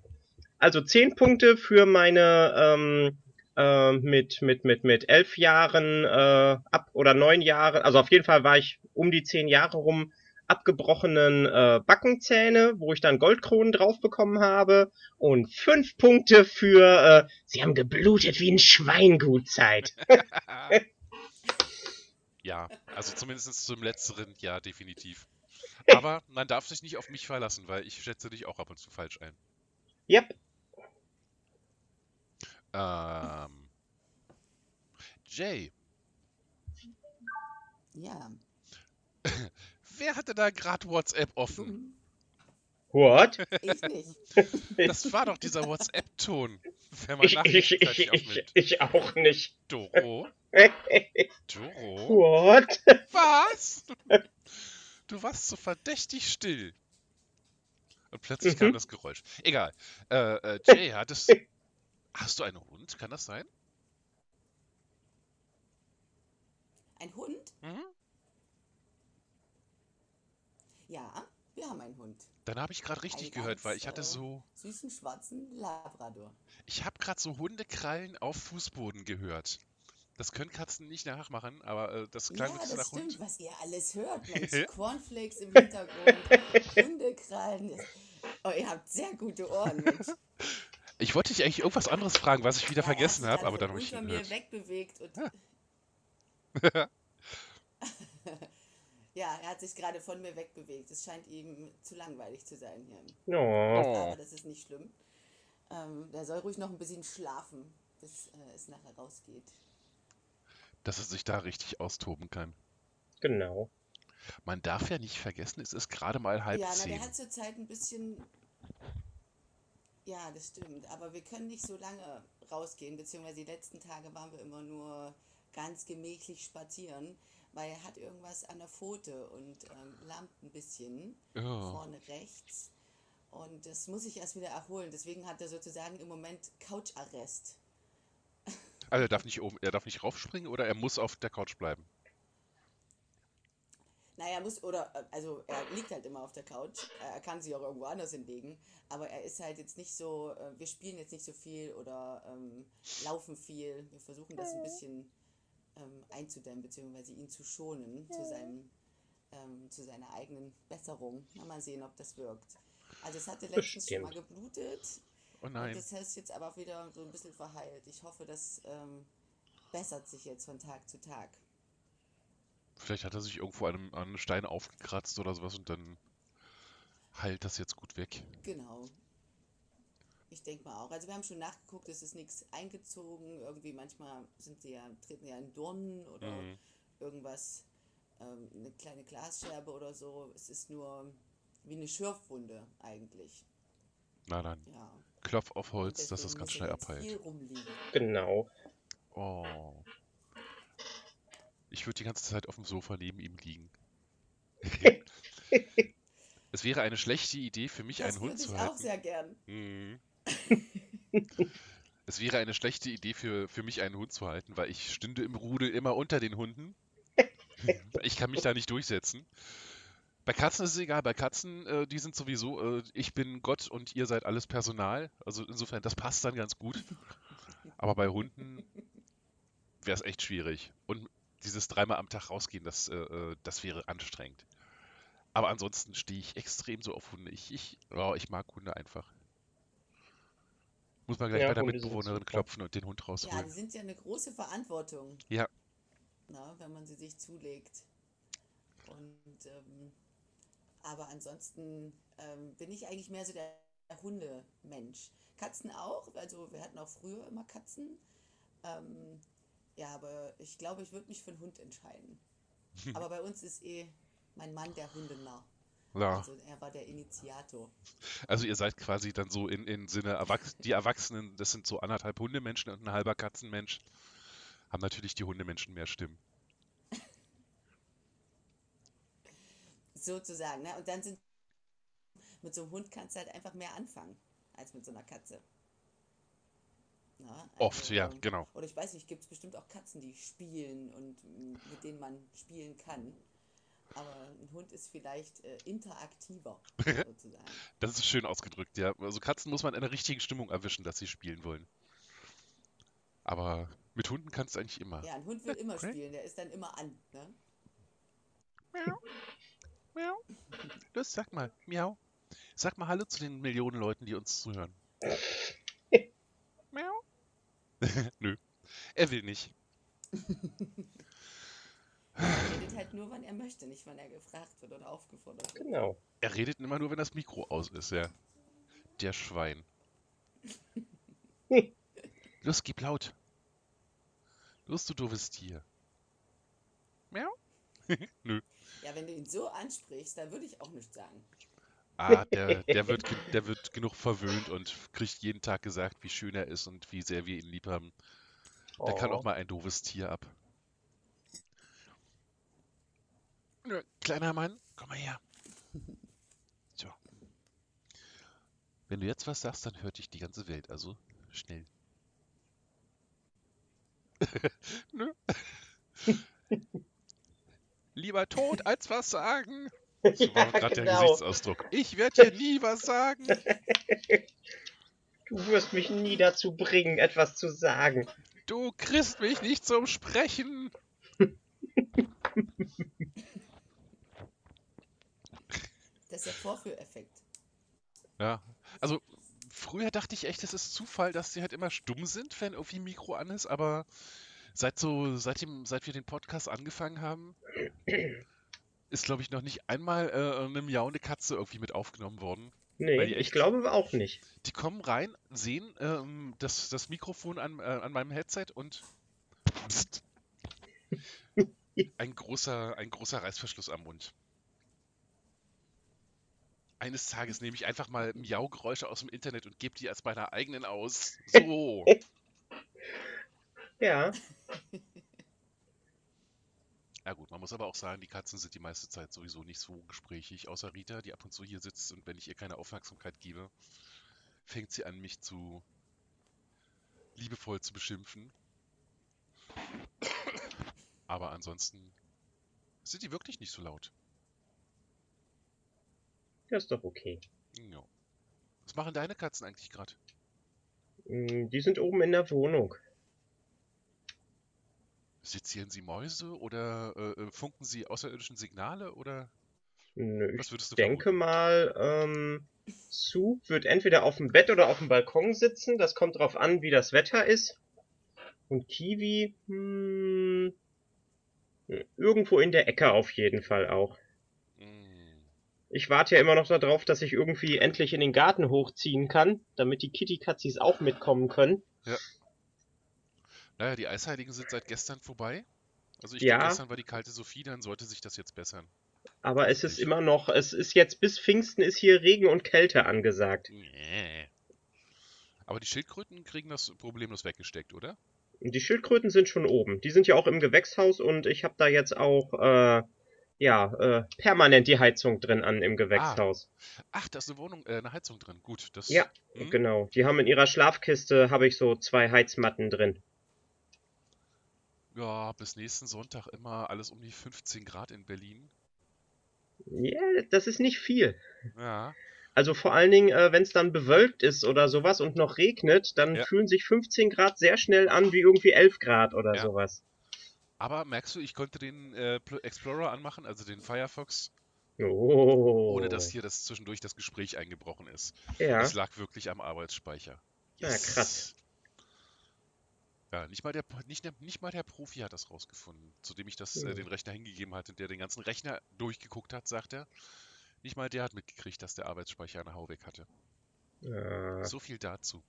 Also zehn Punkte für meine ähm, äh, mit, mit, mit, mit elf Jahren äh, ab oder neun Jahren, also auf jeden Fall war ich um die zehn Jahre rum abgebrochenen äh, Backenzähne, wo ich dann Goldkronen drauf bekommen habe. Und fünf Punkte für äh, Sie haben geblutet wie ein Schweingutzeit. <laughs> <laughs> ja, also zumindest zum letzteren, ja, definitiv. <laughs> Aber man darf sich nicht auf mich verlassen, weil ich schätze dich auch ab und zu falsch ein. Yep. Ähm. Jay. Ja. <laughs> Wer hatte da gerade WhatsApp offen? <laughs> What? Ich nicht. Das war doch dieser WhatsApp-Ton. Ich, ich, ich, ich, ich auch nicht. Doro? Doro? What? Was? Du warst so verdächtig still. Und plötzlich kam Mhm. das Geräusch. Egal. Äh, äh, Jay, hattest, hast du einen Hund? Kann das sein? Ein Hund? Mhm. Ja, wir haben einen Hund. Dann habe ich gerade richtig Ein gehört, ganz, weil ich hatte äh, so, Süßen schwarzen Labrador. ich habe gerade so Hundekrallen auf Fußboden gehört. Das können Katzen nicht nachmachen, aber äh, das klang Ja, das nach stimmt, Hund. was ihr alles hört, Mensch. <laughs> Cornflakes im Hintergrund, <laughs> Hundekrallen. Oh, ihr habt sehr gute Ohren, Mensch. Ich wollte dich eigentlich irgendwas anderes fragen, was ich wieder Ja, er hat vergessen sich habe, aber dann habe ich ihn mir wegbewegt und <laughs> ja, er hat sich gerade von mir wegbewegt. Es scheint ihm zu langweilig zu sein hier. Oh. Aber das ist nicht schlimm. Ähm, der soll ruhig noch ein bisschen schlafen, bis äh, es nachher rausgeht. Dass er sich da richtig austoben kann. Genau. Man darf ja nicht vergessen, es ist gerade mal halb ja, zehn. der hat zurzeit ein bisschen. Ja, das stimmt. Aber wir können nicht so lange rausgehen, beziehungsweise die letzten Tage waren wir immer nur ganz gemächlich spazieren, weil er hat irgendwas an der Pfote und ähm, lammt ein bisschen Oh. vorne rechts. Und das muss ich erst wieder erholen. Deswegen hat er sozusagen im Moment Coucharrest. Also er darf nicht oben, er darf nicht raufspringen oder er muss auf der Couch bleiben. Naja, er muss, oder, äh, also er liegt halt immer auf der Couch. Er kann sich auch irgendwo anders hinlegen. Aber er ist halt jetzt nicht so, äh, wir spielen jetzt nicht so viel oder ähm, laufen viel. Wir versuchen das ein bisschen ähm, einzudämmen, beziehungsweise ihn zu schonen zu, seinem, ähm, zu seiner eigenen Besserung. Mal sehen, ob das wirkt. Also es hatte letztens schon mal Bestimmt. geblutet. Oh Und nein. das ist jetzt aber wieder so ein bisschen verheilt. Ich hoffe, das ähm, bessert sich jetzt von Tag zu Tag. Vielleicht hat er sich irgendwo an einem, an einem Stein aufgekratzt oder sowas und dann heilt das jetzt gut weg. Genau. Ich denke mal auch. Also wir haben schon nachgeguckt, es ist nichts eingezogen. Irgendwie manchmal sind sie ja, treten ja in Dornen oder Mhm. irgendwas, ähm, eine kleine Glasscherbe oder so. Es ist nur wie eine Schürfwunde eigentlich. Na dann, Ja. Klopf auf Holz, dass das ganz schnell abheilt. Genau. Oh. Ich würde die ganze Zeit auf dem Sofa neben ihm liegen. <laughs> es wäre eine schlechte Idee für mich, Das einen würde Hund ich zu auch halten. sehr gern. Mhm. Es wäre eine schlechte Idee für, für mich, einen Hund zu halten, weil ich stünde im Rudel immer unter den Hunden. <laughs> Ich kann mich da nicht durchsetzen. Bei Katzen ist es egal, bei Katzen, äh, die sind sowieso, äh, ich bin Gott und ihr seid alles Personal. Also insofern, das passt dann ganz gut. Aber bei Hunden wäre es echt schwierig. Und dieses dreimal am Tag rausgehen, das, äh, äh, das wäre anstrengend. Aber ansonsten stehe ich extrem so auf Hunde. Ich, ich, ja, ich mag Hunde einfach. Muss man gleich Ja, bei der Hunde Mitbewohnerin klopfen und den Hund Ja, rausholen. die sind ja eine große Verantwortung. Ja. Na, wenn man sie sich zulegt. Und ähm, aber ansonsten ähm, bin ich eigentlich mehr so der Hundemensch. Katzen auch, also wir hatten auch früher immer Katzen. Ähm, ja, aber ich glaube, ich würde mich für einen Hund entscheiden. <laughs> aber bei uns ist eh mein Mann der Hundenarr. Ja. Also er war der Initiator. Also ihr seid quasi dann so in, in Sinne Erwachs die Erwachsenen, das sind so anderthalb Hundemenschen und ein halber Katzenmensch. Haben natürlich die Hundemenschen mehr Stimmen. Sozusagen. Ne? Und dann sind mit so einem Hund kannst du halt einfach mehr anfangen als mit so einer Katze. Na, Oft, ja, genau. Oder ich weiß nicht, gibt es bestimmt auch Katzen, die spielen und mit denen man spielen kann. Aber ein Hund ist vielleicht äh, interaktiver, <laughs> sozusagen. Das ist schön ausgedrückt, ja. Also Katzen muss man in der richtigen Stimmung erwischen, dass sie spielen wollen. Aber mit Hunden kannst du eigentlich immer. Ja, ein Hund will immer spielen, der ist dann immer an. Ne? Miau. Los, sag mal, miau. Sag mal Hallo zu den Millionen Leuten, die uns zuhören. miau. <laughs> Nö, er will nicht. Er redet halt nur, wann er möchte, nicht wann er gefragt wird oder aufgefordert wird. Genau. Er redet immer nur, wenn das Mikro aus ist, ja. Der Schwein. <laughs> Los, gib laut. Los, du doofes Tier. Miau. <laughs> Nö. Ja, wenn du ihn so ansprichst, dann würde ich auch nichts sagen. Ah, der, der, wird, der wird genug verwöhnt und kriegt jeden Tag gesagt, wie schön er ist und wie sehr wir ihn lieb haben. Der kann Oh. auch mal ein doofes Tier ab. Kleiner Mann, komm mal her. So. Wenn du jetzt was sagst, dann hört dich die ganze Welt, also schnell. <laughs> Nö. <laughs> Lieber tot als was sagen. So war <laughs> Ja, gerade der genau. Gesichtsausdruck. Ich werde dir nie was sagen. Du wirst mich nie dazu bringen, etwas zu sagen. Du kriegst mich nicht zum Sprechen. Das ist der Vorführeffekt. Ja, also früher dachte ich echt, es ist Zufall, dass sie halt immer stumm sind, wenn irgendwie ein Mikro an ist, aber seit so, seitdem, seit wir den Podcast angefangen haben, ist, glaube ich, noch nicht einmal äh, eine miauende Katze irgendwie mit aufgenommen worden. Nee, die ich echt- glaube auch nicht. Die kommen rein, sehen ähm, das, das Mikrofon an, äh, an meinem Headset und pst, ein großer, ein großer Reißverschluss am Mund. Eines Tages nehme ich einfach mal Miau-Geräusche aus dem Internet und gebe die als meiner eigenen aus. So. <laughs> Ja, Ja gut, man muss aber auch sagen, die Katzen sind die meiste Zeit sowieso nicht so gesprächig, außer Rita, die ab und zu hier sitzt und wenn ich ihr keine Aufmerksamkeit gebe, fängt sie an, mich zu liebevoll zu beschimpfen. Aber ansonsten sind die wirklich nicht so laut. das ist doch okay. Ja. Was machen deine Katzen eigentlich gerade? Mm, Die sind oben in der Wohnung. Sezieren sie Mäuse oder äh, äh, funken sie außerirdischen Signale oder Nö, was Ich würdest du denke vermuten? mal, ähm, Sue wird entweder auf dem Bett oder auf dem Balkon sitzen. Das kommt drauf an, wie das Wetter ist. Und Kiwi, hm, irgendwo in der Ecke auf jeden Fall auch. Hm, Ich warte ja immer noch darauf, dass ich irgendwie endlich in den Garten hochziehen kann, damit die Kitty-Katzis auch mitkommen können. Naja, die Eisheiligen sind seit gestern vorbei. Also ich Ja. glaube, gestern war die kalte Sophie, dann sollte sich das jetzt bessern. Aber es ist immer noch, es ist jetzt bis Pfingsten ist hier Regen und Kälte angesagt. Nee. Aber die Schildkröten kriegen das problemlos weggesteckt, oder? Die Schildkröten sind schon oben. Die sind ja auch im Gewächshaus und ich habe da jetzt auch äh, ja äh, permanent die Heizung drin an im Gewächshaus. Ach, da ist eine Wohnung, äh, eine Heizung drin. Gut, das. Ja, hm? Genau. Die haben in ihrer Schlafkiste habe ich so zwei Heizmatten drin. Ja, bis nächsten Sonntag immer alles um die 15 Grad in Berlin. Ja, das ist nicht viel. Ja. Also vor allen Dingen, äh, wenn es dann bewölkt ist oder sowas und noch regnet, dann Ja. fühlen sich 15 Grad sehr schnell an wie irgendwie 11 Grad oder Ja. sowas. Aber merkst du, ich konnte den äh, Pl- Explorer anmachen, also den Firefox, Oh. ohne dass hier das zwischendurch das Gespräch eingebrochen ist. Ja. Es lag wirklich am Arbeitsspeicher. Ja, krass. Ja, nicht mal, der, nicht, nicht mal der Profi hat das rausgefunden, zu dem ich das, äh, Ja. den Rechner hingegeben hatte, der den ganzen Rechner durchgeguckt hat, sagt er. Nicht mal der hat mitgekriegt, dass der Arbeitsspeicher eine Hau weg hatte. Ja, So viel dazu.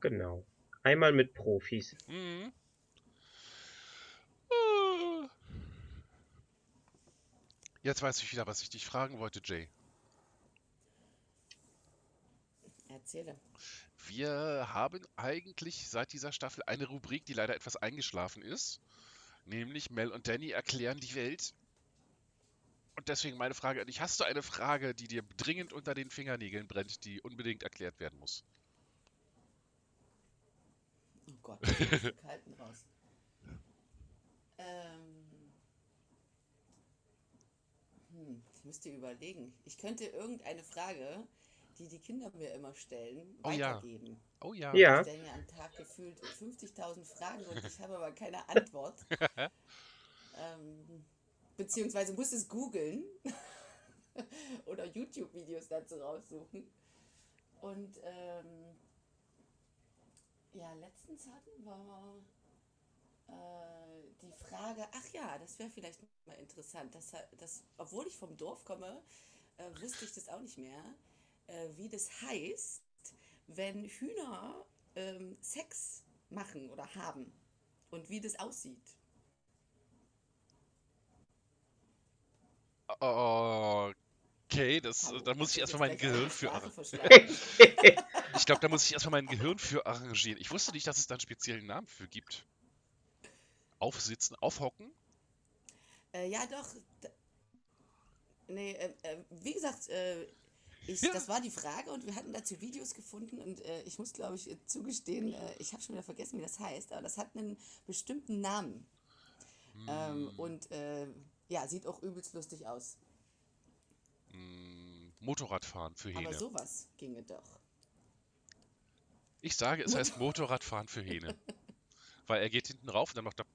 genau. Einmal mit Profis. Mhm. Jetzt weiß ich wieder, was ich dich fragen wollte, Jay. Erzähle. Wir haben eigentlich seit dieser Staffel eine Rubrik, die leider etwas eingeschlafen ist. Nämlich Mel und Danny erklären die Welt. Und deswegen meine Frage an dich. Hast du eine Frage, die dir dringend unter den Fingernägeln brennt, die unbedingt erklärt werden muss? Oh Gott, <laughs> ich Kalten raus. Ähm, hm, ich müsste überlegen. Ich könnte irgendeine Frage, die die Kinder mir immer stellen, Oh ja. weitergeben. Oh ja. Ja. Ich stelle mir am Tag gefühlt 50.000 Fragen und ich habe aber keine Antwort. <laughs> ähm, beziehungsweise muss es googeln <laughs> oder YouTube-Videos dazu raussuchen. Und ähm, ja, letztens hatten wir äh, die Frage, ach ja, das wäre vielleicht mal interessant, dass, das, obwohl ich vom Dorf komme, äh, wusste ich das auch nicht mehr, äh, wie das heißt, wenn Hühner ähm, Sex machen oder haben und wie das aussieht. Okay, das, Hallo, da muss ich erstmal mein Gehirn für? <laughs> Ich glaube, da muss ich erstmal mein Gehirn für arrangieren. Ich wusste nicht, dass es da einen speziellen Namen für gibt. Aufsitzen, aufhocken? Äh, ja, doch. Nee, äh, äh, wie gesagt, äh, ich, Ja. das war die Frage und wir hatten dazu Videos gefunden und äh, ich muss, glaube ich, äh, zugestehen, äh, ich habe schon wieder vergessen, wie das heißt, aber das hat einen bestimmten Namen. Ähm, Hm, und äh, ja, sieht auch übelst lustig aus. hm, Motorradfahren für Aber Hähne. sowas ginge doch. Ich sage, es heißt Motorradfahren für Hähne. <laughs> Weil er geht hinten rauf und dann macht er.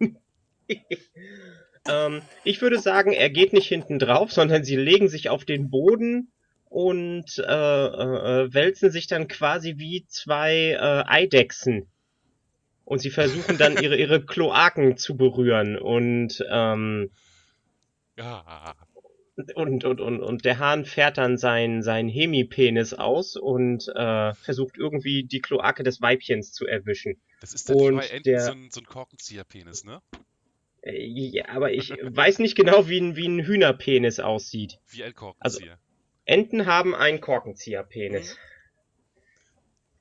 <laughs> Ähm, ich würde sagen, er geht nicht hinten drauf, sondern sie legen sich auf den Boden und äh, äh, äh, wälzen sich dann quasi wie zwei äh, Eidechsen. Und sie versuchen dann ihre, ihre <laughs> Kloaken zu berühren und, ähm, Ja, und, und, und, und der Hahn fährt dann sein, sein Hemipenis aus und äh, versucht irgendwie die Kloake des Weibchens zu erwischen. das ist dann Und bei Enten der- so ein, so ein Korkenzieherpenis, ne? Äh, Ja, aber ich weiß nicht genau, wie ein, wie ein Hühnerpenis aussieht. Wie ein Also- Korkenzieher. Enten haben einen Korkenzieherpenis.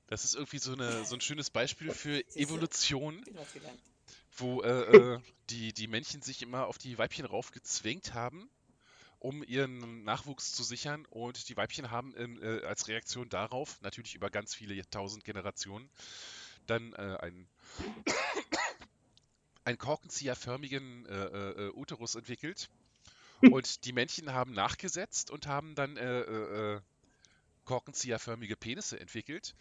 Das ist irgendwie so, eine, so ein schönes Beispiel für? Evolution, wo äh, äh, die, die Männchen sich immer auf die Weibchen raufgezwängt haben, um ihren Nachwuchs zu sichern. Und die Weibchen haben in, äh, als Reaktion darauf, natürlich über ganz viele tausend Generationen, dann äh, einen, einen korkenzieherförmigen äh, äh, äh, Uterus entwickelt. <laughs> Und die Männchen haben nachgesetzt und haben dann äh, äh, äh, korkenzieherförmige Penisse entwickelt.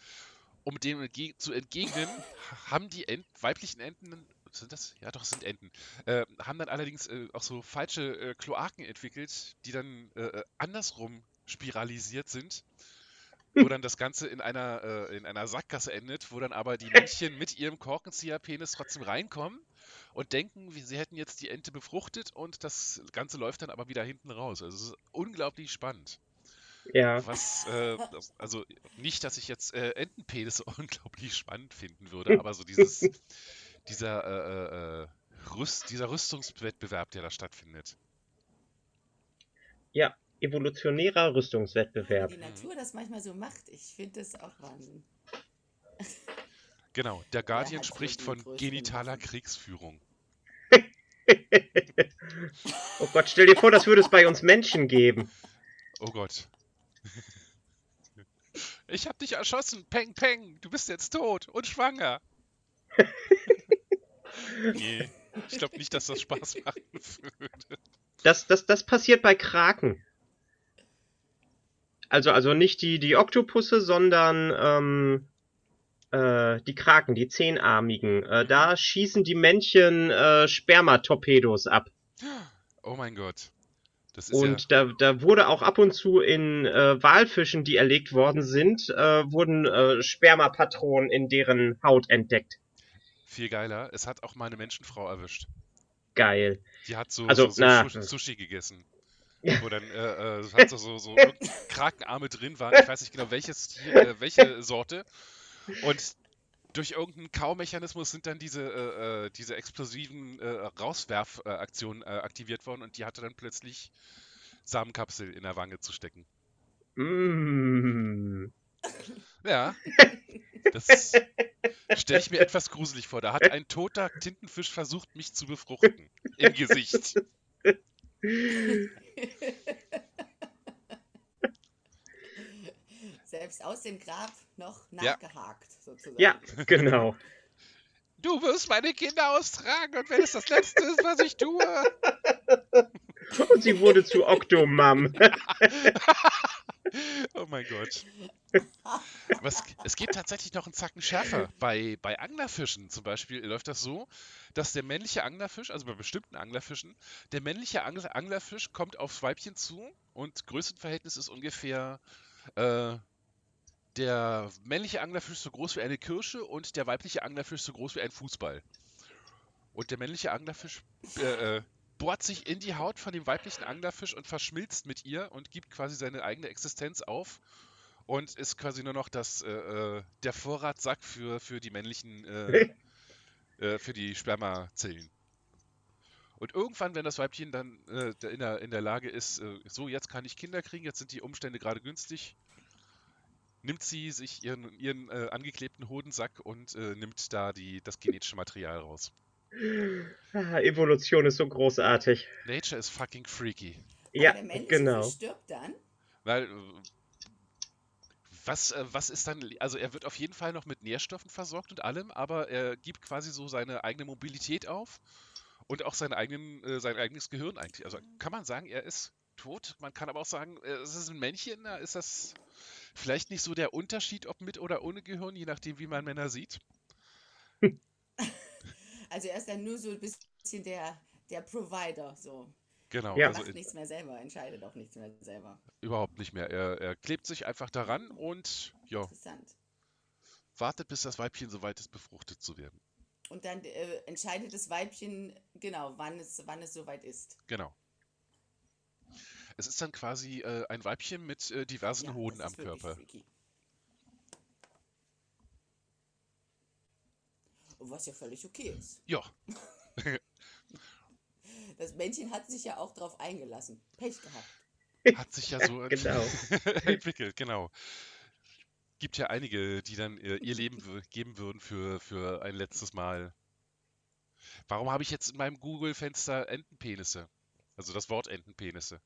Um dem entge zu entgegnen, <laughs> haben die Ent weiblichen Enten, sind das? Ja, doch, es sind Enten, haben dann allerdings auch so falsche Kloaken entwickelt, die dann andersrum spiralisiert sind, wo dann das Ganze in einer, äh, in einer Sackgasse endet, wo dann aber die Männchen mit ihrem Korkenzieherpenis trotzdem reinkommen und denken, wie- sie hätten jetzt die Ente befruchtet und das Ganze läuft dann aber wieder hinten raus. Also es ist unglaublich spannend. Ja. Was, äh, also nicht, dass ich jetzt äh, Entenpenisse <laughs> unglaublich spannend finden würde, aber so dieses, <laughs> dieser, äh, äh, Rüst, dieser Rüstungswettbewerb, der da stattfindet. Ja, evolutionärer Wie Rüstungswettbewerb. die Natur das manchmal so macht, ich finde das auch Wahnsinn. <laughs> Genau, der Guardian spricht von genitaler? Kriegsführung. <laughs> Oh Gott, stell dir vor, das würde es bei uns Menschen geben. Oh Gott. Ich hab dich erschossen, Peng Peng, du bist jetzt tot und schwanger. <laughs> nee, ich glaube nicht, dass das Spaß machen würde. Das, das, das passiert bei Kraken. Also, also nicht die, die Oktopusse, sondern ähm, äh, die Kraken, die zehnarmigen. Äh, da schießen die Männchen äh, Spermatorpedos ab. Oh mein Gott. und ja da, da wurde auch ab und zu in äh, Walfischen, die erlegt worden sind, äh, wurden äh, Spermapatronen in deren Haut entdeckt. Viel geiler, es hat auch meine Menschenfrau erwischt. Geil. Die hat so, also, so, so Sushi gegessen. <laughs> Wo dann äh, äh, so, so, so Krakenarme drin waren. Ich weiß nicht genau, welches Tier, äh, welche Sorte. Und durch irgendeinen Kaumechanismus sind dann diese, äh, äh diese explosiven äh, Rauswerfaktionen äh, aktiviert worden und die hatte dann plötzlich Samenkapsel in der Wange zu stecken. Mm. Ja. <laughs> Das stelle ich mir etwas gruselig vor. Da hat ein toter Tintenfisch versucht, mich zu befruchten. Im Gesicht. <laughs> Selbst aus dem Grab noch nachgehakt, ja. sozusagen. Ja, genau. Du wirst meine Kinder austragen und wenn es das Letzte ist, was ich tue. <laughs> Und sie wurde zu Octomam. <laughs> oh mein Gott. Was, es geht tatsächlich noch einen Zacken schärfer. Bei, bei Anglerfischen zum Beispiel läuft das so, dass der männliche Anglerfisch, also bei bestimmten Anglerfischen, der männliche Angler, Anglerfisch kommt aufs Weibchen zu und Größenverhältnis ist ungefähr äh, der männliche Anglerfisch so groß wie eine Kirsche und der weibliche Anglerfisch so groß wie ein Fußball. Und der männliche Anglerfisch äh, äh, bohrt sich in die Haut von dem weiblichen Anglerfisch und verschmilzt mit ihr und gibt quasi seine eigene Existenz auf und ist quasi nur noch das, äh, äh der Vorratssack für, für die männlichen, äh, <laughs> für die Spermazellen. Und irgendwann, wenn das Weibchen dann in, der, in der Lage ist, so, jetzt kann ich Kinder kriegen, jetzt sind die Umstände gerade günstig, nimmt sie sich ihren, ihren angeklebten Hodensack und nimmt da die, das genetische Material raus. Ah, Evolution ist so großartig. Nature is fucking freaky. Ja, genau. stirbt dann? Weil, was, äh, was ist dann, also er wird auf jeden Fall noch mit Nährstoffen versorgt und allem, aber er gibt quasi so seine eigene Mobilität auf und auch seinen eigenen, äh, sein eigenes Gehirn eigentlich. Also kann man sagen, er ist tot. Man kann aber auch sagen, äh, es ist ein Männchen, da ist das vielleicht nicht so der Unterschied, ob mit oder ohne Gehirn, je nachdem, wie man Männer sieht. <laughs> Also er ist dann nur so ein bisschen der, der Provider, so. Genau. Ja. Er also macht nichts mehr selber, entscheidet auch nichts mehr selber. Überhaupt nicht mehr. Er, er klebt sich einfach daran und ja. Interessant. Wartet, bis das Weibchen soweit ist, befruchtet zu werden. Und dann äh, entscheidet das Weibchen, genau, wann es, wann es soweit ist. Genau. Es ist dann quasi äh, ein Weibchen mit äh, diversen ja, Hoden am Körper. Freaky. Was ja völlig okay ist. Ja. <laughs> das Männchen hat sich ja auch darauf eingelassen. Pech gehabt. Hat sich ja so <laughs> genau. <laughs> entwickelt, genau. Gibt ja einige, die dann äh, ihr Leben geben würden für, für ein letztes Mal. Warum habe ich jetzt in meinem Google-Fenster Entenpenisse? Also das Wort Entenpenisse.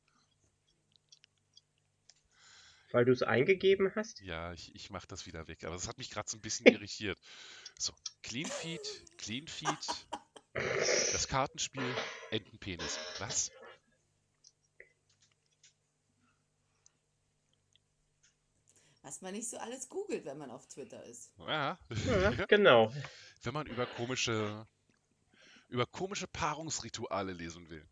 Weil du es eingegeben hast? Ja, ich, ich mache das wieder weg. Aber das hat mich gerade so ein bisschen <laughs> irritiert. So, Clean Feed, Clean Feed, das Kartenspiel, Entenpenis. Was? Was man nicht so alles googelt, wenn man auf Twitter ist. Ja, ja <laughs> genau. Wenn man über komische, über komische Paarungsrituale lesen will.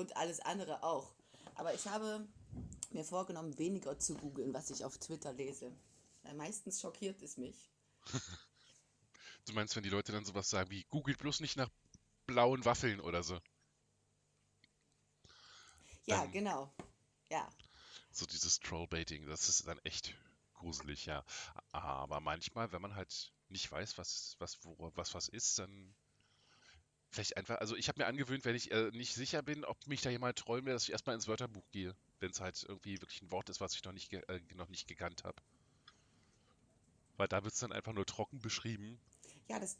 Und alles andere auch. Aber ich habe mir vorgenommen, weniger zu googeln, was ich auf Twitter lese. Weil meistens schockiert es mich. <laughs> du meinst, wenn die Leute dann sowas sagen wie, googelt bloß nicht nach blauen Waffeln oder so. Ja, dann, genau. Ja. So dieses Trollbaiting, das ist dann echt gruselig, ja. Aber manchmal, wenn man halt nicht weiß, was was, wo, was, was ist, dann vielleicht einfach, also ich habe mir angewöhnt, wenn ich äh, nicht sicher bin, ob mich da jemand trollen will, dass ich erstmal ins Wörterbuch gehe wenn es halt irgendwie wirklich ein Wort ist, was ich noch nicht, äh, noch nicht gekannt habe. Weil da wird es dann einfach nur trocken beschrieben. Ja, das.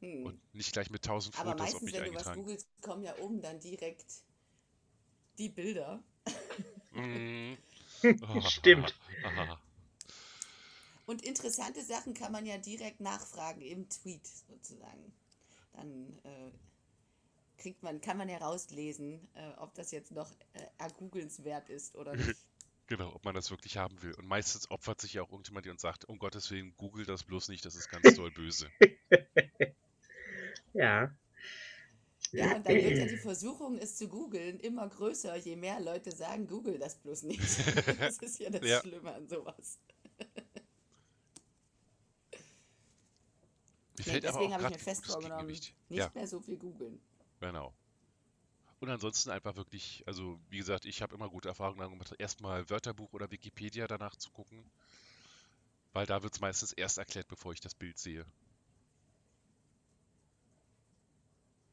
Hm. Und nicht gleich mit tausend Fotos, Aber meistens, wenn du was googelst, kommen ja oben dann direkt die Bilder. <laughs> mm. Stimmt. Und interessante Sachen kann man ja direkt nachfragen im Tweet sozusagen. Dann äh, kriegt man, kann man herauslesen, äh, ob das jetzt noch äh, ergoogelnswert ist oder nicht. <laughs> Genau, ob man das wirklich haben will. Und meistens opfert sich ja auch irgendjemand und sagt, um Gottes Willen, google das bloß nicht, das ist ganz doll böse. <laughs> ja. Ja, und dann wird ja die Versuchung, es zu googeln, immer größer, je mehr Leute sagen, google das bloß nicht. <laughs> Das ist ja das Ja. Schlimme an sowas. Nee, deswegen habe ich mir fest vorgenommen, nicht Ja, mehr so viel googeln. genau. Und ansonsten einfach wirklich, also wie gesagt, ich habe immer gute Erfahrungen damit erstmal Wörterbuch oder Wikipedia danach zu gucken, weil da wird es meistens erst erklärt, bevor ich das Bild sehe.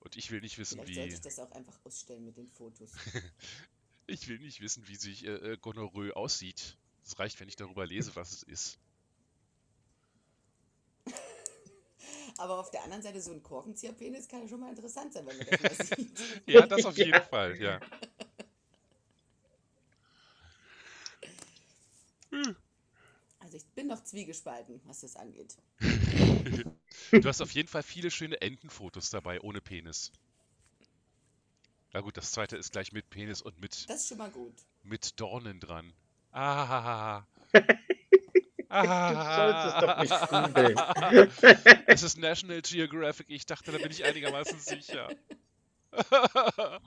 Und ich will nicht wissen, Vielleicht sollte wie ich das auch einfach ausstellen mit den Fotos. <laughs> ich will nicht wissen, wie sich äh, äh, Gonorrhoe aussieht. Es reicht, wenn ich darüber lese, was es ist. Aber auf der anderen Seite, so ein Korkenzieherpenis kann ja schon mal interessant sein, wenn man das mal <laughs> sieht. Ja, das auf jeden Ja. Fall, ja. Also ich bin noch zwiegespalten, was das angeht. Du hast auf jeden Fall viele schöne Entenfotos dabei, ohne Penis. Na gut, das zweite ist gleich mit Penis und mit, Das ist schon mal gut. mit Dornen dran. Ah. <laughs> Du sollst es doch nicht googeln. <laughs> Es ist National Geographic. Ich dachte, da bin ich einigermaßen sicher. <laughs>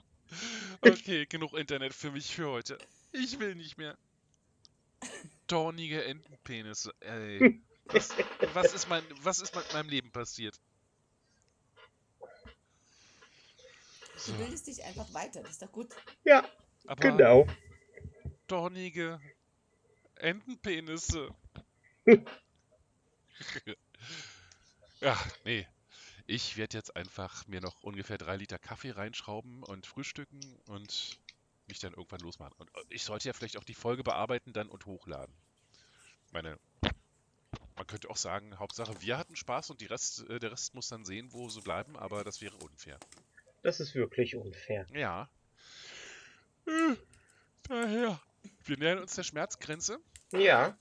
okay, genug Internet für mich für heute. Ich will nicht mehr. Dornige Entenpenisse. Ey. Was, was, ist mein, was ist mit meinem Leben passiert? So, Du bildest dich einfach weiter, das ist doch gut. Ja, aber genau. dornige Entenpenisse. Ja, nee. Ich werde jetzt einfach mir noch ungefähr drei Liter Kaffee reinschrauben und frühstücken und mich dann irgendwann losmachen. Und äh, ich sollte ja vielleicht auch die Folge bearbeiten dann und hochladen. Meine, man könnte auch sagen, Hauptsache wir hatten Spaß und Rest, äh, der Rest muss dann sehen, wo sie bleiben, aber das wäre unfair. Das ist wirklich unfair. Ja. Äh, Daher, wir nähern uns der Schmerzgrenze. Ja,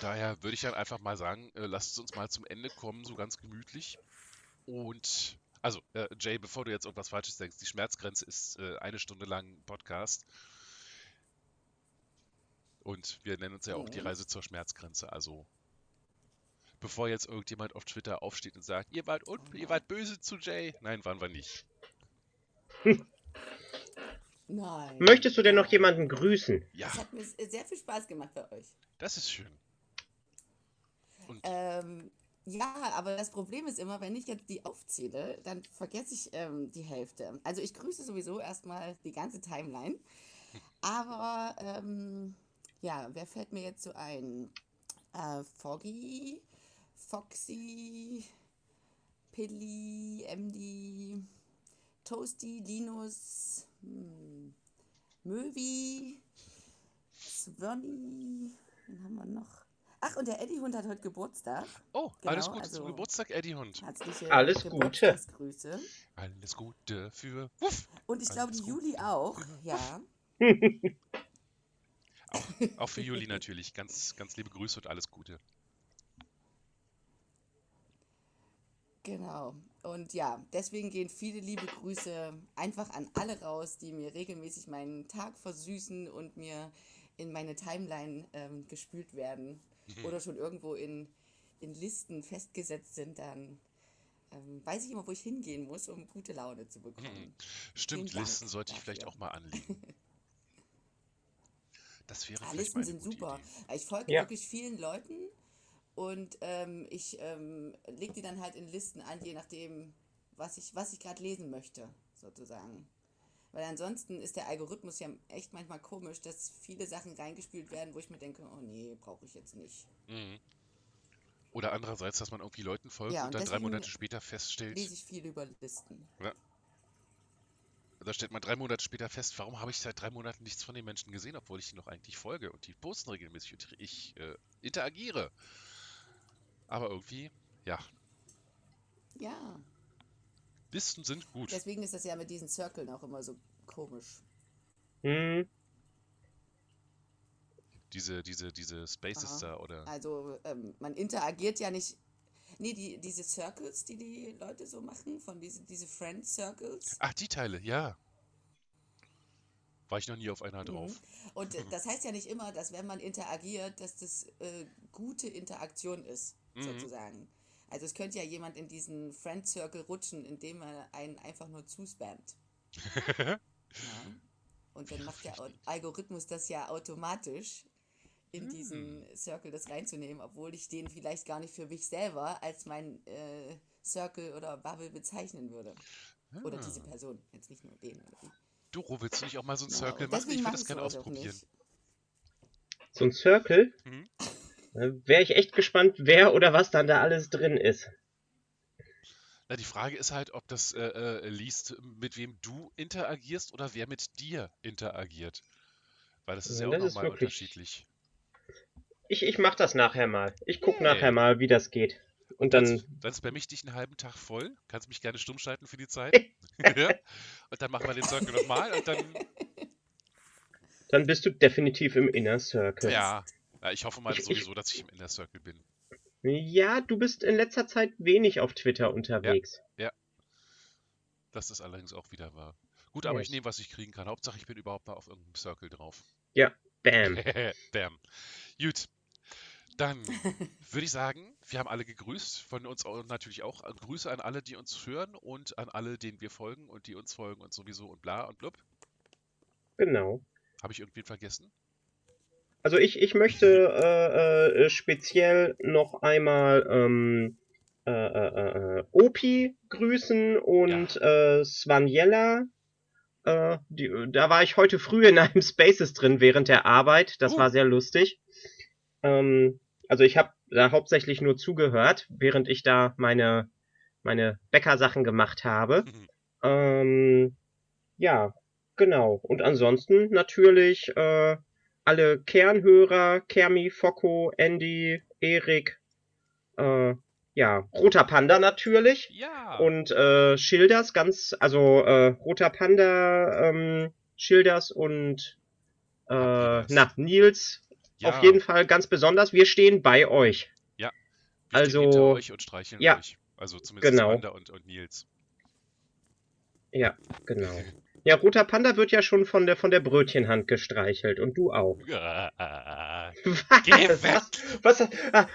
Daher würde ich dann einfach mal sagen, äh, lasst es uns mal zum Ende kommen, so ganz gemütlich. Und, also, äh, Jay, bevor du jetzt irgendwas Falsches denkst, die Schmerzgrenze ist äh, eine Stunde lang Podcast. Und wir nennen uns ja auch die Mhm. Reise zur Schmerzgrenze. Also, bevor jetzt irgendjemand auf Twitter aufsteht und sagt, ihr wart, un ihr wart böse zu Jay. Nein, waren wir nicht. <laughs> Nein. möchtest du denn noch jemanden grüßen? Ja, Es hat mir sehr viel Spaß gemacht bei euch. das ist schön. Ähm, ja, aber das Problem ist immer, wenn ich jetzt die aufzähle, dann vergesse ich ähm, die Hälfte. Also ich grüße sowieso erstmal die ganze Timeline. Aber ähm, ja, wer fällt mir jetzt so ein? Äh, Foggy, Foxy, Pilly, MD, Toasty, Linus, hm, Möwi, Swanny, wen haben wir noch? Ach, und der Eddie Hund hat heute Geburtstag. oh, alles Genau, Gute zum also- Geburtstag, Eddie Hund. Herzliche Alles Gute. Geburtstagsgrüße. Alles Gute für Wuff. Und ich glaube, Alles die Gute. Juli auch. Ja. <laughs> Auch für Juli natürlich. Ganz, ganz liebe Grüße und alles Gute. Genau. Und ja, deswegen gehen viele liebe Grüße einfach an alle raus, die mir regelmäßig meinen Tag versüßen und mir in meine Timeline ähm, gespült werden oder schon irgendwo in, in Listen festgesetzt sind, dann ähm, weiß ich immer, wo ich hingehen muss, um gute Laune zu bekommen. Stimmt, Vielen Dank Listen sollte ich vielleicht auch mal anlegen. <laughs> Das wäre Ja, vielleicht Listen sind super. Idee. Ich folge Ja. wirklich vielen Leuten und ähm, ich ähm, lege die dann halt in Listen an, je nachdem, was ich, was ich gerade lesen möchte, sozusagen. Weil ansonsten ist der Algorithmus ja echt manchmal komisch, dass viele Sachen reingespült werden, wo ich mir denke, oh nee, brauche ich jetzt nicht. Mhm. Oder andererseits, dass man irgendwie Leuten folgt Ja, und und dann drei Monate später feststellt, Lese ich viel über Listen. da stellt man drei Monate später fest, warum habe ich seit drei Monaten nichts von den Menschen gesehen, obwohl ich ihnen noch eigentlich folge und die posten regelmäßig und ich äh, interagiere. Aber irgendwie, ja, Ja, Listen sind gut. deswegen ist das ja mit diesen Circles auch immer so komisch. Hm, Diese, diese, diese Spaces Aha. da oder. Also ähm, man interagiert ja nicht. Nee, die, diese Circles, die die Leute so machen, von diese, diese Friend Circles. Ach, die Teile, ja. War ich noch nie auf einer Mhm. drauf. Und <laughs> das heißt ja nicht immer, dass wenn man interagiert, dass das äh, gute Interaktion ist, Mhm. sozusagen. Also es könnte ja jemand in diesen Friend Circle rutschen, indem er einen einfach nur zuspammt. <laughs> ja. Und dann macht der Algorithmus das ja automatisch, in diesen hm. Circle das reinzunehmen, obwohl ich den vielleicht gar nicht für mich selber als mein äh, Circle oder Bubble bezeichnen würde. Oder diese ah. Person, jetzt nicht nur den. Doro, willst du nicht auch mal so ein genau. Circle machen? Ich würde das gerne ausprobieren. So ein Circle? Hm? <laughs> Wäre ich echt gespannt, wer oder was dann da alles drin ist. Na, die Frage ist halt, ob das äh, äh, liest, mit wem du interagierst oder wer mit dir interagiert. Weil das ist ja, ja auch nochmal unterschiedlich. Ich, ich mach das nachher mal. Ich guck hey. nachher mal, wie das geht. Und dann. Dann, dann spamm ich dich einen halben Tag voll. Kannst mich gerne stumm schalten für die Zeit. <laughs> ja? Und dann machen wir den Circle nochmal und dann. Dann bist du definitiv im Inner Circle. Ja. Ja ich hoffe mal ich, sowieso, ich, dass ich im Inner Circle bin. Ja, du bist in letzter Zeit wenig auf Twitter unterwegs. Ja. ja. Das ist allerdings auch wieder wahr. Gut, aber yes. ich nehme, was ich kriegen kann. Hauptsache, ich bin überhaupt mal auf irgendeinem Circle drauf. Ja, bam. <laughs> bam. Gut. Dann <laughs> würde ich sagen, wir haben alle gegrüßt. Von uns auch natürlich auch Grüße an alle, die uns hören und an alle, denen wir folgen und die uns folgen und sowieso und bla und blub. Genau. Habe ich irgendwen vergessen? Also ich, ich möchte äh, äh, speziell noch einmal ähm, äh, äh, äh Opi grüßen und ja. äh, Svanjella. Äh, die, da war ich heute früh in einem <laughs> Spaces drin während der Arbeit. Das oh. war sehr lustig. Ähm, also ich habe da hauptsächlich nur zugehört, während ich da meine, meine Bäckersachen gemacht habe. Mhm. Ähm, ja, genau. Und ansonsten natürlich äh, alle Kernhörer, Kermi, Focko, Andy, Erik, äh, ja, Roter Panda natürlich. Ja. Und äh, Schilders, ganz, also äh, Roter Panda, ähm, Schilders und äh, na, Nils ja. auf jeden Fall ganz besonders. Wir stehen bei euch. Ja. Wir also stehen hinter euch und streicheln ja, euch. Also zumindest genau. Amanda und, und Nils. Ja, genau. Ja, roter Panda wird ja schon von der, von der Brötchenhand gestreichelt und du auch. Geh weg! Was, was,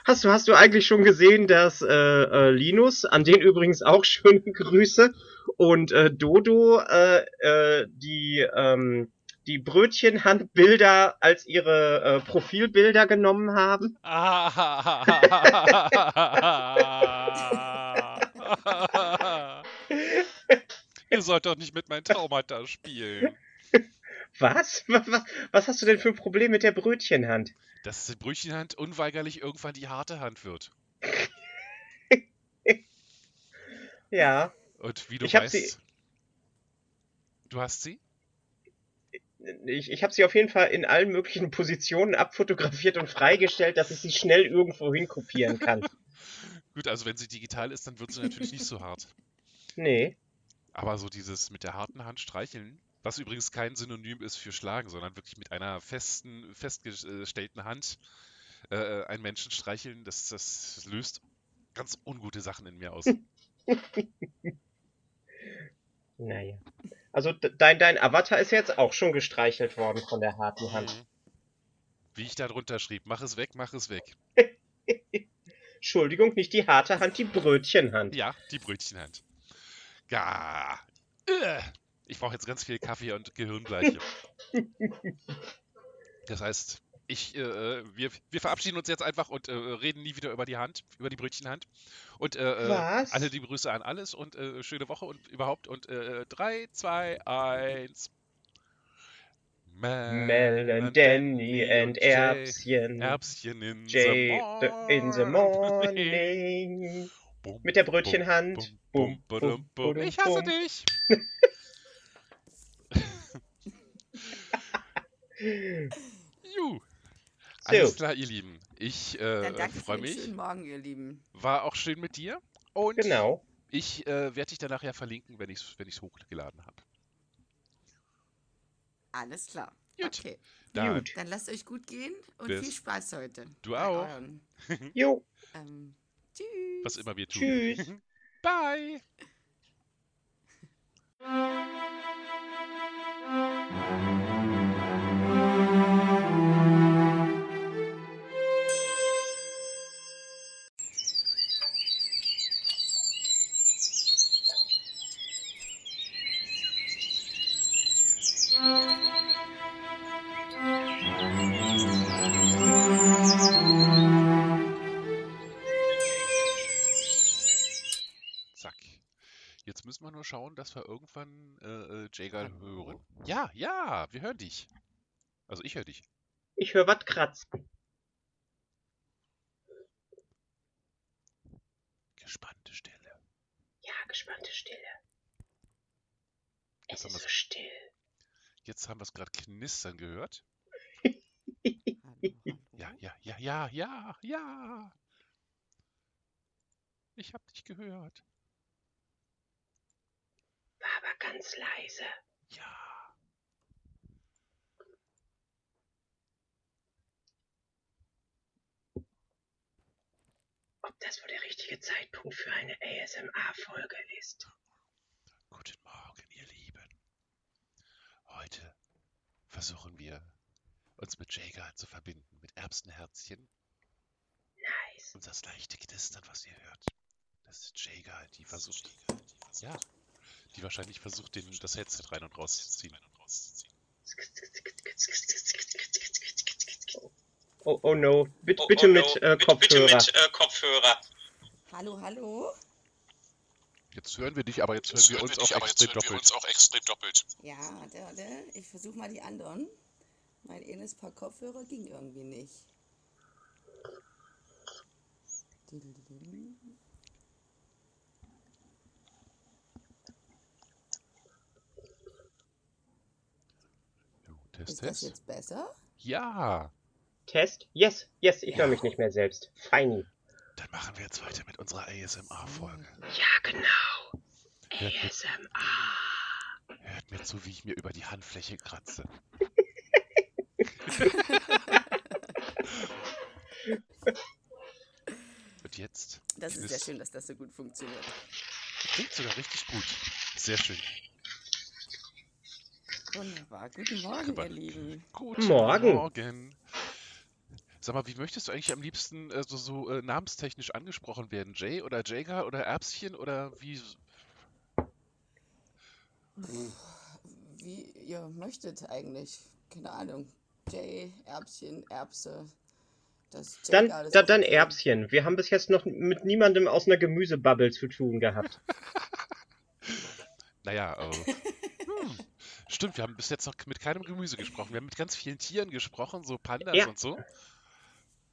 hast, du, hast du eigentlich schon gesehen, dass äh, äh, Linus, an den übrigens auch <laughs> schöne Grüße, und äh, Dodo äh, äh, die, ähm, die Brötchenhandbilder als ihre äh, Profilbilder genommen haben? <laughs> <laughs> <laughs> Ihr sollt doch nicht mit meinen Traumata spielen. Was? was? Was hast du denn für ein Problem mit der Brötchenhand? Dass die Brötchenhand unweigerlich irgendwann die harte Hand wird. <laughs> ja. Und wie du ich weißt. Sie... Du hast sie? Ich, ich habe sie auf jeden Fall in allen möglichen Positionen abfotografiert und freigestellt, dass ich sie schnell irgendwo hinkopieren kann. <laughs> Gut, also wenn sie digital ist, dann wird sie natürlich nicht so hart. Nee. Aber so dieses mit der harten Hand streicheln, was übrigens kein Synonym ist für schlagen, sondern wirklich mit einer festen, festgestellten Hand äh, einen Menschen streicheln, das, das löst ganz ungute Sachen in mir aus. <laughs> naja. Also dein, dein Avatar ist jetzt auch schon gestreichelt worden von der harten Hand. Mhm. Wie ich da drunter schrieb, mach es weg, mach es weg. <laughs> Entschuldigung, nicht die harte Hand, die Brötchenhand. Ja, die Brötchenhand. Äh. Ich brauche jetzt ganz viel Kaffee und Gehirnbleiche. Das heißt, ich, äh, äh, wir, wir verabschieden uns jetzt einfach und äh, reden nie wieder über die Hand, über die Brötchenhand. Und äh, äh alle die Grüße an alles und schöne Woche und überhaupt. Und 3, 2, 1. Mel and Danny and Erbschen. Erbschen in, Jay, the in the morning. <laughs> Bum, Mit der Brötchenhand. Bum, bum, bum, ich hasse dich. <laughs> Juh. Alles klar, ihr Lieben. Ich äh, freue mich. Schönen Morgen, ihr Lieben. War auch schön mit dir. Und genau. ich äh, werde dich dann nachher verlinken, wenn ich es wenn hochgeladen habe. Alles klar. Gut. Okay. Dann, gut. Dann lasst euch gut gehen und Bis. viel Spaß heute. Du auch. <laughs> jo. Ähm, Tschüss. Was immer wir tun. Tschüss. Bye. <laughs> schauen, dass wir irgendwann äh, äh, Jagal hören. Ja, ja, wir hören dich. Also ich höre dich. Ich höre was kratzen. Gespannte Stille. Ja, gespannte Stille. Jetzt Es haben ist wir's- so still. Jetzt haben wir es gerade knistern gehört. <laughs> Ja, ja, ja, ja, ja, ja. Ich hab dich gehört. War aber ganz leise. Ja. Ob das wohl der richtige Zeitpunkt für eine ASMR-Folge ist? Guten Morgen, ihr Lieben. Heute versuchen wir, uns mit Jager zu verbinden, mit Erbsenherzchen. Nice. Und das leichte Knistern, was ihr hört, das ist Jager, die versucht, ja, die wahrscheinlich versucht, den, das Headset rein und rauszuziehen. Oh, oh no. Bitte, Oh, bitte oh mit no. äh, Bitte- Kopfhörer. Bitte mit äh, Kopfhörer. Hallo, hallo. Jetzt hören wir dich, aber jetzt hören wir uns auch extrem doppelt. auch extrem doppelt. Ja, warte, warte. Ich versuche mal die anderen. Mein eines Paar Kopfhörer ging irgendwie nicht. Test, Ist das Test. jetzt besser? Ja, Test? Yes, yes, ich Ja. höre mich nicht mehr selbst. Feini. dann machen wir jetzt weiter mit unserer ASMR-Folge. Ja, genau. Gut. ASMR. Hört mir zu, wie ich mir über die Handfläche kratze. <laughs> Und jetzt? Das ist sehr schön, dass das so gut funktioniert. Klingt sogar richtig gut. Sehr schön. Wunderbar. Guten Morgen, Aber- ihr Lieben. Guten Morgen. Morgen. Sag mal, wie möchtest du eigentlich am liebsten äh, so, äh, namenstechnisch angesprochen werden? Jay oder Jager oder Erbschen oder wie? Wie ihr möchtet eigentlich. Keine Ahnung. Jay, Erbschen, Erbse. Das Dann, dann okay. Erbschen. Wir haben bis jetzt noch mit niemandem aus einer Gemüsebubble zu tun gehabt. <laughs> Naja, äh, <laughs> hm. Stimmt, wir haben bis jetzt noch mit keinem Gemüse gesprochen. Wir haben mit ganz vielen Tieren gesprochen, so Pandas Ja. und so.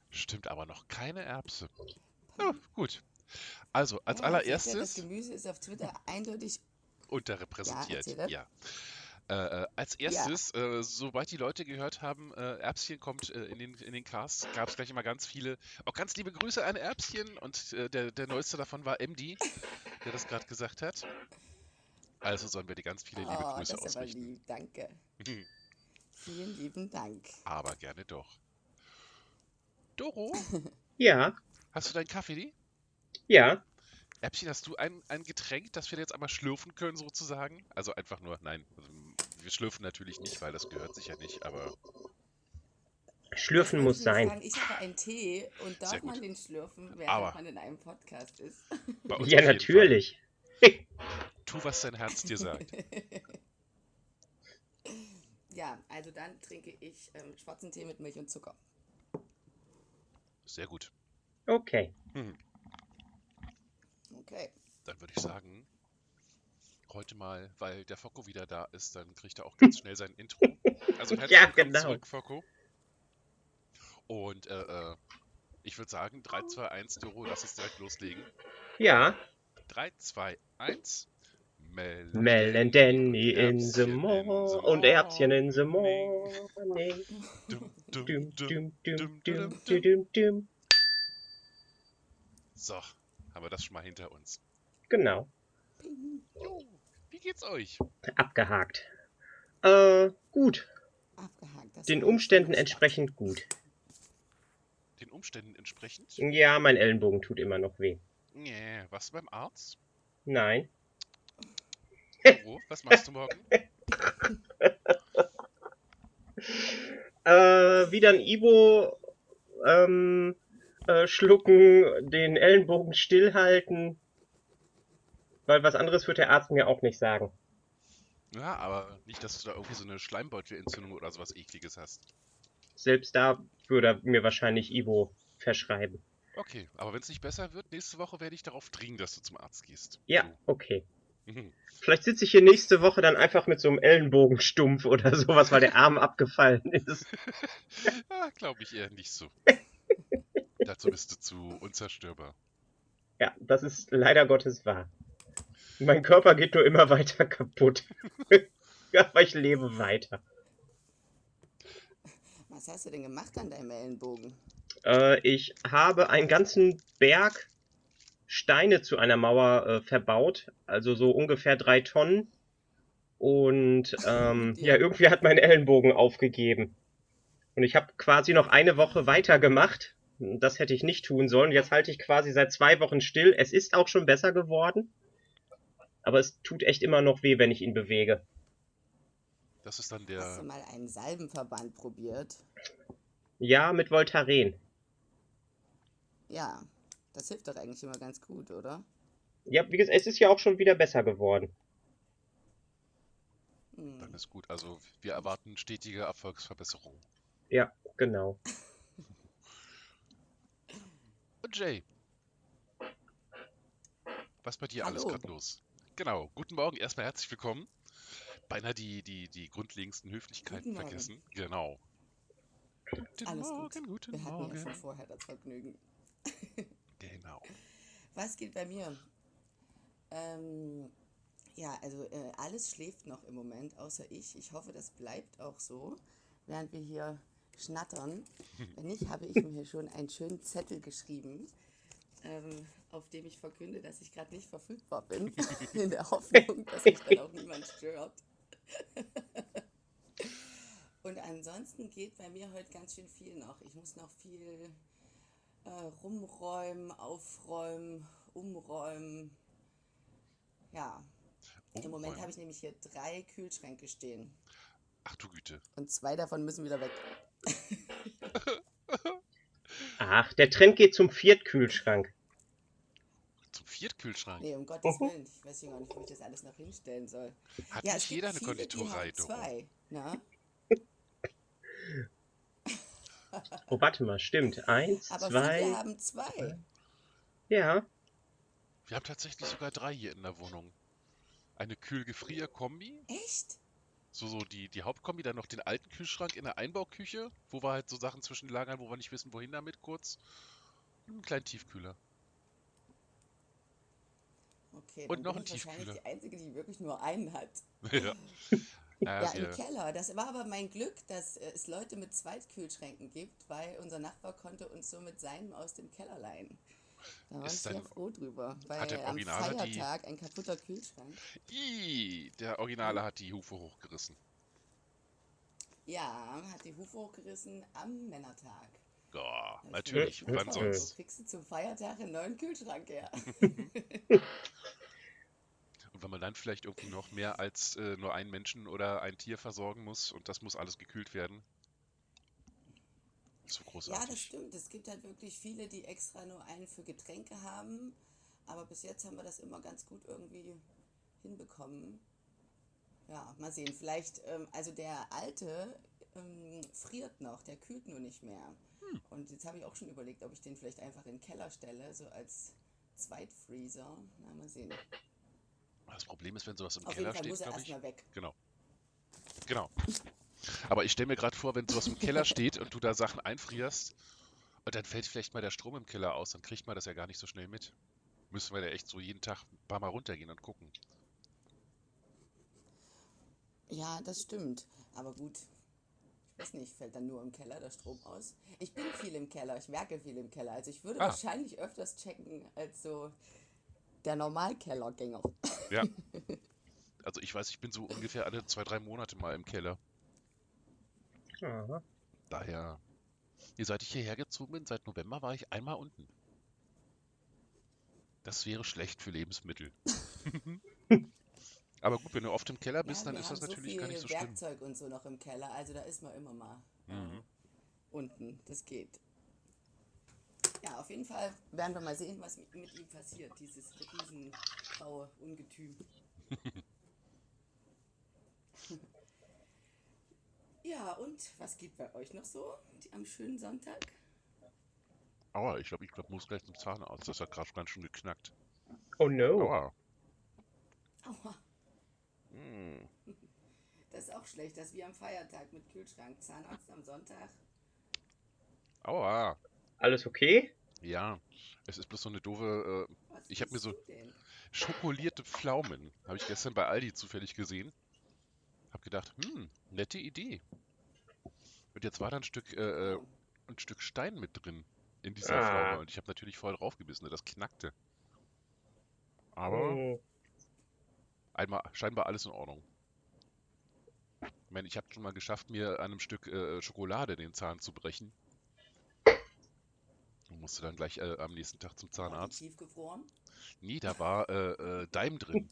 Stimmt, aber noch keine Erbse. Ja, gut. Also, als Ja, seht ihr, allererstes Das Gemüse ist auf Twitter eindeutig. unterrepräsentiert. Ja. Äh, äh, als erstes, äh, sobald die Leute gehört haben, äh, Erbschen kommt äh, in den, in den Cast, gab es gleich immer ganz viele, auch ganz liebe Grüße an Erbschen und äh, der, der neueste davon war MD, der das gerade gesagt hat. Also sollen wir dir ganz viele liebe Oh, Grüße das ist aber ausrichten. lieb. Danke. Hm, <laughs> Vielen lieben Dank. Aber gerne doch. Doro, <laughs> Ja, hast du deinen Kaffee? ja. Erbchen, hast du ein, ein Getränk, das wir jetzt einmal schlürfen können, sozusagen? Also einfach nur, nein, also, wir schlürfen natürlich nicht, weil das gehört sicher nicht, aber Schlürfen muss sein. Fragen. Ich habe einen Tee und darf Sehr gut. man den schlürfen, während Aber- man in einem Podcast ist? bei uns Ja, natürlich. Fall. Tu, was dein Herz dir sagt. <laughs> Ja, also dann trinke ich ähm, schwarzen Tee mit Milch und Zucker. Sehr gut. Okay. Hm. Okay. Dann würde ich sagen, heute mal, weil der Focko wieder da ist, dann kriegt er auch ganz schnell sein Intro. <laughs> Also herzlich Ja, willkommen genau. zurück, Focko. Und äh, äh, ich würde sagen, 3, 2, 1, Doro, lass uns direkt loslegen. Ja. 3, 2, 1. Mel, Mel and Danny in the morning. the Und Erbschen in the morning. Dum, dum, Dum, dum. So, haben wir das schon mal hinter uns. Genau. Jo, wie geht's euch? Abgehakt. Äh, gut. Abgehakt. Den Umständen entsprechend gut. Den Umständen entsprechend? Ja, mein Ellenbogen tut immer noch weh. Nee, warst du beim Arzt? Nein. Doro, was machst du morgen? <laughs> Äh, wieder ein Ibo ähm, äh, schlucken, den Ellenbogen stillhalten. Weil was anderes wird der Arzt mir auch nicht sagen. Ja, aber nicht, dass du da irgendwie so eine Schleimbeutelentzündung oder sowas ekliges hast. Selbst da würde er mir wahrscheinlich Ibo verschreiben. Okay, aber wenn es nicht besser wird, nächste Woche werde ich darauf dringen, dass du zum Arzt gehst. Ja, okay. Mhm. Vielleicht sitze ich hier nächste Woche dann einfach mit so einem Ellenbogenstumpf oder <laughs> sowas, weil der Arm abgefallen ist. <laughs> ja, glaube ich eher nicht so. <laughs> Dazu bist du zu unzerstörbar. Ja, das ist leider Gottes wahr. Mein Körper geht nur immer weiter kaputt. Aber ich lebe weiter. Was hast du denn gemacht an deinem Ellenbogen? Äh, ich habe einen ganzen Berg Steine zu einer Mauer äh, verbaut, also so ungefähr drei Tonnen. Und ähm, ja. ja, irgendwie hat mein Ellenbogen aufgegeben. Und ich habe quasi noch eine Woche weitergemacht. Das hätte ich nicht tun sollen. Jetzt halte ich quasi seit zwei Wochen still. Es ist auch schon besser geworden. Aber es tut echt immer noch weh, wenn ich ihn bewege. Das ist dann der. Hast du mal einen Salbenverband probiert? Ja, mit Voltaren. Ja, das hilft doch eigentlich immer ganz gut, oder? Ja, wie gesagt, es ist ja auch schon wieder besser geworden. Hm. Dann ist gut. Also wir erwarten stetige Erfolgsverbesserungen. Ja, genau. <laughs> Und Jay. Was bei dir Hallo. alles gerade los? Genau. Guten Morgen, erstmal herzlich willkommen. Beinahe die, die, die grundlegendsten Höflichkeiten vergessen. Genau. Guten Alles Morgen, gut. guten Wir Morgen. hatten ja schon vorher das Vergnügen. Genau. Was geht bei mir? Ähm, ja, also äh, alles schläft noch im Moment, außer ich. Ich hoffe, das bleibt auch so, während wir hier schnattern. Wenn nicht, habe ich mir schon einen schönen Zettel geschrieben, ähm, auf dem ich verkünde, dass ich gerade nicht verfügbar bin, <laughs> in der Hoffnung, dass mich dann auch niemand stört. <laughs> Und ansonsten geht bei mir heute ganz schön viel noch. Ich muss noch viel äh, rumräumen, aufräumen, umräumen. Ja. Umräumen. Im Moment habe ich nämlich hier drei Kühlschränke stehen. Ach du Güte. Und zwei davon müssen wieder weg. <laughs> Ach, der Trend geht zum Viertkühlschrank. Zum Viertkühlschrank? Nee, um Gottes Willen. Ich weiß ja gar nicht, wo ich das alles noch hinstellen soll. Hat ja, nicht jeder eine Konditorei, doch. Zwei, na? <laughs> Oh, warte mal, stimmt. Eins, Aber zwei. viele haben zwei. Ja. Wir haben tatsächlich sogar drei hier in der Wohnung. Eine Kühl-Gefrier-Kombi. Echt? So, so die, die Hauptkombi, dann noch den alten Kühlschrank in der Einbauküche, wo wir halt so Sachen zwischen lagern, wo wir nicht wissen, wohin damit kurz. Und einen kleinen Tiefkühler. Okay, und noch bin ein ich wahrscheinlich Tiefkühler. die Einzige, die wirklich nur einen hat. <laughs> ja. Ja, Ja, im Keller. Das war aber mein Glück, dass äh, es Leute mit Zweitkühlschränken gibt, weil unser Nachbar konnte uns so mit seinem aus dem Keller leihen. Da war ich sehr froh drüber, weil hat der am Originaler die- Feiertag ein kaputter Kühlschrank. Ih, der Originale hat die Hufe hochgerissen. Ja, hat die Hufe hochgerissen am Männertag. Ja, natürlich. Wann sonst? So kriegst du zum Feiertag einen neuen Kühlschrank her. <laughs> <laughs> Und wenn man dann vielleicht irgendwie noch mehr als äh, nur einen Menschen oder ein Tier versorgen muss und das muss alles gekühlt werden. So großartig. Ja, das stimmt. Es gibt halt wirklich viele, die extra nur einen für Getränke haben. Aber bis jetzt haben wir das immer ganz gut irgendwie hinbekommen. Ja, mal sehen. Vielleicht, ähm, also der alte ähm, friert noch, der kühlt nur nicht mehr. Hm. Und jetzt habe ich auch schon überlegt, ob ich den vielleicht einfach in den Keller stelle, so als Zweitfreezer. Na, mal sehen. Das Problem ist, wenn sowas im Auf Keller jeden Fall steht, muss er erstmal weg. Genau. Genau. Aber ich stelle mir gerade vor, wenn sowas im Keller steht und du da Sachen einfrierst und dann fällt vielleicht mal der Strom im Keller aus, dann kriegt man das ja gar nicht so schnell mit. Müssen wir da echt so jeden Tag ein paar Mal runtergehen und gucken. Ja, das stimmt. Aber gut, ich weiß nicht, fällt dann nur im Keller der Strom aus? Ich bin viel im Keller, ich werke viel im Keller. Also ich würde Ah. wahrscheinlich öfters checken als so der Normalkellergänger. Ja. <laughs> Also ich weiß, ich bin so ungefähr alle zwei, drei Monate mal im Keller. Aha. Daher, nee, seit ich hierher gezogen bin, seit November war ich einmal unten. Das wäre schlecht für Lebensmittel. <laughs> Aber gut, wenn du oft im Keller bist, Ja, dann ist das natürlich so gar nicht so schlimm. Werkzeug und so noch im Keller, also da ist man immer mal Mhm. unten. Das geht. Ja, auf jeden Fall werden wir mal sehen, was mit, mit ihm passiert, dieses riesengraue Ungetüm. <laughs> ja, und was geht bei euch noch so die- am schönen Sonntag? Aua, ich glaube, ich glaub, muss gleich zum Zahnarzt. Das hat gerade ganz schön geknackt. Oh no. Aua. Aua. Hm. <laughs> Das ist auch schlecht, das ist wie am Feiertag mit Kühlschrank. Zahnarzt am Sonntag. Aua. Alles okay? Ja, es ist bloß so eine doofe. Äh, Was Ich hab mir so- schokolierte Pflaumen. Habe ich gestern bei Aldi zufällig gesehen. Hab gedacht, hm, nette Idee. Und jetzt war da ein Stück, äh, äh, ein Stück Stein mit drin in dieser Ah. Pflaume. Und ich habe natürlich voll draufgebissen, ne? das knackte. Aber Hm, einmal scheinbar alles in Ordnung. Ich meine, ich habe schon mal geschafft, mir an einem Stück äh, Schokolade den Zahn zu brechen. Musste dann gleich äh, am nächsten Tag zum War die Zahnarzt. Tiefgefroren? Nee, da war äh, äh, Daim drin.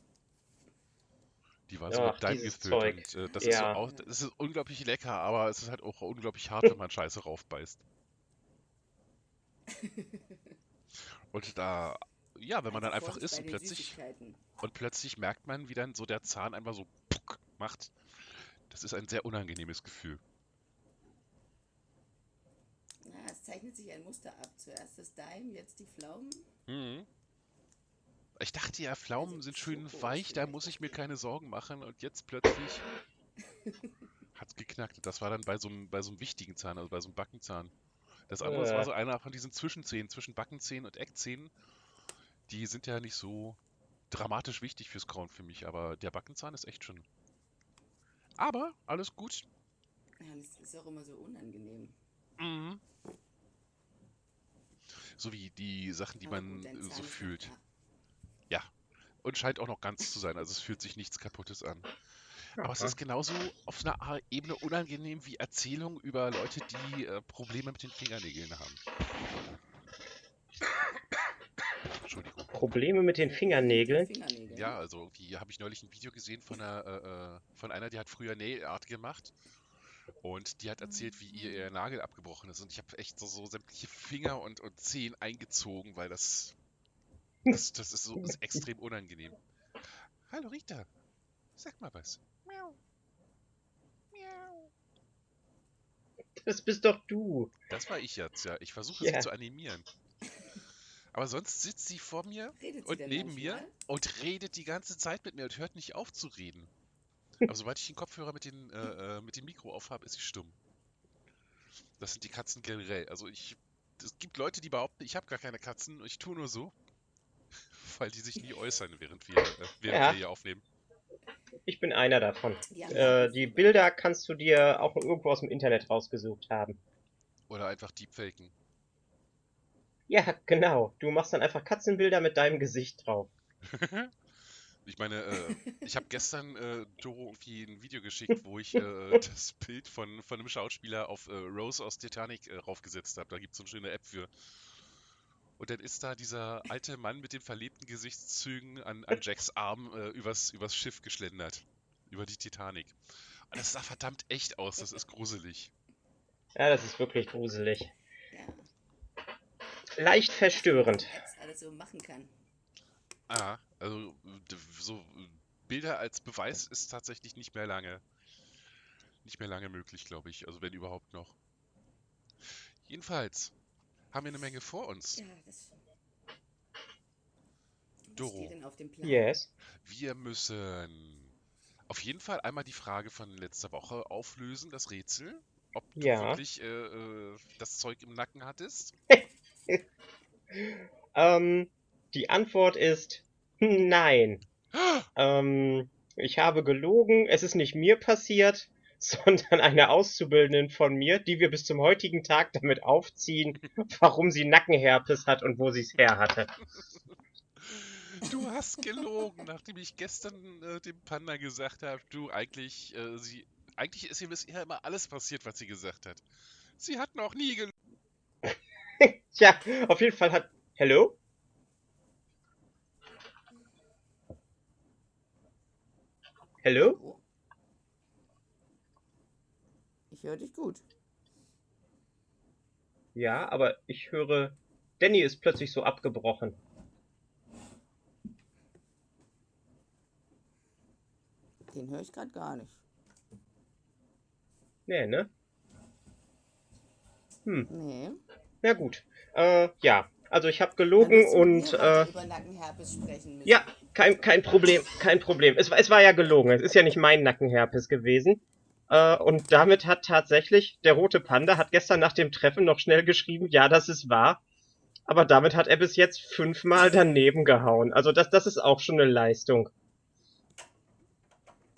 Die war so Ach, mit Daim dieses gefüllt Zeug. und äh, das ist so Ja. auch, das ist unglaublich lecker, aber es ist halt auch unglaublich hart, wenn man Scheiße raufbeißt. <laughs> Und da, ja, wenn man dann einfach isst und plötzlich und plötzlich merkt man, wie dann so der Zahn einfach so puck macht. Das ist ein sehr unangenehmes Gefühl. Ja, es zeichnet sich ein Muster ab. Zuerst das Daim, jetzt die Pflaumen. Mhm. Ich dachte ja, Pflaumen Also sind schön Schoko weich, da muss ich mir keine Sorgen machen und jetzt plötzlich <laughs> hat's geknackt. Das war dann bei so einem, bei so einem wichtigen Zahn, also bei so einem Backenzahn. Das andere das war Äh. so einer von diesen Zwischenzähnen, zwischen Backenzähnen und Eckzähnen. Die sind ja nicht so dramatisch wichtig fürs Kauen für mich, aber der Backenzahn ist echt schon. Aber alles gut. Ja, das ist auch immer so unangenehm. Mhm. So wie die Sachen, die man gut, äh, so fühlt. da. Und scheint auch noch ganz zu sein. Also es fühlt sich nichts Kaputtes an. Aber es ist genauso auf einer Ebene unangenehm wie Erzählungen über Leute, die äh, Probleme mit den Fingernägeln haben. Entschuldigung. Probleme mit den Fingernägeln. Fingernägel. Ja, also irgendwie habe ich neulich ein Video gesehen von einer, äh, äh, von einer, die hat früher Nailart gemacht. Und die hat erzählt, wie ihr ihr Nagel abgebrochen ist. Und ich habe echt so, so sämtliche Finger und, und Zehen eingezogen, weil das, das, das ist so ist <laughs> extrem unangenehm. Hallo Rita, sag mal was. Miau. Miau. Das bist doch du. Das war ich jetzt, ja. Ich versuche Ja. sie zu animieren. Aber sonst sitzt sie vor mir Redet sie und neben mir und redet die ganze Zeit mit mir und hört nicht auf zu reden. Aber sobald ich den Kopfhörer mit, den, äh, äh, mit dem Mikro aufhabe, ist sie stumm. Das sind die Katzen generell. Also ich, es gibt Leute, die behaupten, ich habe gar keine Katzen und ich tue nur so, <laughs> weil die sich nie äußern, während wir, äh, während Ja. wir hier aufnehmen. Ich bin einer davon. Die haben Äh, die Bilder kannst du dir auch irgendwo aus dem Internet rausgesucht haben. Oder einfach deepfaken. Ja, genau. Du machst dann einfach Katzenbilder mit deinem Gesicht drauf. <laughs> Ich meine, äh, <laughs> ich habe gestern äh, Doro irgendwie ein Video geschickt, wo ich äh, <laughs> das Bild von, von einem Schauspieler auf äh, Rose aus Titanic äh, raufgesetzt habe. Da gibt es so eine schöne App für. Und dann ist da dieser alte Mann mit den verlebten Gesichtszügen an, an Jacks Arm äh, übers, übers Schiff geschlendert. Über die Titanic. Und das sah verdammt echt aus, das ist gruselig. Ja, das ist wirklich gruselig. Ja, Leicht verstörend. was alles so machen kann. Ah, also so Bilder als Beweis ist tatsächlich nicht mehr lange, nicht mehr lange möglich, glaube ich. Also wenn überhaupt noch. Jedenfalls haben wir eine Menge vor uns. Ja, das Doro. steht denn auf dem Plan? Yes. Wir müssen auf jeden Fall einmal die Frage von letzter Woche auflösen, das Rätsel, ob du Ja. wirklich äh, äh, das Zeug im Nacken hattest. <laughs> Ähm, die Antwort ist nein. <gasps> Ähm, ich habe gelogen. Es ist nicht mir passiert, <laughs> sondern einer Auszubildenden von mir, die wir bis zum heutigen Tag damit aufziehen, <laughs> warum sie Nackenherpes hat und wo sie es her hatte. <laughs> Du hast gelogen, nachdem ich gestern äh, dem Panda gesagt habe, du eigentlich, äh, sie, eigentlich ist ihr bisher immer alles passiert, was sie gesagt hat. Sie hat noch nie gelogen. Tja, auf jeden Fall hat. Hello? Hello? Oh. Ich höre dich gut. Ja, aber ich höre. Danny ist plötzlich so abgebrochen. Den höre ich gerade gar nicht. Nee, ne? Hm. Nee. Na gut. Äh, ja. Also ich habe gelogen und äh, über Nackenherpes sprechen müssen. Ja, kein, kein Problem, kein Problem. Es, es war ja gelogen. Es ist ja nicht mein Nackenherpes gewesen. Äh, und damit hat tatsächlich der rote Panda hat gestern nach dem Treffen noch schnell geschrieben, ja, das ist wahr. Aber damit hat er bis jetzt fünfmal daneben gehauen. Also das, das ist auch schon eine Leistung.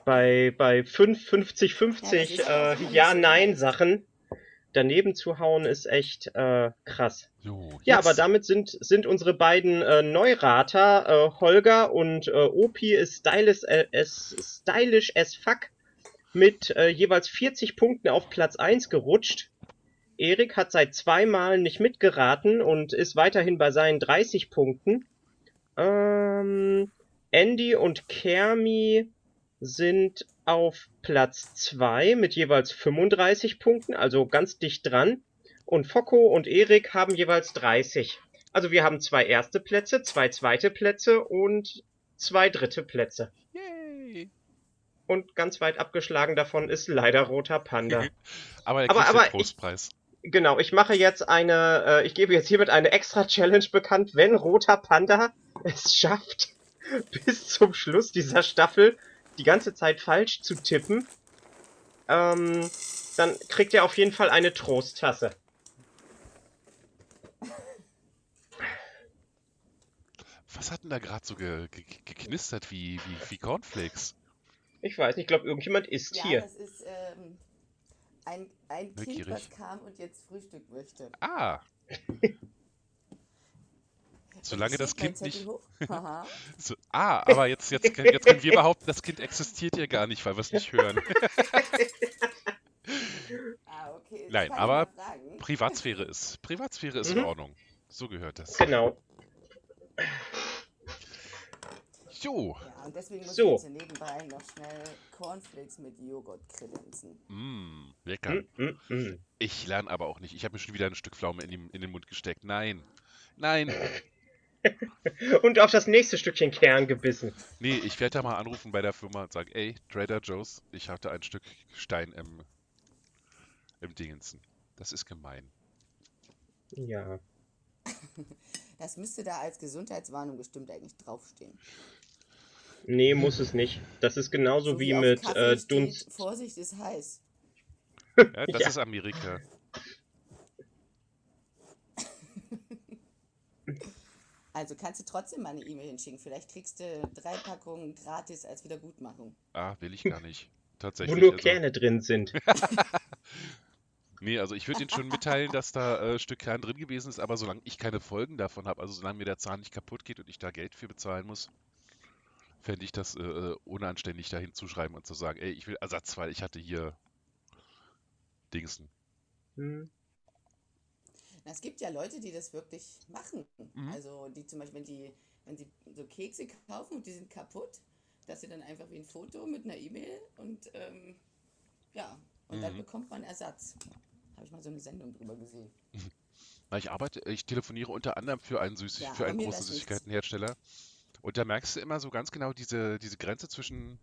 Bei, bei 5, 50, 50 ja, äh, Ja-Nein-Sachen daneben zu hauen ist echt äh, krass. So, ja, aber damit sind, sind unsere beiden äh, Neurater, äh, Holger und äh, Opi, ist stylish, äh, as, stylish as fuck mit äh, jeweils 40 Punkten auf Platz 1 gerutscht. Erik hat seit zweimal nicht mitgeraten und ist weiterhin bei seinen 30 Punkten. Ähm, Andy und Kermi sind auf Platz 2 mit jeweils 35 Punkten, also ganz dicht dran. Und Focko und Erik haben jeweils 30. Also wir haben zwei erste Plätze, zwei zweite Plätze und zwei dritte Plätze. Yay. Und ganz weit abgeschlagen davon ist leider Roter Panda. <laughs> aber er kriegt aber, aber Trostpreis. Ich, genau, ich mache jetzt eine, äh, ich gebe jetzt hiermit eine extra Challenge bekannt, wenn Roter Panda es schafft, <laughs> bis zum Schluss dieser Staffel die ganze Zeit falsch zu tippen, ähm, dann kriegt er auf jeden Fall eine Trosttasse. Was hat denn da gerade so ge ge geknistert wie, wie, wie Cornflakes? Ich weiß nicht, ich glaube, irgendjemand isst ja, hier. das ist ähm, ein, ein Kind, was kam und jetzt Frühstück möchte. Ah! <laughs> Solange das Kind nicht. <laughs> so, ah, aber jetzt, jetzt, jetzt können wir <laughs> behaupten, das Kind existiert hier gar nicht, weil wir es nicht hören. <laughs> ah, okay. Nein, aber Privatsphäre ist, Privatsphäre ist mhm. in Ordnung. So gehört das. Genau. Jo. Ja, und deswegen muss so. ich jetzt nebenbei noch schnell Cornflakes mit Joghurt kredenzen. Mm, lecker. Mm, mm, mm. Ich lerne aber auch nicht. Ich habe mir schon wieder ein Stück Pflaume in, die, in den Mund gesteckt. Nein. Nein. <laughs> und auf das nächste Stückchen Kern gebissen. Nee, ich werde da mal anrufen bei der Firma und sagen, ey, Trader Joe's, ich hatte ein Stück Stein im, im Dingensen. Das ist gemein. Ja. <laughs> Das müsste da als Gesundheitswarnung bestimmt eigentlich draufstehen. Nee, muss es nicht. Das ist genauso so wie, wie mit äh, Dunst. Vorsicht ist heiß. Ja, <laughs> das ja. ist Amerika. Also kannst du trotzdem mal eine E-Mail hinschicken. Vielleicht kriegst du drei Packungen gratis als Wiedergutmachung. Ah, will ich gar nicht. <laughs> Tatsächlich. Wo nur also... Kerne drin sind. <laughs> nee, also ich würde Ihnen schon mitteilen, dass da äh, Stück Kern drin gewesen ist, aber solange ich keine Folgen davon habe, also solange mir der Zahn nicht kaputt geht und ich da Geld für bezahlen muss, fände ich das äh, äh unanständig, da hinzuschreiben und zu sagen, ey, ich will Ersatz, weil ich hatte hier Dingsen. Hm. Es gibt ja Leute, die das wirklich machen. Mhm. Also die zum Beispiel, wenn die, wenn sie so Kekse kaufen und die sind kaputt, dass sie dann einfach wie ein Foto mit einer E-Mail und ähm, ja, und mhm. dann bekommt man Ersatz. Habe ich mal so eine Sendung drüber gesehen. <laughs> Na, ich arbeite, ich telefoniere unter anderem für einen, Süßig ja, für einen großen Süßigkeitenhersteller. Und da merkst du immer so ganz genau diese, diese Grenze zwischen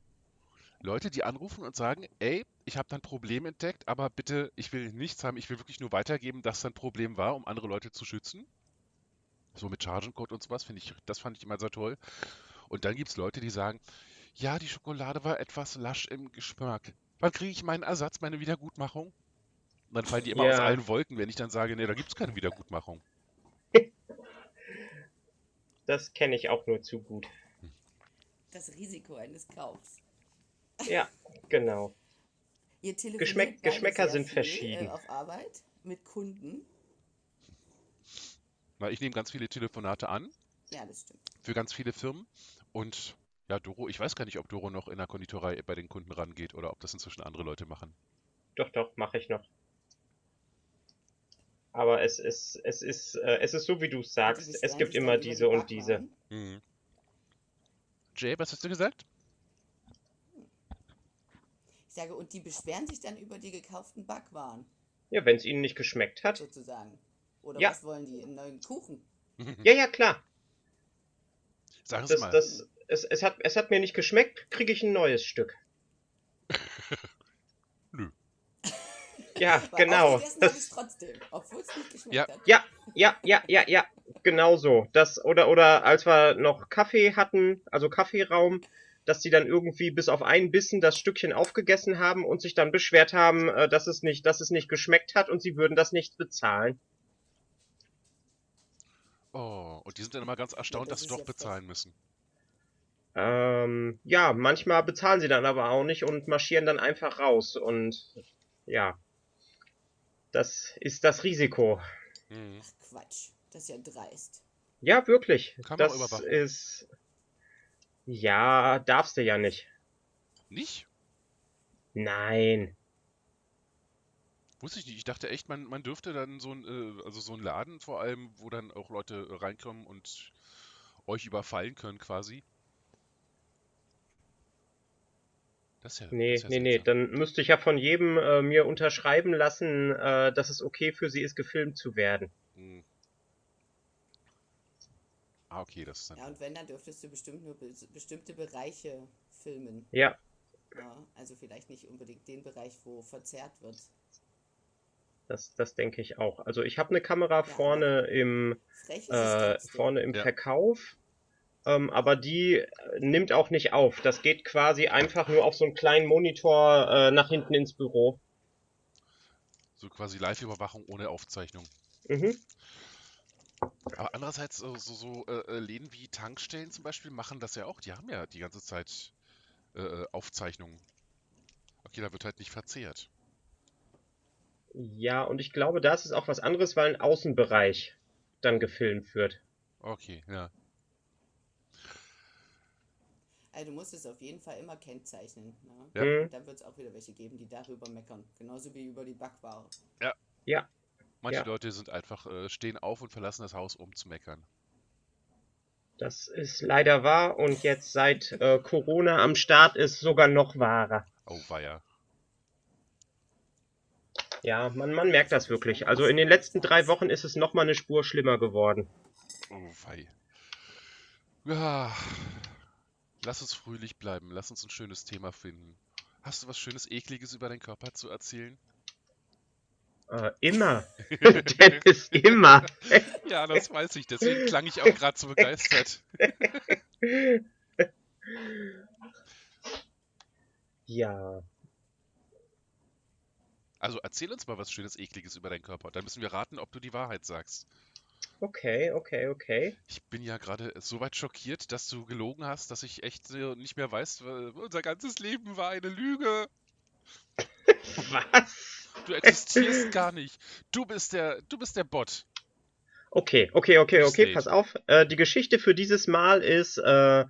Leute, die anrufen und sagen, ey, ich habe da ein Problem entdeckt, aber bitte, ich will nichts haben, ich will wirklich nur weitergeben, dass da ein Problem war, um andere Leute zu schützen. So mit Chargencode und sowas, finde ich, das fand ich immer sehr toll. Und dann gibt es Leute, die sagen, ja, die Schokolade war etwas lasch im Geschmack. Wann kriege ich meinen Ersatz, meine Wiedergutmachung? Und dann fallen die immer ja. aus allen Wolken, wenn ich dann sage, nee, da gibt es keine Wiedergutmachung. <laughs> Das kenne ich auch nur zu gut. Das Risiko eines Kaufs. Ja, genau. Geschmäck Geschmäcker sind viel, verschieden. Äh, auf Arbeit mit Kunden. Weil ich nehme ganz viele Telefonate an. Ja, das stimmt. Für ganz viele Firmen. Und ja, Doro, ich weiß gar nicht, ob Doro noch in der Konditorei bei den Kunden rangeht oder ob das inzwischen andere Leute machen. Doch, doch, mache ich noch. Aber es ist, es ist, äh, es ist so, wie du sagst. Es gibt immer diese und diese. Mhm. Jay, was hast du gesagt? Ich sage, und die beschweren sich dann über die gekauften Backwaren. Ja, wenn es ihnen nicht geschmeckt hat. Sozusagen. Oder ja. was wollen die? Einen neuen Kuchen? <laughs> Ja, ja, klar. Sag es das, mal. Das, es, es, hat, es hat mir nicht geschmeckt, kriege ich ein neues Stück. <laughs> Nö. <laughs> Ja, Aber genau. Das, trotzdem, obwohl es nicht geschmeckt Ja. hat. ja, ja, ja, ja, ja, genau so. Das, oder, oder als wir noch Kaffee hatten, also Kaffeeraum, dass die dann irgendwie bis auf einen Bissen das Stückchen aufgegessen haben und sich dann beschwert haben, äh, dass es nicht, dass es nicht geschmeckt hat und sie würden das nicht bezahlen. Oh, und die sind dann immer ganz erstaunt, das dass sie doch ja bezahlen müssen. Ähm, ja, manchmal bezahlen sie dann aber auch nicht und marschieren dann einfach raus und ja, das ist das Risiko. Mhm. Ach Quatsch, das ist ja dreist. Ja, wirklich. Kann man das überwachen. ist. Ja, darfst du ja nicht. Nicht? Nein. Wusste ich nicht. Ich dachte echt, man, man dürfte dann so ein, äh, also so ein Laden vor allem, wo dann auch Leute äh, reinkommen und euch überfallen können quasi. Das ist ja, Nee, das ja nee, nee. Dann müsste ich ja von jedem äh, mir unterschreiben lassen, äh, dass es okay für sie ist, gefilmt zu werden. Hm. Ah, okay, das ist dann. Ja, und wenn, dann dürftest du bestimmt nur be bestimmte Bereiche filmen. Ja, Ja, also vielleicht nicht unbedingt den Bereich, wo verzerrt wird. das, das denke ich auch. Also ich habe eine Kamera Ja. vorne im, äh, vorne im Ja. Verkauf. Ähm, aber die äh, nimmt auch nicht auf. Das geht quasi einfach nur auf so einen kleinen Monitor äh, nach hinten ins Büro. So quasi Live-Überwachung ohne Aufzeichnung. Mhm. Aber andererseits, so, so, so äh, äh, Läden wie Tankstellen zum Beispiel machen das ja auch. Die haben ja die ganze Zeit äh, äh, Aufzeichnungen. Okay, da wird halt nicht verzehrt. Ja, und ich glaube, da ist es auch was anderes, weil ein Außenbereich dann gefilmt wird. Okay, ja. Also du musst es auf jeden Fall immer kennzeichnen. Ne? Ja. Mhm. Dann wird es auch wieder welche geben, die darüber meckern. Genauso wie über die Backware. Ja, Manche Ja. Leute sind einfach, äh, stehen auf und verlassen das Haus, um zu meckern. das ist leider wahr und jetzt seit äh, Corona am Start ist sogar noch wahrer. Oh, weia. Ja, man, man merkt das wirklich. Also in den letzten drei Wochen ist es noch mal eine Spur schlimmer geworden. Oh, wei. Ja. Lass uns fröhlich bleiben. Lass uns ein schönes Thema finden. Hast du was Schönes, Ekliges über deinen Körper zu erzählen? Äh, immer. <laughs> Dennis, immer. <laughs> Ja, das weiß ich. Deswegen klang ich auch gerade so begeistert. <laughs> Ja. Also erzähl uns mal was Schönes, Ekliges über deinen Körper. Dann müssen wir raten, ob du die Wahrheit sagst. Okay, okay, okay. Ich bin ja gerade so weit schockiert, dass du gelogen hast, dass ich echt nicht mehr weiß, unser ganzes Leben war eine Lüge. Was? Du existierst gar nicht. Du bist der, du bist der Bot. Okay, okay, okay, okay, pass auf. Äh, die Geschichte für dieses Mal ist, äh,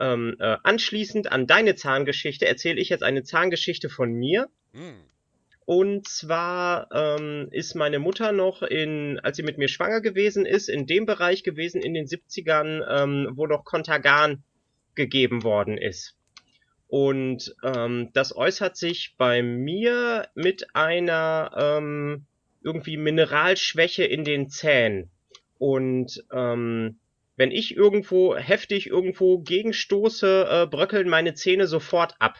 ähm, äh, anschließend an deine Zahngeschichte erzähle ich jetzt eine Zahngeschichte von mir. Hm. Und zwar ähm, ist meine Mutter noch in, als sie mit mir schwanger gewesen ist, in dem Bereich gewesen in den 70ern, ähm, wo noch Contagan gegeben worden ist. Und ähm, das äußert sich bei mir mit einer ähm, irgendwie Mineralschwäche in den Zähnen. Und ähm, wenn ich irgendwo heftig irgendwo gegenstoße, äh, bröckeln meine Zähne sofort ab.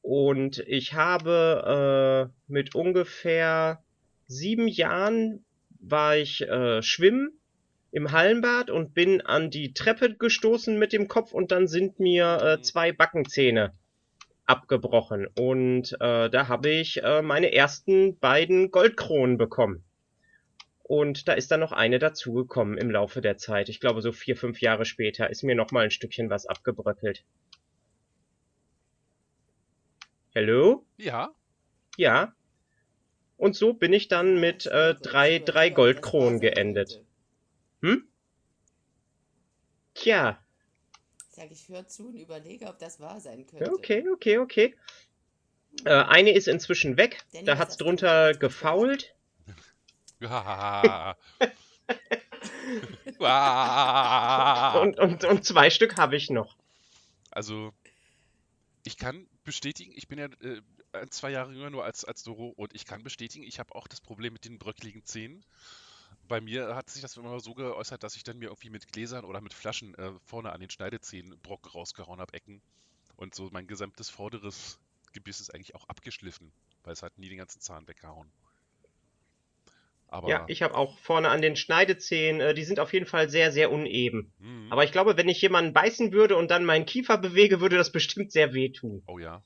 Und ich habe äh, mit ungefähr sieben Jahren war ich äh, schwimmen im Hallenbad und bin an die Treppe gestoßen mit dem Kopf und dann sind mir äh, zwei Backenzähne abgebrochen. Und äh, da habe ich äh, meine ersten beiden Goldkronen bekommen. Und da ist dann noch eine dazugekommen im Laufe der Zeit. Ich glaube, so vier, fünf Jahre später ist mir noch mal ein Stückchen was abgebröckelt. Hallo? Ja, Ja. Und so bin ich dann mit äh, drei, drei Goldkronen geendet. Hm? Tja, Sag ich, hör zu und überlege, ob das wahr sein könnte. okay, okay, okay. Äh, eine ist inzwischen weg. Danny, Da hat's drunter gefault. <laughs> Und, und, und zwei Stück habe ich noch. Also, ich kann bestätigen, ich bin ja äh, zwei Jahre jünger nur als, als Doro und ich kann bestätigen, ich habe auch das Problem mit den bröckligen Zähnen. Bei mir hat sich das immer so geäußert, dass ich dann mir irgendwie mit Gläsern oder mit Flaschen äh, vorne an den Schneidezähnen Brock rausgehauen habe, Ecken. Und so mein gesamtes vorderes Gebiss ist eigentlich auch abgeschliffen. weil es hat nie den ganzen Zahn weggehauen. Aber, Ja, ich habe auch vorne an den Schneidezähnen, äh, die sind auf jeden Fall sehr, sehr uneben. Mhm. Aber ich glaube, wenn ich jemanden beißen würde und dann meinen Kiefer bewege, würde das bestimmt sehr wehtun. Oh ja.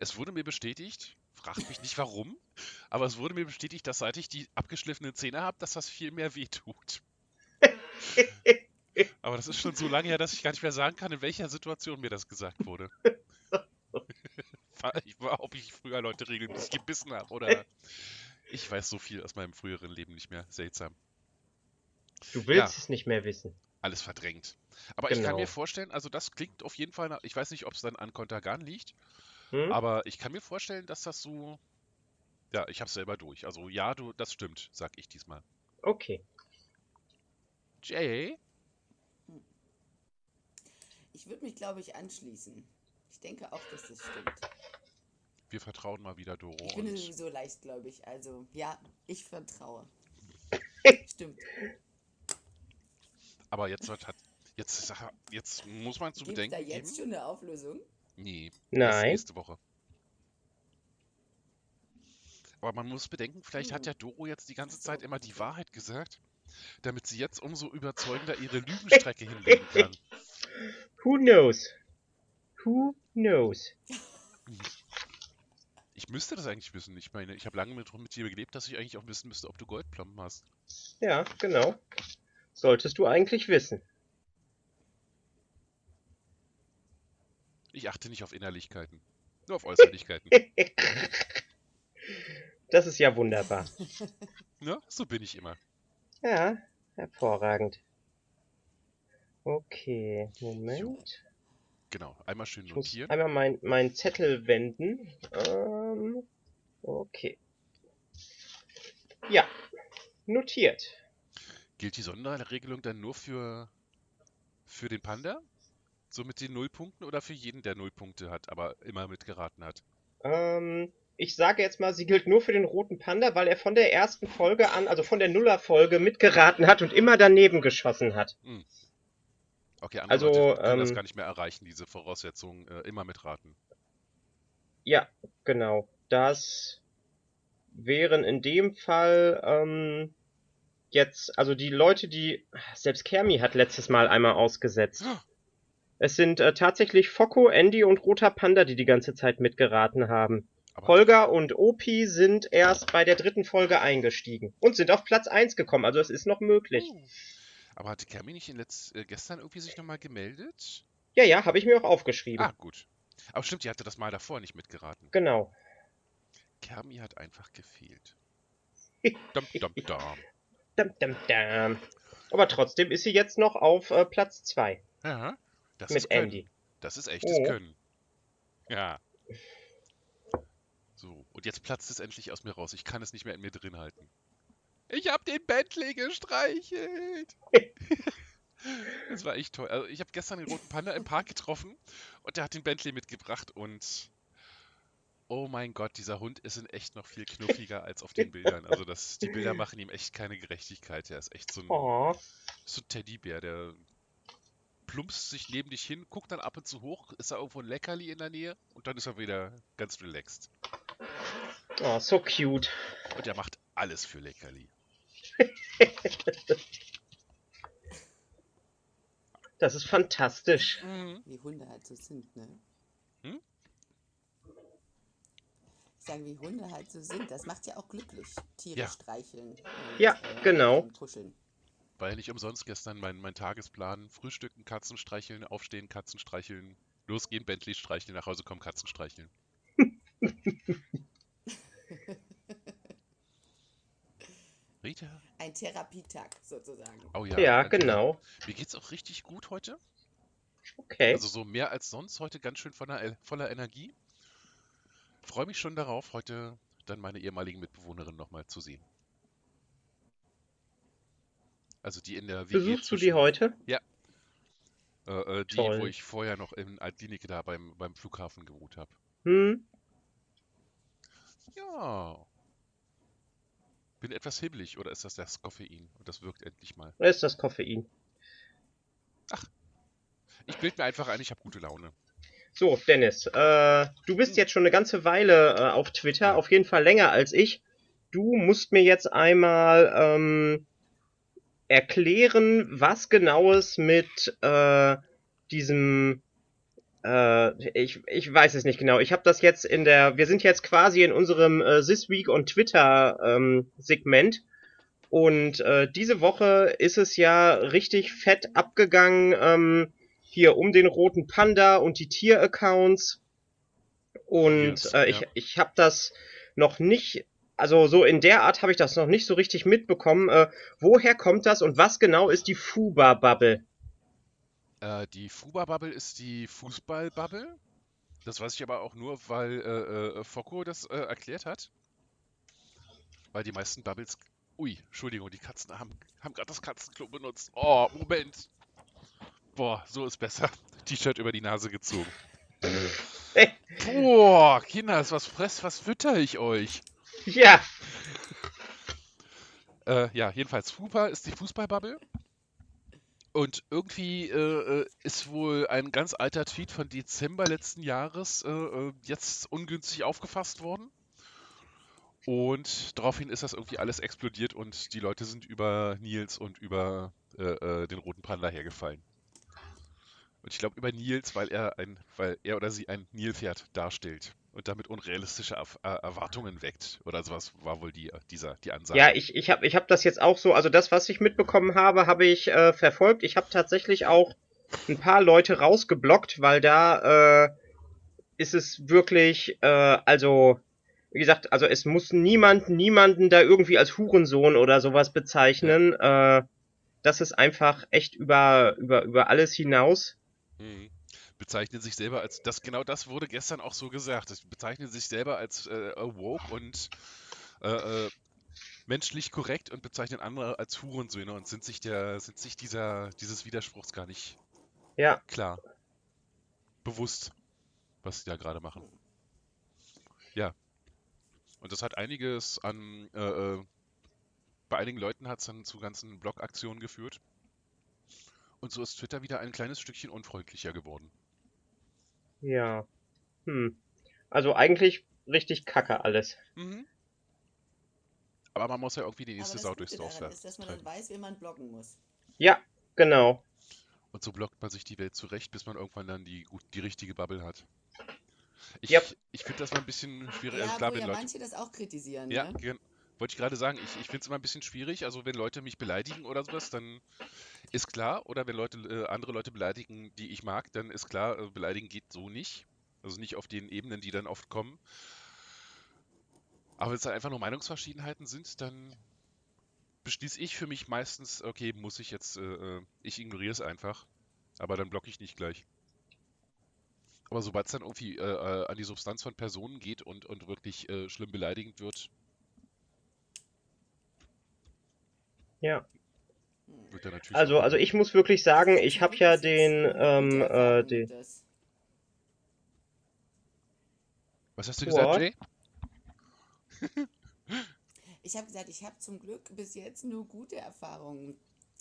Es wurde mir bestätigt, fragt mich nicht warum, aber es wurde mir bestätigt, dass seit ich die abgeschliffenen Zähne habe, dass das viel mehr wehtut. <laughs> aber das ist schon so lange her, dass ich gar nicht mehr sagen kann, in welcher Situation mir das gesagt wurde. <laughs> ich war, ob ich früher Leute regelmäßig gebissen habe oder. Ich weiß so viel aus meinem früheren Leben nicht mehr. Seltsam. Du willst Ja. es nicht mehr wissen. Alles verdrängt. Aber ich kann Genau. mir vorstellen, also das klingt auf jeden Fall nach, ich weiß nicht, ob es dann an Kontergan liegt, Hm? aber ich kann mir vorstellen, dass das so. Ja, ich hab's selber durch. Also ja, du, das stimmt, sag ich diesmal. Okay. Jay? Ich würde mich, glaube ich, anschließen. Ich denke auch, dass das stimmt. Wir vertrauen mal wieder Doro. Ich bin sowieso leicht, glaube ich. Also, ja, ich vertraue. <laughs> Stimmt. aber jetzt wird hat. Jetzt, jetzt muss man zu Gibt da bedenken jetzt geben. schon eine Auflösung? Nee, Nein. nächste Woche. Aber man muss bedenken, vielleicht hat ja Doro jetzt die ganze Zeit immer die. Wahrheit gesagt, damit sie jetzt umso überzeugender ihre Lügenstrecke hinlegen kann. <laughs> Who knows? Who knows? <laughs> Ich müsste das eigentlich wissen. Ich meine, ich habe lange mit, mit dir gelebt, dass ich eigentlich auch wissen müsste, ob du Goldplomben hast. Ja, genau. Solltest du eigentlich wissen. Ich achte nicht auf Innerlichkeiten. Nur auf Äußerlichkeiten. <laughs> Das ist ja wunderbar. <laughs> ne? So bin ich immer. Ja, hervorragend. Okay, Moment. Genau. Einmal schön notieren. einmal meinen mein Zettel wenden. Ähm, okay. Ja, notiert. Gilt die Sonderregelung dann nur für, für den Panda? So mit den Nullpunkten oder für jeden, der Nullpunkte hat, aber immer mitgeraten hat? Ähm, ich sage jetzt mal, sie gilt nur für den roten Panda, weil er von der ersten Folge an, also von der Nuller-Folge, mitgeraten hat und immer daneben geschossen hat. Okay, andere Also, Leute können das ähm, gar nicht mehr erreichen, diese Voraussetzungen äh, immer mitraten. Ja, genau. Das wären in dem Fall ähm, jetzt, also die Leute, die. Selbst Kermi hat letztes Mal einmal ausgesetzt. Es sind äh, tatsächlich Focko, Andy und Roter Panda, die die ganze Zeit mitgeraten haben. Aber Holger und Opi sind erst bei der dritten Folge eingestiegen und sind auf Platz 1 gekommen, also es ist noch möglich. Oh. Aber hatte Kermi nicht in letz äh, gestern irgendwie sich nochmal gemeldet? Ja, ja, habe ich mir auch aufgeschrieben. Ah, gut. Aber stimmt, die hatte das Mal davor nicht mitgeraten. Genau. Kermi hat einfach gefehlt. <laughs> Dum, dum, dum. Dam, dam, dam. Aber trotzdem ist sie jetzt noch auf äh, Platz 2 Ja, das mit ist Können. Andy. Das ist echtes Oh. Können. Ja. So, und jetzt platzt es endlich aus mir raus. Ich kann es nicht mehr in mir drin halten. Ich hab den Bentley gestreichelt. <laughs> das war echt toll. Also ich habe gestern den roten Panda im Park getroffen und der hat den Bentley mitgebracht und oh mein Gott, dieser Hund ist in echt noch viel knuffiger als auf den Bildern. Also das, die Bilder machen ihm echt keine Gerechtigkeit. Er ist echt so ein, Oh, so ein Teddybär, der plumpst sich neben dich hin, guckt dann ab und zu hoch, ist da irgendwo ein Leckerli in der Nähe und dann ist er wieder ganz relaxed. oh, so cute. Und er macht alles für Leckerli. Das ist fantastisch. Wie Hunde halt so sind, ne? Hm? Ich sage, wie Hunde halt so sind. Das macht ja auch glücklich. Tiere Ja. streicheln. Und, Ja, genau. und Kuscheln. War ja nicht umsonst gestern mein, mein Tagesplan. Frühstücken, Katzen streicheln, aufstehen, Katzen streicheln, losgehen, Bentley streicheln, nach Hause kommen, Katzen streicheln. <laughs> Rita? Ein Therapietag sozusagen. Oh ja. Ja, genau. Mir geht's auch richtig gut heute. Okay. Also so mehr als sonst. Heute ganz schön voller, voller Energie. Freue mich schon darauf, heute dann meine ehemaligen Mitbewohnerin nochmal zu sehen. Also die in der WG Besuchst du die heute? Äh, äh, die, Toll. wo ich vorher noch in Altlinike da beim, beim Flughafen gewohnt habe. Hm? Ja. Bin etwas hibbelig, oder ist das das Koffein? Und das wirkt endlich mal. Oder ist das Koffein? Ich bild mir einfach ein, ich habe gute Laune. So, Dennis, äh, du bist jetzt schon eine ganze Weile äh, auf Twitter, auf jeden Fall länger als ich. Du musst mir jetzt einmal ähm, erklären, was genaues mit äh, diesem äh, ich, ich weiß es nicht genau. Ich habe das jetzt in der, wir sind jetzt quasi in unserem äh, This Week on Twitter ähm, Segment und äh, diese Woche ist es ja richtig fett abgegangen ähm, hier um den roten Panda und die Tier-Accounts und Yes, äh, ich, ja. ich habe das noch nicht also so in der Art habe ich das noch nicht so richtig mitbekommen. Äh, woher kommt das und was genau ist die Fuba-Bubble? Äh, die Fuba-Bubble ist die Fußball-Bubble. Das weiß ich aber auch nur, weil äh, äh, Focko das äh, erklärt hat. Weil die meisten Bubbles. Ui, Entschuldigung, die Katzen haben, haben gerade das Katzenklo benutzt. Oh, Moment. Boah, so ist besser. <laughs> T-Shirt über die Nase gezogen. Boah, Kinders, was fress, was fütter ich euch? <laughs> Ja, Äh, ja, jedenfalls Fupa ist die Fußballbubble. Und irgendwie äh, äh, ist wohl ein ganz alter Tweet von Dezember letzten Jahres äh, äh, jetzt ungünstig aufgefasst worden. Und daraufhin ist das irgendwie alles explodiert und die Leute sind über Nils und über äh, äh, den roten Panda hergefallen. Und ich glaube über Nils, weil er ein, weil er oder sie ein Nilpferd darstellt und damit unrealistische äh, Erwartungen weckt. Oder sowas war wohl die, dieser, die Ansage. Ja, ich, ich habe ich hab das jetzt auch so, also das, was ich mitbekommen habe, habe ich äh, verfolgt. Ich habe tatsächlich auch ein paar Leute rausgeblockt, weil da äh, ist es wirklich, äh, also, wie gesagt, also es muss niemand, niemanden da irgendwie als Hurensohn oder sowas bezeichnen. Äh, das ist einfach echt über, über, über alles hinaus. Mhm. Bezeichnen sich selber als, das genau das wurde gestern auch so gesagt. Es bezeichnen sich selber als äh, woke und äh, äh, menschlich korrekt und bezeichnen andere als Hurensöhne und sind sich der, sind sich dieser, dieses Widerspruchs gar nicht Ja, klar. Bewusst, was sie da gerade machen. Ja. Und das hat einiges an, äh, äh, bei einigen Leuten hat es dann zu ganzen Blog-Aktionen geführt. Und so ist Twitter wieder ein kleines Stückchen unfreundlicher geworden. Ja. Hm. Also eigentlich richtig kacke alles. Mhm. Aber man muss ja irgendwie die nächste Sau durchs Dorf daran ist, dass man dann weiß, wie man blocken muss. Ja, genau. Und so blockt man sich die Welt zurecht, bis man irgendwann dann die, die richtige Bubble hat. Ich, Yep. ich finde das mal ein bisschen schwierig. Ja, also klar, wo wenn ja Leute. manche das auch kritisieren, Ja, ne? gen- wollte ich gerade sagen, ich, ich finde es immer ein bisschen schwierig. Also wenn Leute mich beleidigen oder sowas, dann ist klar. Oder wenn Leute äh, andere Leute beleidigen, die ich mag, dann ist klar, äh, beleidigen geht so nicht. Also nicht auf den Ebenen, die dann oft kommen. Aber wenn es dann einfach nur Meinungsverschiedenheiten sind, dann beschließe ich für mich meistens, okay, muss ich jetzt, äh, äh, ich ignoriere es einfach. Aber dann blocke ich nicht gleich. Aber sobald es dann irgendwie äh, äh, an die Substanz von Personen geht und, und wirklich äh, schlimm beleidigend wird, Ja. Wird er natürlich. Also, also ich muss wirklich sagen, ich habe ja den, ähm, äh, den. Was hast du gesagt, What? Jay? <laughs> Ich habe gesagt, ich habe zum Glück bis jetzt nur gute Erfahrungen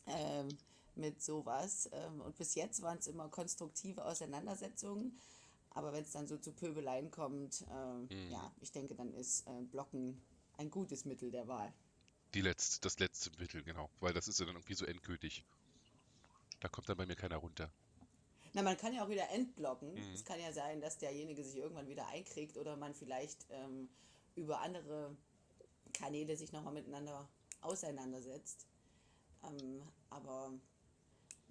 ähm, mit sowas. Ähm, und bis jetzt waren es immer konstruktive Auseinandersetzungen. Aber wenn es dann so zu Pöbeleien kommt, ähm, Mhm. ja, ich denke, dann ist äh, Blocken ein gutes Mittel der Wahl. Die letzte, das letzte Mittel, genau. Weil das ist ja dann irgendwie so endgültig. Da kommt dann bei mir keiner runter. Na, man kann ja auch wieder entblocken. Mhm. Es kann ja sein, dass derjenige sich irgendwann wieder einkriegt oder man vielleicht ähm, über andere Kanäle sich nochmal miteinander auseinandersetzt. Ähm, aber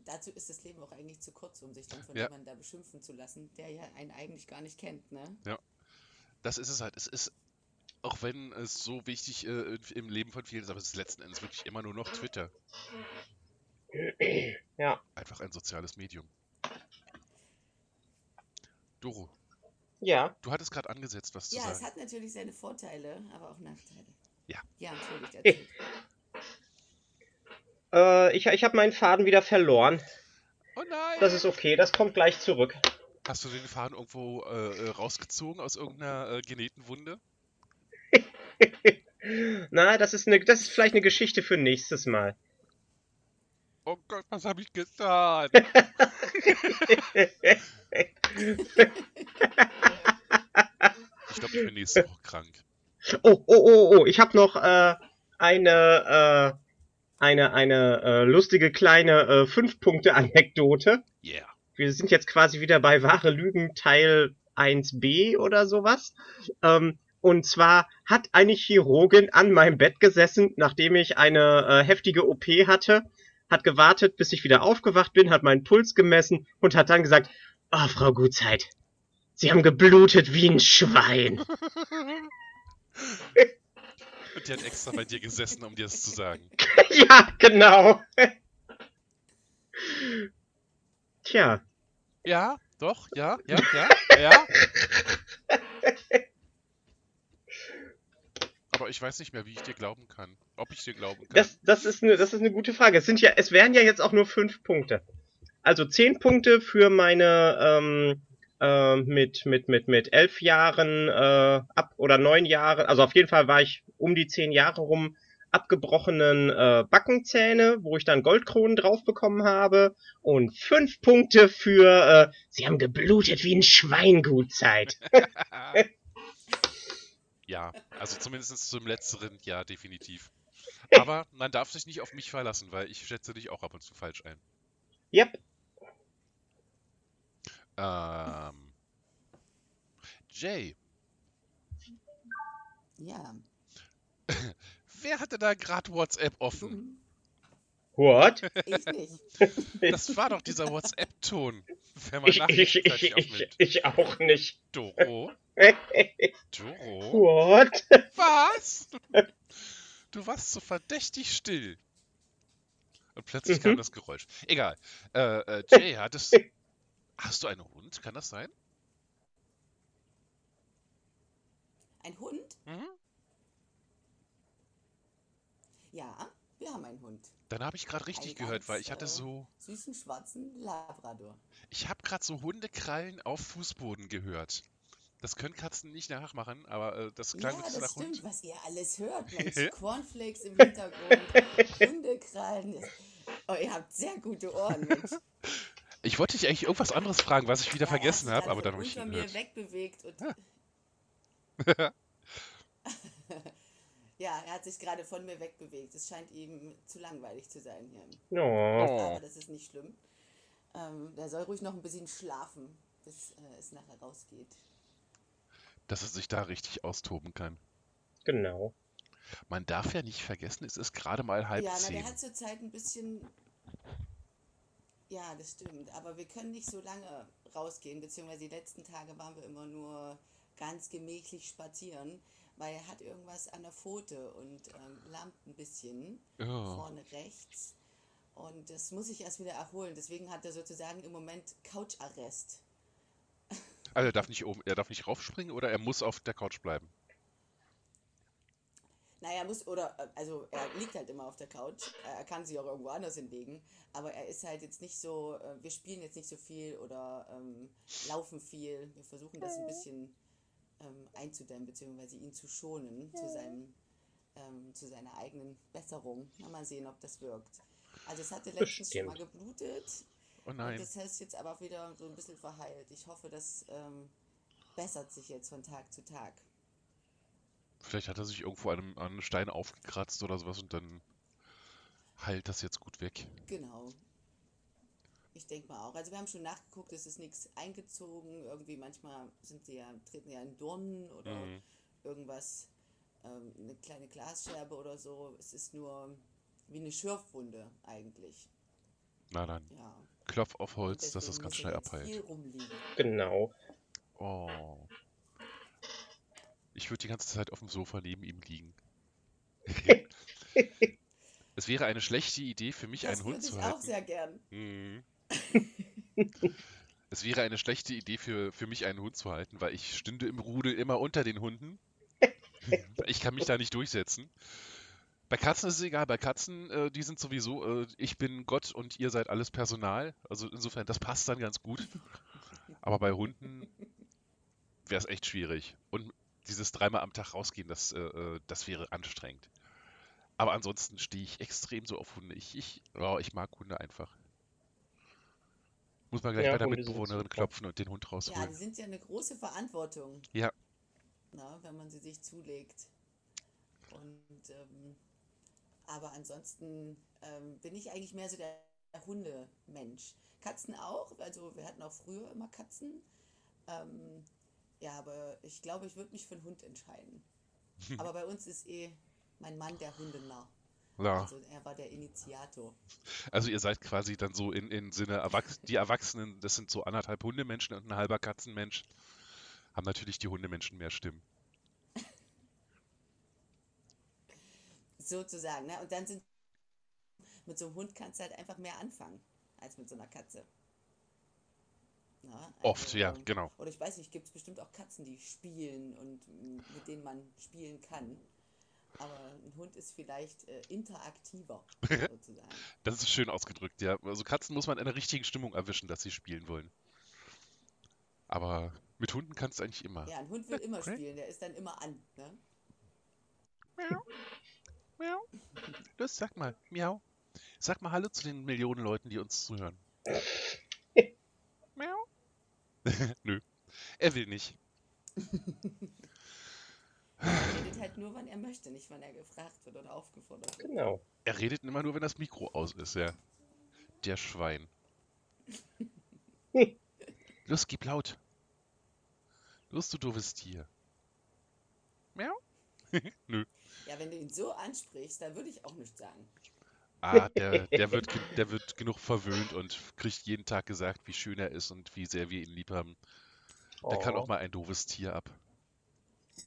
dazu ist das Leben auch eigentlich zu kurz, um sich dann von Ja. jemandem da beschimpfen zu lassen, der ja einen eigentlich gar nicht kennt, ne? Das ist es halt. Es ist, auch wenn es so wichtig äh, im Leben von vielen ist, aber es ist letzten Endes wirklich immer nur noch Twitter. <clears throat> ja, Einfach ein soziales Medium. Doro, ja, du hattest gerade angesetzt, was zu Ja, es sagen. hat natürlich seine Vorteile, aber auch Nachteile. Ja. Ja, erzähl. <laughs> äh, ich, ich habe meinen Faden wieder verloren. Oh nein! Das ist okay, das kommt gleich zurück. Hast du den Faden irgendwo äh, äh, rausgezogen aus irgendeiner äh, genähten Wunde? Na, das ist eine, das ist vielleicht eine Geschichte für nächstes Mal. Oh Gott, was habe ich getan? ist auch krank. Oh, oh, oh, oh, ich habe noch äh, eine, äh, eine, eine äh, lustige kleine äh, Fünf-Punkte-Anekdote. Yeah. Wir sind jetzt quasi wieder bei Wahre Lügen Teil 1b oder sowas. Ähm, und zwar hat eine Chirurgin an meinem Bett gesessen, nachdem ich eine äh, heftige OP hatte, hat gewartet, bis ich wieder aufgewacht bin, hat meinen Puls gemessen und hat dann gesagt, oh, Frau Gutzeit, Sie haben geblutet wie ein Schwein. <laughs> Und die hat extra bei dir gesessen, um dir das zu sagen. <laughs> ja, genau. Tja. Ja, doch, ja, ja, ja, ja. <laughs> Aber ich weiß nicht mehr, wie ich dir glauben kann. Ob ich dir glauben kann. Das, das, ist eine, das ist eine gute Frage. Es, sind ja, es wären ja jetzt auch nur fünf Punkte. Also zehn Punkte für meine ähm, äh, mit, mit, mit, mit elf Jahren äh, ab oder neun Jahren, also auf jeden Fall war ich um die zehn Jahre rum abgebrochenen äh, Backenzähne, wo ich dann Goldkronen drauf bekommen habe. Und fünf Punkte für äh, Sie haben geblutet wie ein Schweingutzeit. <laughs> <laughs> ja, also zumindest zum letzteren, ja, definitiv. <laughs> Aber man darf sich nicht auf mich verlassen, weil ich schätze dich auch ab und zu falsch ein. Yep. Ähm. Jay. Ja. <laughs> Wer hatte da gerade WhatsApp offen? What? Ich nicht. <laughs> Das war doch dieser WhatsApp-Ton. Wenn man Ich, ich, ich, ich auch nicht. Doro? <laughs> Doro? What? Was? Du warst so verdächtig still. Und plötzlich Mhm. kam das Geräusch. Egal. Äh, äh, Jay, hattest. <laughs> Hast du einen Hund? Kann das sein? Ein Hund? Mhm. Ja, wir haben einen Hund. Dann habe ich gerade richtig Ein gehört, weil ich hatte so. Süßen schwarzen Labrador. Ich habe gerade so Hundekrallen auf Fußboden gehört. Das können Katzen nicht nachmachen, aber äh, das klang ja, das nach stimmt, Hund. was ihr alles hört. Mensch, <laughs> Cornflakes im Hintergrund, Hundekrallen. Oh, ihr habt sehr gute Ohren, Mensch. <laughs> Ich wollte dich eigentlich irgendwas anderes fragen, was ich wieder Ja, er vergessen habe, aber dann habe ich ihn mir wegbewegt und. <laughs> ja, er hat sich gerade von mir wegbewegt. Es scheint ihm zu langweilig zu sein hier. Oh. Aber das ist nicht schlimm. Ähm, der soll ruhig noch ein bisschen schlafen, bis äh, es nachher rausgeht. Dass er sich da richtig austoben kann. Genau. Man darf ja nicht vergessen, es ist gerade mal halb ja, na, zehn. der hat zurzeit ein bisschen. Ja, das stimmt. Aber wir können nicht so lange rausgehen, beziehungsweise die letzten Tage waren wir immer nur ganz gemächlich spazieren, weil er hat irgendwas an der Pfote und ähm, lammt ein bisschen Oh. vorne rechts. Und das muss ich erst wieder erholen. Deswegen hat er sozusagen im Moment Coucharrest. <laughs> Also er darf nicht oben, er darf nicht raufspringen oder er muss auf der Couch bleiben. Naja, er muss, oder, äh, also er liegt halt immer auf der Couch. Er kann sich auch irgendwo anders hinlegen. Aber er ist halt jetzt nicht so, äh, wir spielen jetzt nicht so viel oder ähm, laufen viel. Wir versuchen das ein bisschen ähm, einzudämmen, beziehungsweise ihn zu schonen zu, seinem, ähm, zu seiner eigenen Besserung. Na, mal sehen, ob das wirkt. Also es hatte letztens schon mal Bestimmt. geblutet. Oh Und nein. das ist jetzt aber wieder so ein bisschen verheilt. Ich hoffe, das ähm, bessert sich jetzt von Tag zu Tag. Vielleicht hat er sich irgendwo an einem, an einem Stein aufgekratzt oder sowas und dann heilt das jetzt gut weg. Genau. Ich denke mal auch. Also wir haben schon nachgeguckt, es ist nichts eingezogen. Irgendwie manchmal sind sie ja, treten ja in Dornen oder Mhm. irgendwas, ähm, eine kleine Glasscherbe oder so. Es ist nur wie eine Schürfwunde eigentlich. Na dann, Ja. Klopf auf Holz, dass das ganz schnell abheilt. Genau. Oh. Ich würde die ganze Zeit auf dem Sofa neben ihm liegen. <laughs> es wäre eine schlechte Idee für mich, Das einen Hund würde ich zu auch sehr gern. Mhm. <laughs> Es wäre eine schlechte Idee für, für mich, einen Hund zu halten, weil ich stünde im Rudel immer unter den Hunden. <laughs> Ich kann mich da nicht durchsetzen. Bei Katzen ist es egal, bei Katzen, äh, die sind sowieso, äh, ich bin Gott und ihr seid alles Personal. Also insofern, das passt dann ganz gut. Aber bei Hunden wäre es echt schwierig. Und dieses dreimal am Tag rausgehen, das, äh, äh, das wäre anstrengend. Aber ansonsten stehe ich extrem so auf Hunde. Ich, ich, oh, ich mag Hunde einfach. Muss man gleich Ja, bei der Mitbewohnerin klopfen und den Hund Ja, rausholen. die sind ja eine große Verantwortung. Ja. na, wenn man sie sich zulegt. Und ähm, aber ansonsten ähm, bin ich eigentlich mehr so der Hundemensch. Katzen auch, also wir hatten auch früher immer Katzen. Ähm, ja, aber ich glaube, ich würde mich für einen Hund entscheiden. <laughs> aber bei uns ist eh mein Mann der Hundenarr. Ja. Also er war der Initiator. Also ihr seid quasi dann so in, in Sinne, Erwachs <laughs> die Erwachsenen, das sind so anderthalb Hundemenschen und ein halber Katzenmensch, haben natürlich die Hundemenschen mehr Stimmen. <laughs> Sozusagen, ne? Und dann sind mit so einem Hund kannst du halt einfach mehr anfangen als mit so einer Katze. Na, also, Oft, ja, genau. Oder ich weiß nicht, gibt es bestimmt auch Katzen, die spielen und mit denen man spielen kann. Aber ein Hund ist vielleicht äh, interaktiver, <laughs> sozusagen. Das ist schön ausgedrückt, ja. Also Katzen muss man in der richtigen Stimmung erwischen, dass sie spielen wollen. Aber mit Hunden kannst du eigentlich immer. Ja, ein Hund will immer spielen, der ist dann immer an, ne? Miau. Miau. Los, sag mal, miau. Sag mal Hallo zu den Millionen Leuten, die uns zuhören. <laughs> miau. <laughs> Nö, er will nicht. Er redet halt nur, wann er möchte, nicht wann er gefragt wird oder aufgefordert wird. Genau. Er redet immer nur, wenn das Mikro aus ist, ja. Der Schwein. <laughs> Los, gib laut. Los, du doofes Tier. Miau. <laughs> Nö. Ja, wenn du ihn so ansprichst, dann würde ich auch nichts sagen. Ah, der, der, wird, der wird genug verwöhnt und kriegt jeden Tag gesagt, wie schön er ist und wie sehr wir ihn lieb haben. Der kann Oh. auch mal ein doofes Tier ab. Nö,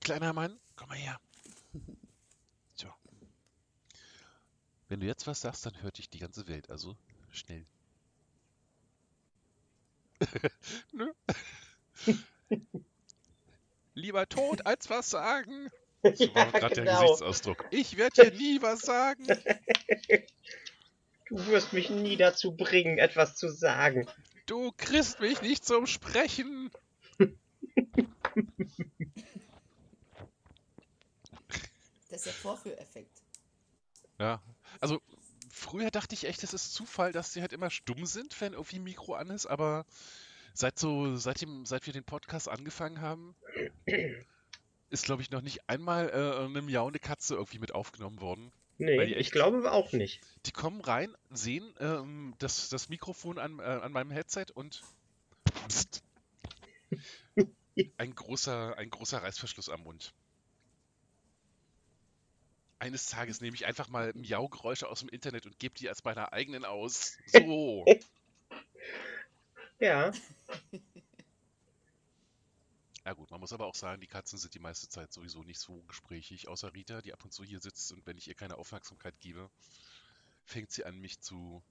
Kleiner Mann, komm mal her. <laughs> So. Wenn du jetzt was sagst, dann hört dich die ganze Welt, also schnell. <laughs> Nö. <laughs> Lieber tot als was sagen. So war gerade der genau. Gesichtsausdruck. Ich werde dir nie was sagen. Du wirst mich nie dazu bringen, etwas zu sagen. Du kriegst mich nicht zum Sprechen. Ist der Vorführeffekt. Ja, also früher dachte ich echt, es ist Zufall, dass sie halt immer stumm sind, wenn irgendwie ein Mikro an ist, aber seit so, seitdem, seit wir den Podcast angefangen haben, ist, glaube ich, noch nicht einmal äh, eine miauende Katze irgendwie mit aufgenommen worden. Nee, Weil die ich echt- glaube auch nicht. Die kommen rein, sehen ähm, das, das Mikrofon an, äh, an meinem Headset und pst, <laughs> ein großer, ein großer Reißverschluss am Mund. Eines Tages nehme ich einfach mal Miau-Geräusche aus dem Internet und gebe die als meiner eigenen aus. <laughs> So. Ja, Ja gut, man muss aber auch sagen, die Katzen sind die meiste Zeit sowieso nicht so gesprächig, außer Rita, die ab und zu hier sitzt und wenn ich ihr keine Aufmerksamkeit gebe, fängt sie an, mich zu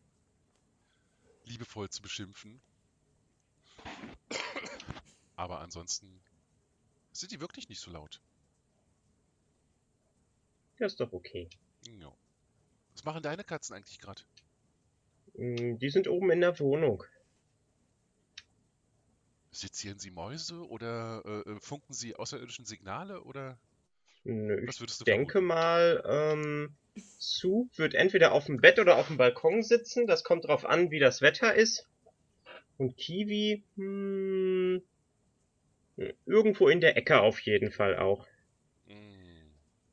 liebevoll zu beschimpfen. Aber ansonsten sind die wirklich nicht so laut. Das ist doch okay. Ja. Was machen deine Katzen eigentlich gerade? Mm, Die sind oben in der Wohnung. Sezieren sie Mäuse oder äh, äh, funken sie außerirdischen Signale oder Nö, was ich würdest du denke vermuten? mal, ähm, Sue wird entweder auf dem Bett oder auf dem Balkon sitzen. Das kommt drauf an, wie das Wetter ist. Und Kiwi, hm, irgendwo in der Ecke auf jeden Fall auch.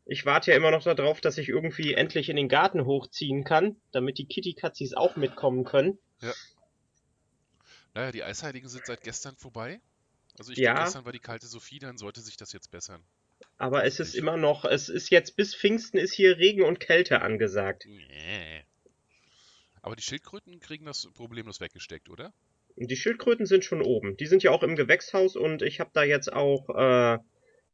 Ich warte ja immer noch darauf, dass ich irgendwie endlich in den Garten hochziehen kann, damit die Kitty-Katzis auch mitkommen können. Naja, die Eisheiligen sind seit gestern vorbei. Also ich Ja. denke, gestern war die kalte Sophie, dann sollte sich das jetzt bessern. Aber es ist immer noch, es ist jetzt bis Pfingsten ist hier Regen und Kälte angesagt. Nee. Aber die Schildkröten kriegen das problemlos weggesteckt, oder? Die Schildkröten sind schon oben. Die sind ja auch im Gewächshaus und ich habe da jetzt auch äh,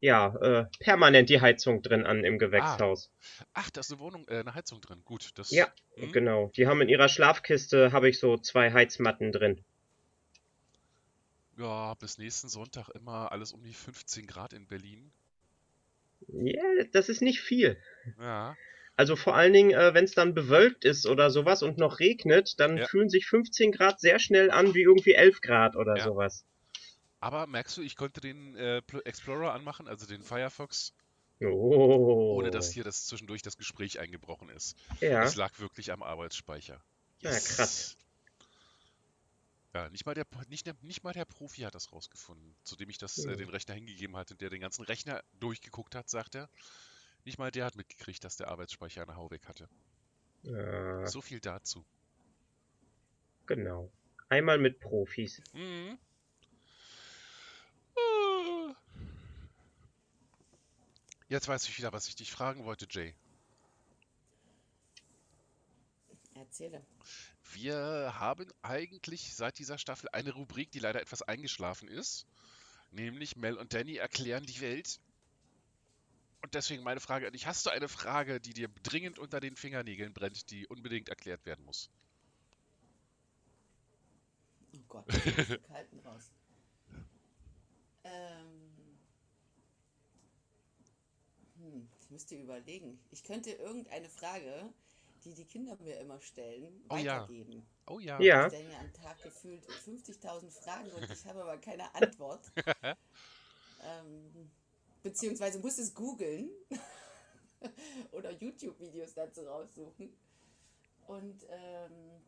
ja äh, permanent die Heizung drin an im Gewächshaus. Ach, da ist eine Wohnung, äh, eine Heizung drin. Gut, das. Ja, hm, Genau. Die haben in ihrer Schlafkiste habe ich so zwei Heizmatten drin. Ja, bis nächsten Sonntag immer alles um die 15 Grad in Berlin. Ja, das ist nicht viel. Ja. Also vor allen Dingen, äh, wenn es dann bewölkt ist oder sowas und noch regnet, dann Ja. fühlen sich 15 Grad sehr schnell an wie irgendwie 11 Grad oder Ja. sowas. Aber merkst du, ich konnte den äh, Pl- Explorer anmachen, also den Firefox, Oh. ohne dass hier das zwischendurch das Gespräch eingebrochen ist. Ja. Es lag wirklich am Arbeitsspeicher. Ja, krass. Ja, nicht mal der, nicht, nicht mal der Profi hat das rausgefunden, zu dem ich das, äh, Ja. den Rechner hingegeben hatte, der den ganzen Rechner durchgeguckt hat, sagt er. Nicht mal der hat mitgekriegt, dass der Arbeitsspeicher eine Hau weg hatte. Äh, So viel dazu. genau. Einmal mit Profis. Mhm. Jetzt weiß ich wieder, was ich dich fragen wollte, Jay. Erzähle. Wir haben eigentlich seit dieser Staffel eine Rubrik, die leider etwas eingeschlafen ist. Nämlich Mel und Danny erklären die Welt. Und deswegen meine Frage an dich. Hast du eine Frage, die dir dringend unter den Fingernägeln brennt, die unbedingt erklärt werden muss? Oh Gott, <laughs> ich kalten raus. Ähm, hm, ich müsste überlegen. Ich könnte irgendeine Frage, die die Kinder mir immer stellen, Oh ja. weitergeben. Oh ja. Ja. Ich stelle mir am Tag gefühlt 50.000 Fragen und ich habe aber keine Antwort. <laughs> ähm, beziehungsweise muss es googeln <laughs> oder YouTube-Videos dazu raussuchen. Und ähm,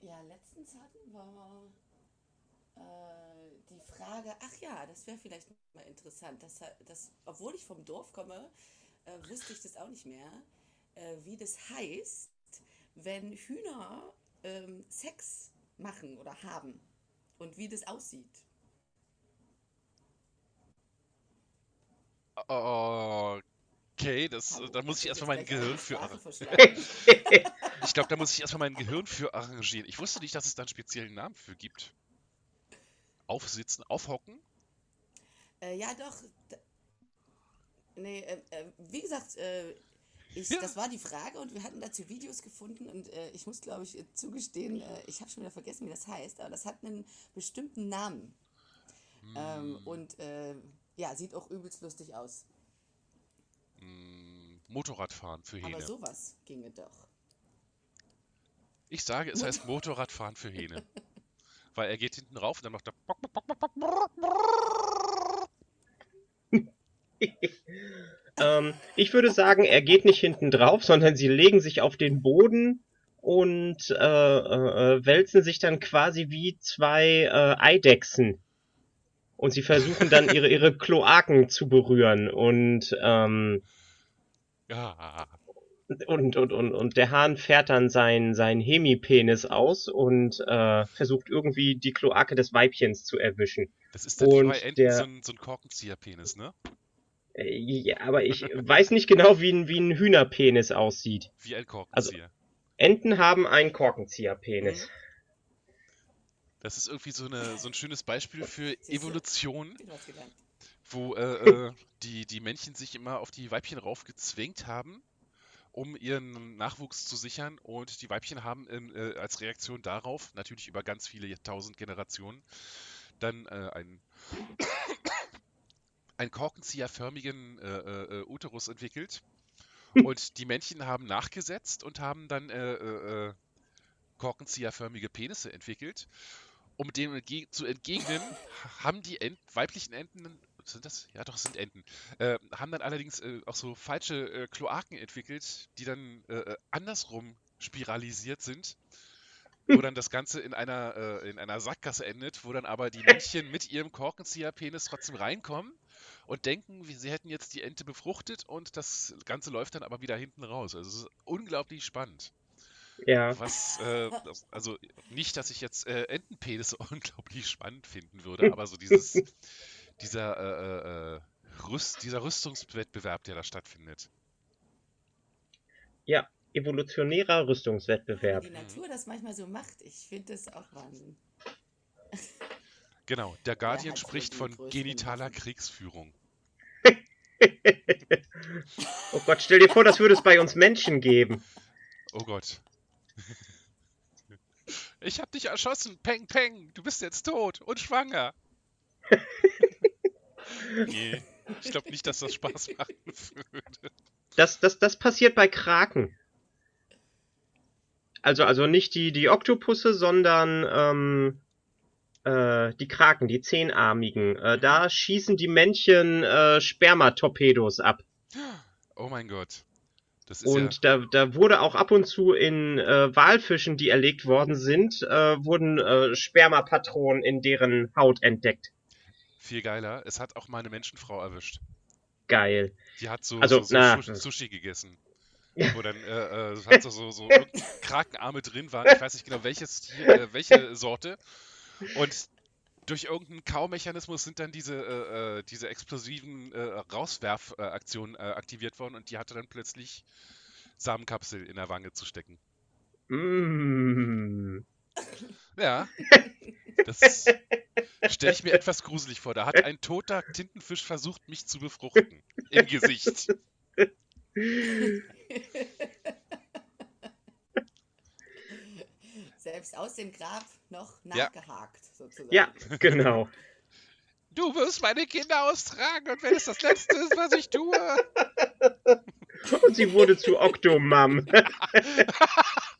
ja, letztens hatten wir äh, die Frage, ach ja, das wäre vielleicht mal interessant. Das, das, obwohl ich vom Dorf komme, äh, wusste ich das auch nicht mehr, äh, wie das heißt, wenn Hühner ähm, Sex machen oder haben und wie das aussieht. Okay, das, da muss ich erstmal mein Gehirn für arrangieren. <laughs> Ich glaube, da muss ich erstmal mein Gehirn für arrangieren. Ich wusste nicht, dass es da einen speziellen Namen für gibt. Aufsitzen, aufhocken? Äh, ja, doch. Nee, äh, äh, wie gesagt, äh, ich, Ja. das war die Frage und wir hatten dazu Videos gefunden und äh, ich muss, glaube ich, zugestehen, äh, ich habe schon wieder vergessen, wie das heißt, aber das hat einen bestimmten Namen. Ähm, Hm, und ja, sieht auch übelst lustig aus. hm, Motorradfahren für Aber Hähne. sowas ginge doch. Ich sage, es heißt Motorradfahren für Hähne. <laughs> Weil er geht hinten rauf und dann macht er. <laughs> Ähm, ich würde sagen, er geht nicht hinten drauf, sondern sie legen sich auf den Boden und äh, äh, äh, wälzen sich dann quasi wie zwei äh, Eidechsen. Und sie versuchen dann ihre, ihre Kloaken zu berühren und, ähm, Ja, und, und, und, und der Hahn fährt dann seinen sein Hemipenis aus und äh, versucht irgendwie die Kloake des Weibchens zu erwischen. das ist dann Und bei Enten der- so ein, so ein Korkenzieherpenis, ne? Äh, Ja, aber ich <laughs> weiß nicht genau, wie ein, wie ein Hühnerpenis aussieht. Wie ein Also- Korkenzieher. Enten haben einen Korkenzieherpenis. Das ist irgendwie so, eine, so ein schönes Beispiel für? Evolution, wo äh, äh, die, die Männchen sich immer auf die Weibchen raufgezwängt haben, um ihren Nachwuchs zu sichern. Und die Weibchen haben ähm, äh, als Reaktion darauf, natürlich über ganz viele tausend Generationen, dann äh, einen, <coughs> einen korkenzieherförmigen äh, äh, äh, Uterus entwickelt. Und die Männchen haben nachgesetzt und haben dann äh, korkenzieherförmige Penisse entwickelt. Um dem entge zu entgegnen, haben die Ent weiblichen Enten, sind das? Ja, doch, es sind Enten, äh, haben dann allerdings äh, auch so falsche äh, Kloaken entwickelt, die dann äh, äh, andersrum spiralisiert sind, wo dann das Ganze in einer, äh, in einer Sackgasse endet, wo dann aber die Männchen mit ihrem Korkenzieherpenis trotzdem reinkommen und denken, sie hätten jetzt die Ente befruchtet und das Ganze läuft dann aber wieder hinten raus. Also es ist unglaublich spannend. Ja. Was, äh, also nicht, dass ich jetzt äh, Entenpenisse <laughs> unglaublich spannend finden würde, aber so dieses, dieser, äh, äh, Rüst, dieser Rüstungswettbewerb, der da stattfindet. Ja, evolutionärer Rüstungswettbewerb. Wie die Natur das manchmal so macht. Ich finde das auch Wahnsinn. Genau, der Guardian spricht von genitaler? Kriegsführung. <laughs> oh Gott, stell dir vor, das würde es bei uns Menschen geben. Oh Gott. <laughs> Ich hab dich erschossen, Peng Peng, du bist jetzt tot und schwanger. <laughs> nee, ich glaube nicht, dass das Spaß machen würde. Das, das, das passiert bei Kraken. Also, also nicht die, die Oktopusse, sondern ähm, äh, die Kraken, die zehnarmigen. Äh, da schießen die Männchen äh, Spermatorpedos ab. Oh mein Gott. und ja da, da wurde auch ab und zu in äh, Walfischen, die erlegt worden sind, äh, wurden äh, Spermapatronen in deren Haut entdeckt. Viel geiler, es hat auch mal eine Menschenfrau erwischt. Geil. Die hat so, also, so, so Sushi gegessen. Wo dann äh, äh, hat so, so, so Krakenarme drin waren. Ich weiß nicht genau, welches, äh, welche Sorte. Und durch irgendeinen Kaumechanismus sind dann diese, äh, äh diese explosiven äh, Rauswerfaktionen aktiviert worden und die hatte dann plötzlich Samenkapsel in der Wange zu stecken. Mm. Ja. Das stelle ich mir etwas gruselig vor. Da hat ein toter Tintenfisch versucht, mich zu befruchten. Im Gesicht. Selbst aus dem Grab noch nachgehakt, ja. sozusagen. Ja, genau. Du wirst meine Kinder austragen und wenn es das Letzte ist, was ich tue. Und sie wurde zu Octomam. <laughs>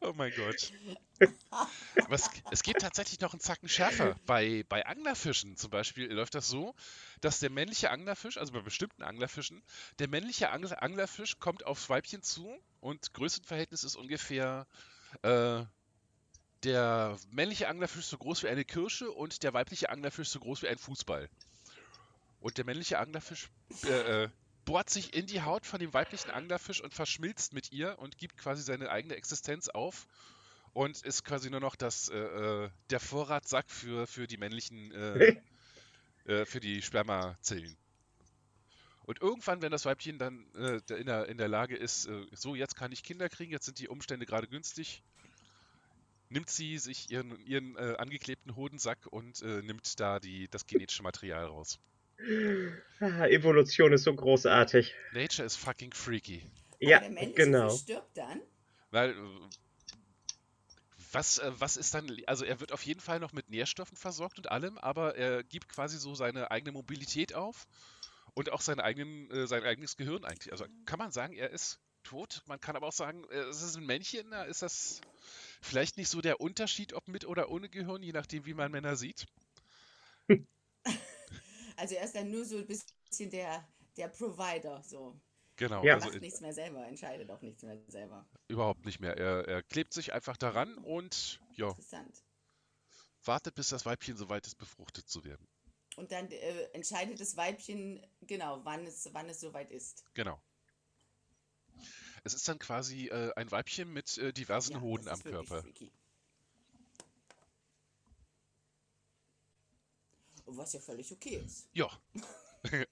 oh mein Gott. <laughs> Aber es, es, geht tatsächlich noch einen Zacken schärfer. Bei, bei Anglerfischen zum Beispiel läuft das so, dass der männliche Anglerfisch, also bei bestimmten Anglerfischen, der männliche Angler, Anglerfisch kommt aufs Weibchen zu und Größenverhältnis ist ungefähr äh, der männliche Anglerfisch so groß wie eine Kirsche und der weibliche Anglerfisch so groß wie ein Fußball. Und der männliche Anglerfisch äh, äh, bohrt sich in die Haut von dem weiblichen Anglerfisch und verschmilzt mit ihr und gibt quasi seine eigene Existenz auf und ist quasi nur noch das, äh, äh der Vorratssack für, für die männlichen, äh, <laughs> äh, für die Spermazellen. Und irgendwann, wenn das Weibchen dann in, der, in der Lage ist, so jetzt kann ich Kinder kriegen, jetzt sind die Umstände gerade günstig, nimmt sie sich ihren, ihren äh, angeklebten Hodensack und äh, nimmt da die, das genetische Material raus. <laughs> Ah, Evolution ist so großartig. Nature is fucking freaky. Ja, genau. stirbt dann? Weil, äh, was, äh, was ist dann, also er wird auf jeden Fall noch mit Nährstoffen versorgt und allem, aber er gibt quasi so seine eigene Mobilität auf und auch seinen eigenen, äh, sein eigenes Gehirn eigentlich. Also kann man sagen, er ist tot. Man kann aber auch sagen, es ist ein Männchen, da ist das vielleicht nicht so der Unterschied, ob mit oder ohne Gehirn, je nachdem, wie man Männer sieht. <laughs> Also er ist dann nur so ein bisschen der, der Provider, so. Genau. Er also macht nichts mehr selber, entscheidet auch nichts mehr selber. Überhaupt nicht mehr. Er, er klebt sich einfach daran und ja. Interessant. Wartet, bis das Weibchen soweit ist, befruchtet zu werden. Und dann äh, entscheidet das Weibchen, genau, wann es, wann es soweit ist. Genau. Es ist dann quasi äh, ein Weibchen mit äh, diversen ja, Hoden am Körper. Freaky. Was ja völlig okay ist. Ja. <laughs>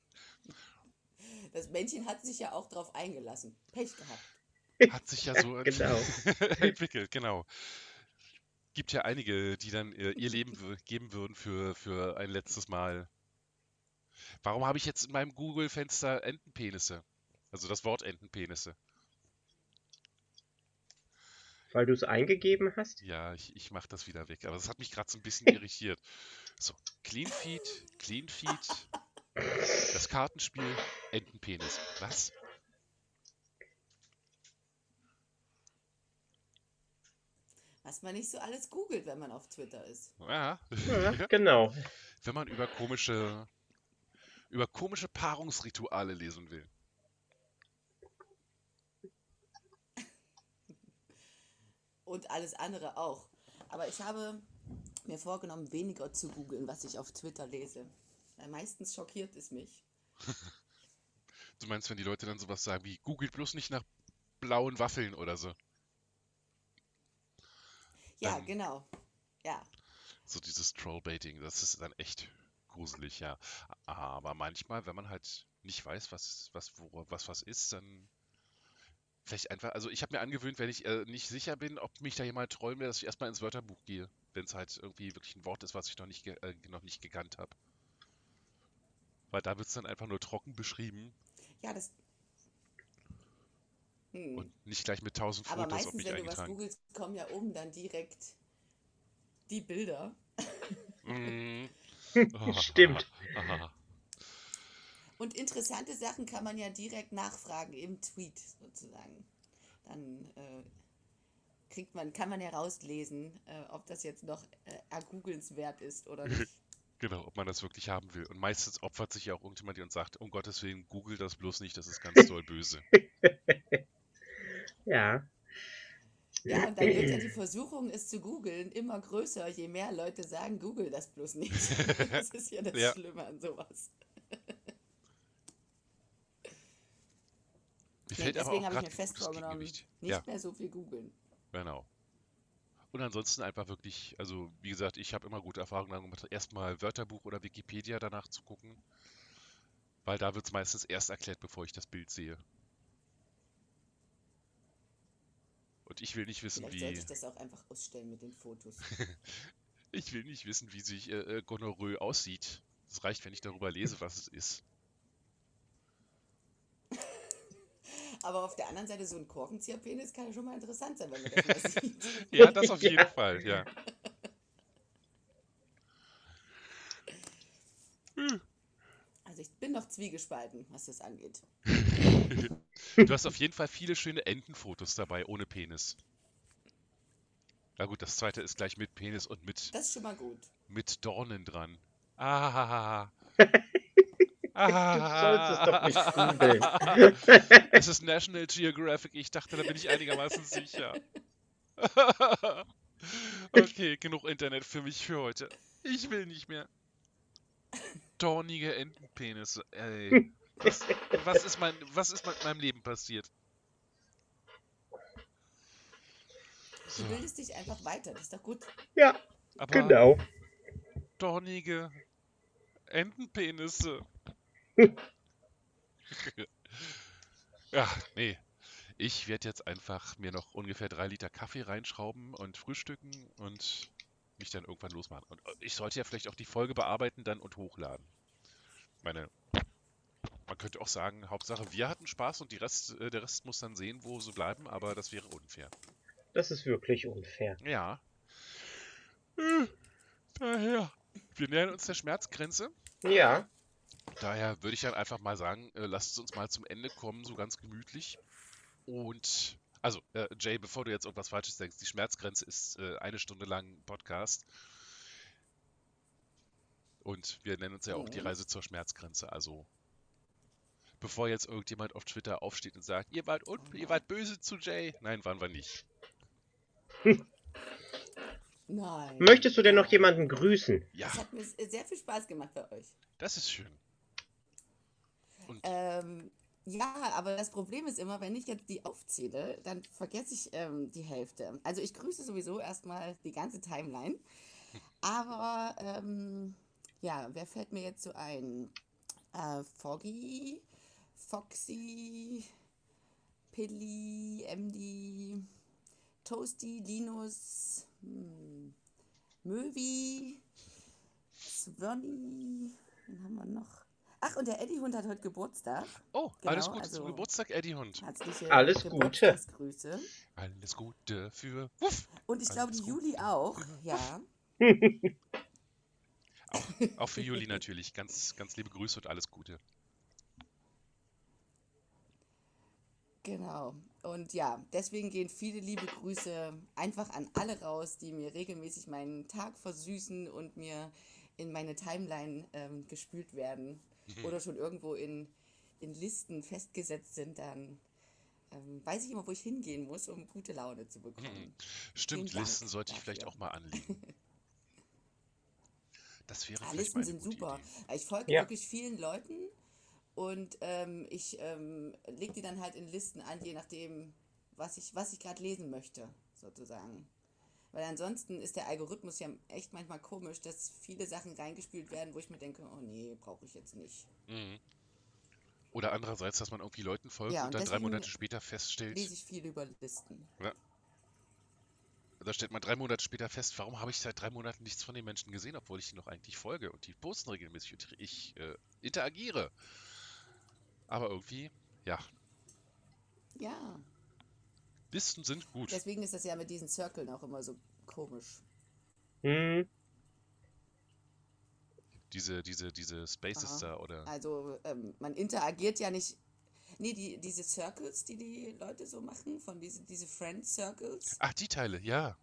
das Männchen hat sich ja auch darauf eingelassen. Pech gehabt. Hat sich ja so <laughs> genau. <laughs> entwickelt, genau. Gibt ja einige, die dann äh, ihr Leben geben würden für, für ein letztes Mal. Warum habe ich jetzt in meinem Google-Fenster Entenpenisse? Also das Wort Entenpenisse. Weil du es eingegeben hast? Ja, ich, ich mache das wieder weg. Aber das hat mich gerade so ein bisschen irritiert. So, Clean Feed, Clean Feed, das Kartenspiel, Entenpenis. Was? Was man nicht so alles googelt, wenn man auf Twitter ist. Ja, ja <laughs> genau. Wenn man über komische, über komische Paarungsrituale lesen will. und alles andere auch. Aber ich habe mir vorgenommen, weniger zu googeln, was ich auf Twitter lese. Weil meistens schockiert es mich. <laughs> du meinst, wenn die Leute dann sowas sagen wie, googelt bloß nicht nach blauen Waffeln oder so. Ja, dann, genau. Ja. So dieses Trollbaiting, das ist dann echt gruselig, ja. Aber manchmal, wenn man halt nicht weiß, was was, wo, was, was ist, dann Vielleicht einfach, also ich habe mir angewöhnt, wenn ich äh, nicht sicher bin, ob mich da jemand trollen will, dass ich erstmal ins Wörterbuch gehe, wenn es halt irgendwie wirklich ein Wort ist, was ich noch nicht, äh, noch nicht gekannt habe. Weil da wird es dann einfach nur trocken beschrieben. Ja, das. Hm. Und nicht gleich mit tausend Fotos Aber meistens, auf mich wenn du was googelst, kommen ja oben dann direkt die Bilder. mm. oh, <laughs> Stimmt. Und interessante Sachen kann man ja direkt nachfragen im Tweet sozusagen. Dann äh, kriegt man, kann man herauslesen, äh, ob das jetzt noch äh, ergoogelnswert ist oder <laughs> nicht. Genau, ob man das wirklich haben will. Und meistens opfert sich ja auch irgendjemand und sagt, um Gottes Willen, google das bloß nicht, das ist ganz doll böse. <laughs> ja. Ja, und dann wird ja die <laughs> Versuchung, es zu googeln, immer größer, je mehr Leute sagen, google das bloß nicht. Das ist ja das Ja. Schlimme an sowas. Mir fällt aber deswegen auch habe ich mir fest vorgenommen, nicht Ja, mehr so viel googeln. Genau. Und ansonsten einfach wirklich, also wie gesagt, ich habe immer gute Erfahrungen damit gemacht, erstmal Wörterbuch oder Wikipedia danach zu gucken, weil da wird es meistens erst erklärt, bevor ich das Bild sehe. Und ich will nicht wissen, Vielleicht sollte wie, ich das auch einfach ausstellen mit den Fotos. <laughs> ich will nicht wissen, wie sich äh, äh, Gonorrhoe aussieht. Es reicht, wenn ich darüber lese, was es ist. Aber auf der anderen Seite, so ein Korkenzieherpenis kann ja schon mal interessant sein, wenn man das mal <laughs> sieht. Ja, das auf <laughs> jeden Ja. Fall, ja. Also ich bin noch zwiegespalten, was das angeht. Du hast auf jeden Fall viele schöne Entenfotos dabei, ohne Penis. Na gut, das zweite ist gleich mit Penis und mit, Das ist schon mal gut. mit Dornen dran. Ah. <laughs> Du sollst es doch nicht googeln. <laughs> Es ist National Geographic, ich dachte, da bin ich einigermaßen sicher. <laughs> Okay, genug Internet für mich für heute. Ich will nicht mehr. Dornige Entenpenisse. Ey. Was, was, ist mein, was ist mit meinem Leben passiert? So, Du bildest dich einfach weiter, das ist doch gut. Ja, aber genau. dornige Entenpenisse. Ja, nee. Ich werde jetzt einfach mir noch ungefähr drei Liter Kaffee reinschrauben und frühstücken und mich dann irgendwann losmachen. Und äh, ich sollte ja vielleicht auch die Folge bearbeiten dann und hochladen. Meine, man könnte auch sagen, Hauptsache wir hatten Spaß und Rest, äh, der Rest muss dann sehen, wo sie bleiben, aber das wäre unfair. Das ist wirklich unfair. Ja. Äh, Daher, wir nähern uns der Schmerzgrenze. Ja, Daher würde ich dann einfach mal sagen, äh, lasst es uns mal zum Ende kommen, so ganz gemütlich. Und, also, äh, Jay, bevor du jetzt irgendwas Falsches denkst, die Schmerzgrenze ist äh, eine Stunde lang Podcast. Und wir nennen uns ja auch die Mhm. Reise zur Schmerzgrenze. Also, bevor jetzt irgendjemand auf Twitter aufsteht und sagt, ihr wart, un ihr wart böse zu Jay. Nein, waren wir nicht. Nein. möchtest du denn noch jemanden grüßen? Ja, Es hat mir sehr viel Spaß gemacht bei euch. das ist schön. Ähm, ja, aber das Problem ist immer, wenn ich jetzt die aufzähle, dann vergesse ich ähm, die Hälfte. Also ich grüße sowieso erstmal die ganze Timeline. Aber ähm, ja, wer fällt mir jetzt so ein? Äh, Foggy, Foxy, Pilly, MD, Toasty, Linus, hm, Möwi, Swanny, wen haben wir noch? Ach, und der Eddie Hund hat heute Geburtstag. oh, alles genau, Gute zum also- Geburtstag, Eddie Hund. Herzliche Alles Gute. Geburtstagsgrüße. Alles Gute für Wuff. Und ich glaube, Alles die Gute. Juli auch. Ja. <laughs> Auch für Juli natürlich. Ganz, ganz liebe Grüße und alles Gute. Genau. Und ja, deswegen gehen viele liebe Grüße einfach an alle raus, die mir regelmäßig meinen Tag versüßen und mir in meine Timeline ähm, gespült werden oder schon irgendwo in, in Listen festgesetzt sind, dann ähm, weiß ich immer, wo ich hingehen muss, um gute Laune zu bekommen. Stimmt, Dank Listen sollte ich vielleicht auch mal anlegen. <laughs> Das wäre Ja, vielleicht Listen sind super. Idee. Ich folge Ja. wirklich vielen Leuten und ähm, ich ähm, lege die dann halt in Listen an, je nachdem, was ich, was ich gerade lesen möchte, sozusagen. Weil ansonsten ist der Algorithmus ja echt manchmal komisch, dass viele Sachen reingespielt werden, wo ich mir denke, oh nee, brauche ich jetzt nicht. Mhm. Oder andererseits, dass man irgendwie Leuten folgt Ja, und und dann drei Monate später feststellt, Lese ich viel über Listen. da stellt man drei Monate später fest, warum habe ich seit drei Monaten nichts von den Menschen gesehen, obwohl ich ihnen noch eigentlich folge und die posten regelmäßig und ich äh, interagiere. Aber irgendwie, ja, Ja, Listen sind gut. deswegen ist das ja mit diesen Circles auch immer so komisch. Hm, Diese, diese, diese Spaces Aha. da oder. Also ähm, man interagiert ja nicht. Nee, die, diese Circles, die die Leute so machen, von diese, diese Friend Circles. Ach, die Teile, ja.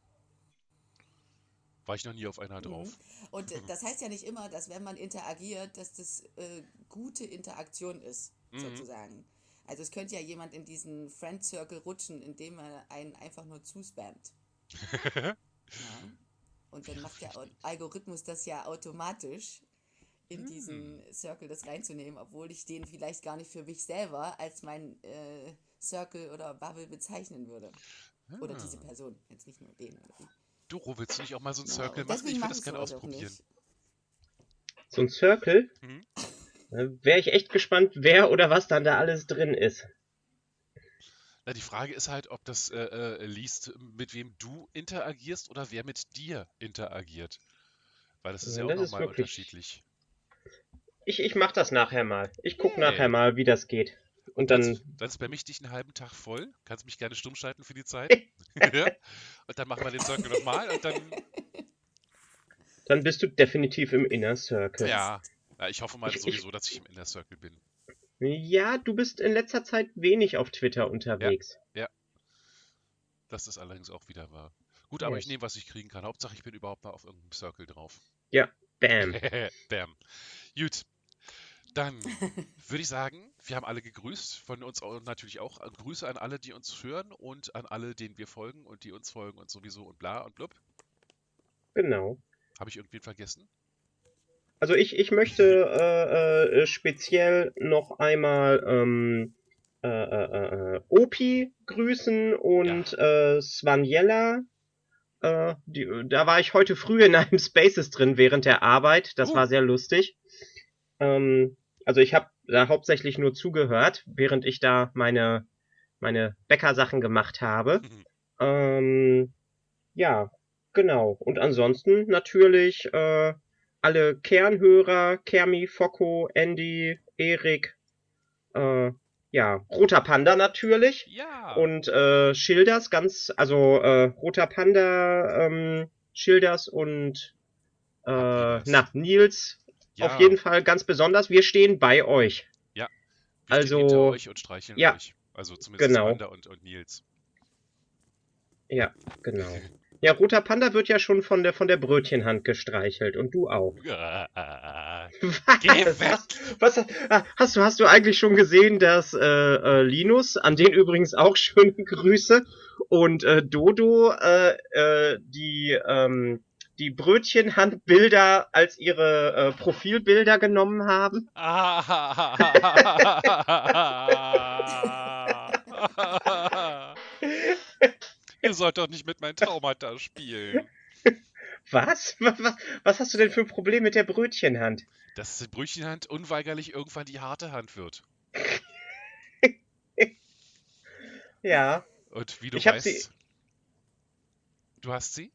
War ich noch nie auf einer drauf. Mhm. Und äh, <laughs> das heißt ja nicht immer, dass wenn man interagiert, dass das äh, gute Interaktion ist, Mhm. sozusagen. Also es könnte ja jemand in diesen Friend Circle rutschen, indem er einen einfach nur zuspammt. <laughs> ja. Und dann macht der Algorithmus das ja automatisch, in hm. diesen Circle das reinzunehmen, obwohl ich den vielleicht gar nicht für mich selber als mein äh, Circle oder Bubble bezeichnen würde. Ah. Oder diese ah. Person, jetzt nicht nur den oder die. Doro, willst du nicht auch mal so ein Circle ja, machen? Ich würde das gerne ausprobieren. So ein Circle? Mhm. <laughs> Wäre ich echt gespannt, wer oder was dann da alles drin ist. Na, die Frage ist halt, ob das äh, äh, liest, mit wem du interagierst oder wer mit dir interagiert. Weil das ist ja, ja auch nochmal unterschiedlich. Ich, ich mach das nachher mal. Ich guck hey. nachher mal, wie das geht. Und dann. Dann, dann spam ich dich einen halben Tag voll. Kannst mich gerne stumm schalten für die Zeit. <laughs> Und dann machen wir den Circle nochmal und dann. Dann bist du definitiv im Inner Circle. Ja. Ja ich hoffe mal ich, sowieso, dass ich im Inner Circle bin. Ja, du bist in letzter Zeit wenig auf Twitter unterwegs. Ja. ja. Das ist allerdings auch wieder wahr. Gut, aber yes. ich nehme, was ich kriegen kann. Hauptsache, ich bin überhaupt mal auf irgendeinem Circle drauf. Ja, bam. <laughs> bam. Gut. Dann <laughs> würde ich sagen, wir haben alle gegrüßt, von uns natürlich auch Grüße an alle, die uns hören und an alle, denen wir folgen und die uns folgen und sowieso und bla und blub. Genau. Habe ich irgendwen vergessen? Also ich, ich möchte äh, äh, speziell noch einmal ähm, äh, äh, äh Opi grüßen und ja. Äh, Svanjella. Die, da war ich heute früh in einem <laughs> Spaces drin während der Arbeit. Das uh. war sehr lustig. Ähm, also ich habe da hauptsächlich nur zugehört, während ich da meine, meine Bäckersachen gemacht habe. Mhm. Ähm, ja, genau. Und ansonsten natürlich äh, alle Kernhörer, Kermi, Focko, Andy, Erik, äh, ja, Roter Panda natürlich. Ja. Und äh, Schilders, ganz, also äh, Roter Panda, ähm, Schilders und äh, na, Nils ja. Auf jeden Fall ganz besonders. Wir stehen bei euch. Ja. Wir also hinter euch und streicheln ja, euch. Also zumindest genau. Amanda und, und Nils. Ja, genau. Ja, roter Panda wird ja schon von der von der Brötchenhand gestreichelt und du auch. <laughs> Geh weg. Was, was, ah, hast du hast du eigentlich schon gesehen, dass äh, äh, Linus, an den übrigens auch <laughs> schöne Grüße und äh, Dodo äh, äh, die ähm, die Brötchenhandbilder als ihre äh, Profilbilder genommen haben? <laughs> Ihr sollt doch nicht mit meinen Traumata spielen. <laughs> Was? was? Was hast du denn für ein Problem mit der Brötchenhand? Dass die Brötchenhand unweigerlich irgendwann die harte Hand wird. <laughs> ja. Und wie du ich weißt. Sie... Du hast sie?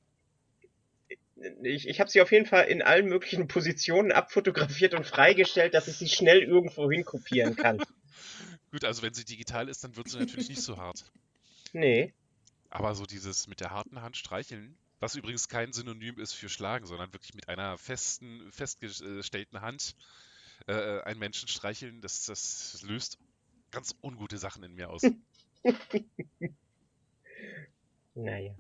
ich, ich habe sie auf jeden Fall in allen möglichen Positionen abfotografiert und freigestellt, dass ich sie schnell irgendwo hin kopieren kann. <laughs> Gut, also wenn sie digital ist, dann wird sie natürlich nicht so hart. Nee. Aber so dieses mit der harten Hand streicheln, was übrigens kein Synonym ist für schlagen, sondern wirklich mit einer festen, festgestellten Hand äh, äh einen Menschen streicheln, das, das löst ganz ungute Sachen in mir aus. <laughs> naja.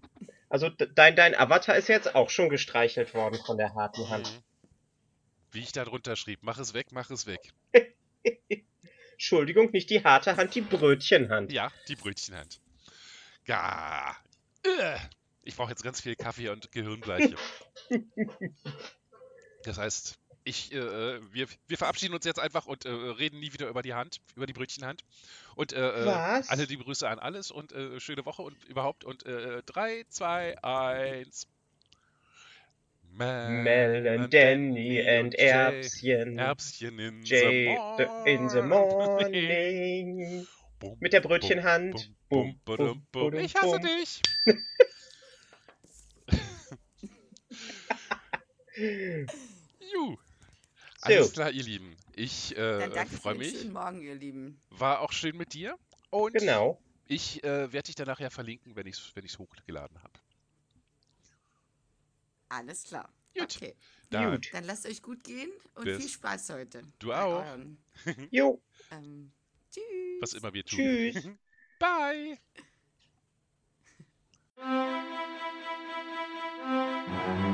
Also dein, dein Avatar ist jetzt auch schon gestreichelt worden von der harten Hand. Mhm. Wie ich da drunter schrieb, mach es weg, mach es weg. <laughs> Entschuldigung, nicht die harte Hand, die Brötchenhand. Ja, die Brötchenhand. Ja. Äh. Ich brauche jetzt ganz viel Kaffee und Gehirnbleiche. Das heißt, ich, äh, äh, wir, wir verabschieden uns jetzt einfach und äh, reden nie wieder über die Hand, über die Brötchenhand. Und äh, äh alle die Grüße an alles und schöne Woche und überhaupt. Und 3, 2, 1. Mel and Danny and Erbschen. Erbschen in, Jay the, in the morning. <laughs> Bum, Mit der Brötchenhand. Bum, bum, bum, ich hasse dich. <laughs> Juhu. Alles klar, ihr Lieben. Ich äh, freue mich. Schönen Morgen, ihr Lieben. War auch schön mit dir. Und genau. ich äh, werde dich dann nachher verlinken, wenn ich es wenn hochgeladen habe. Alles klar. Gut. Okay. Dann, gut. dann lasst euch gut gehen und Bis. viel Spaß heute. Du auch. <laughs> jo. Ähm, Tschüss. Was immer wir tun. Tschüss. Mhm. Bye. <laughs>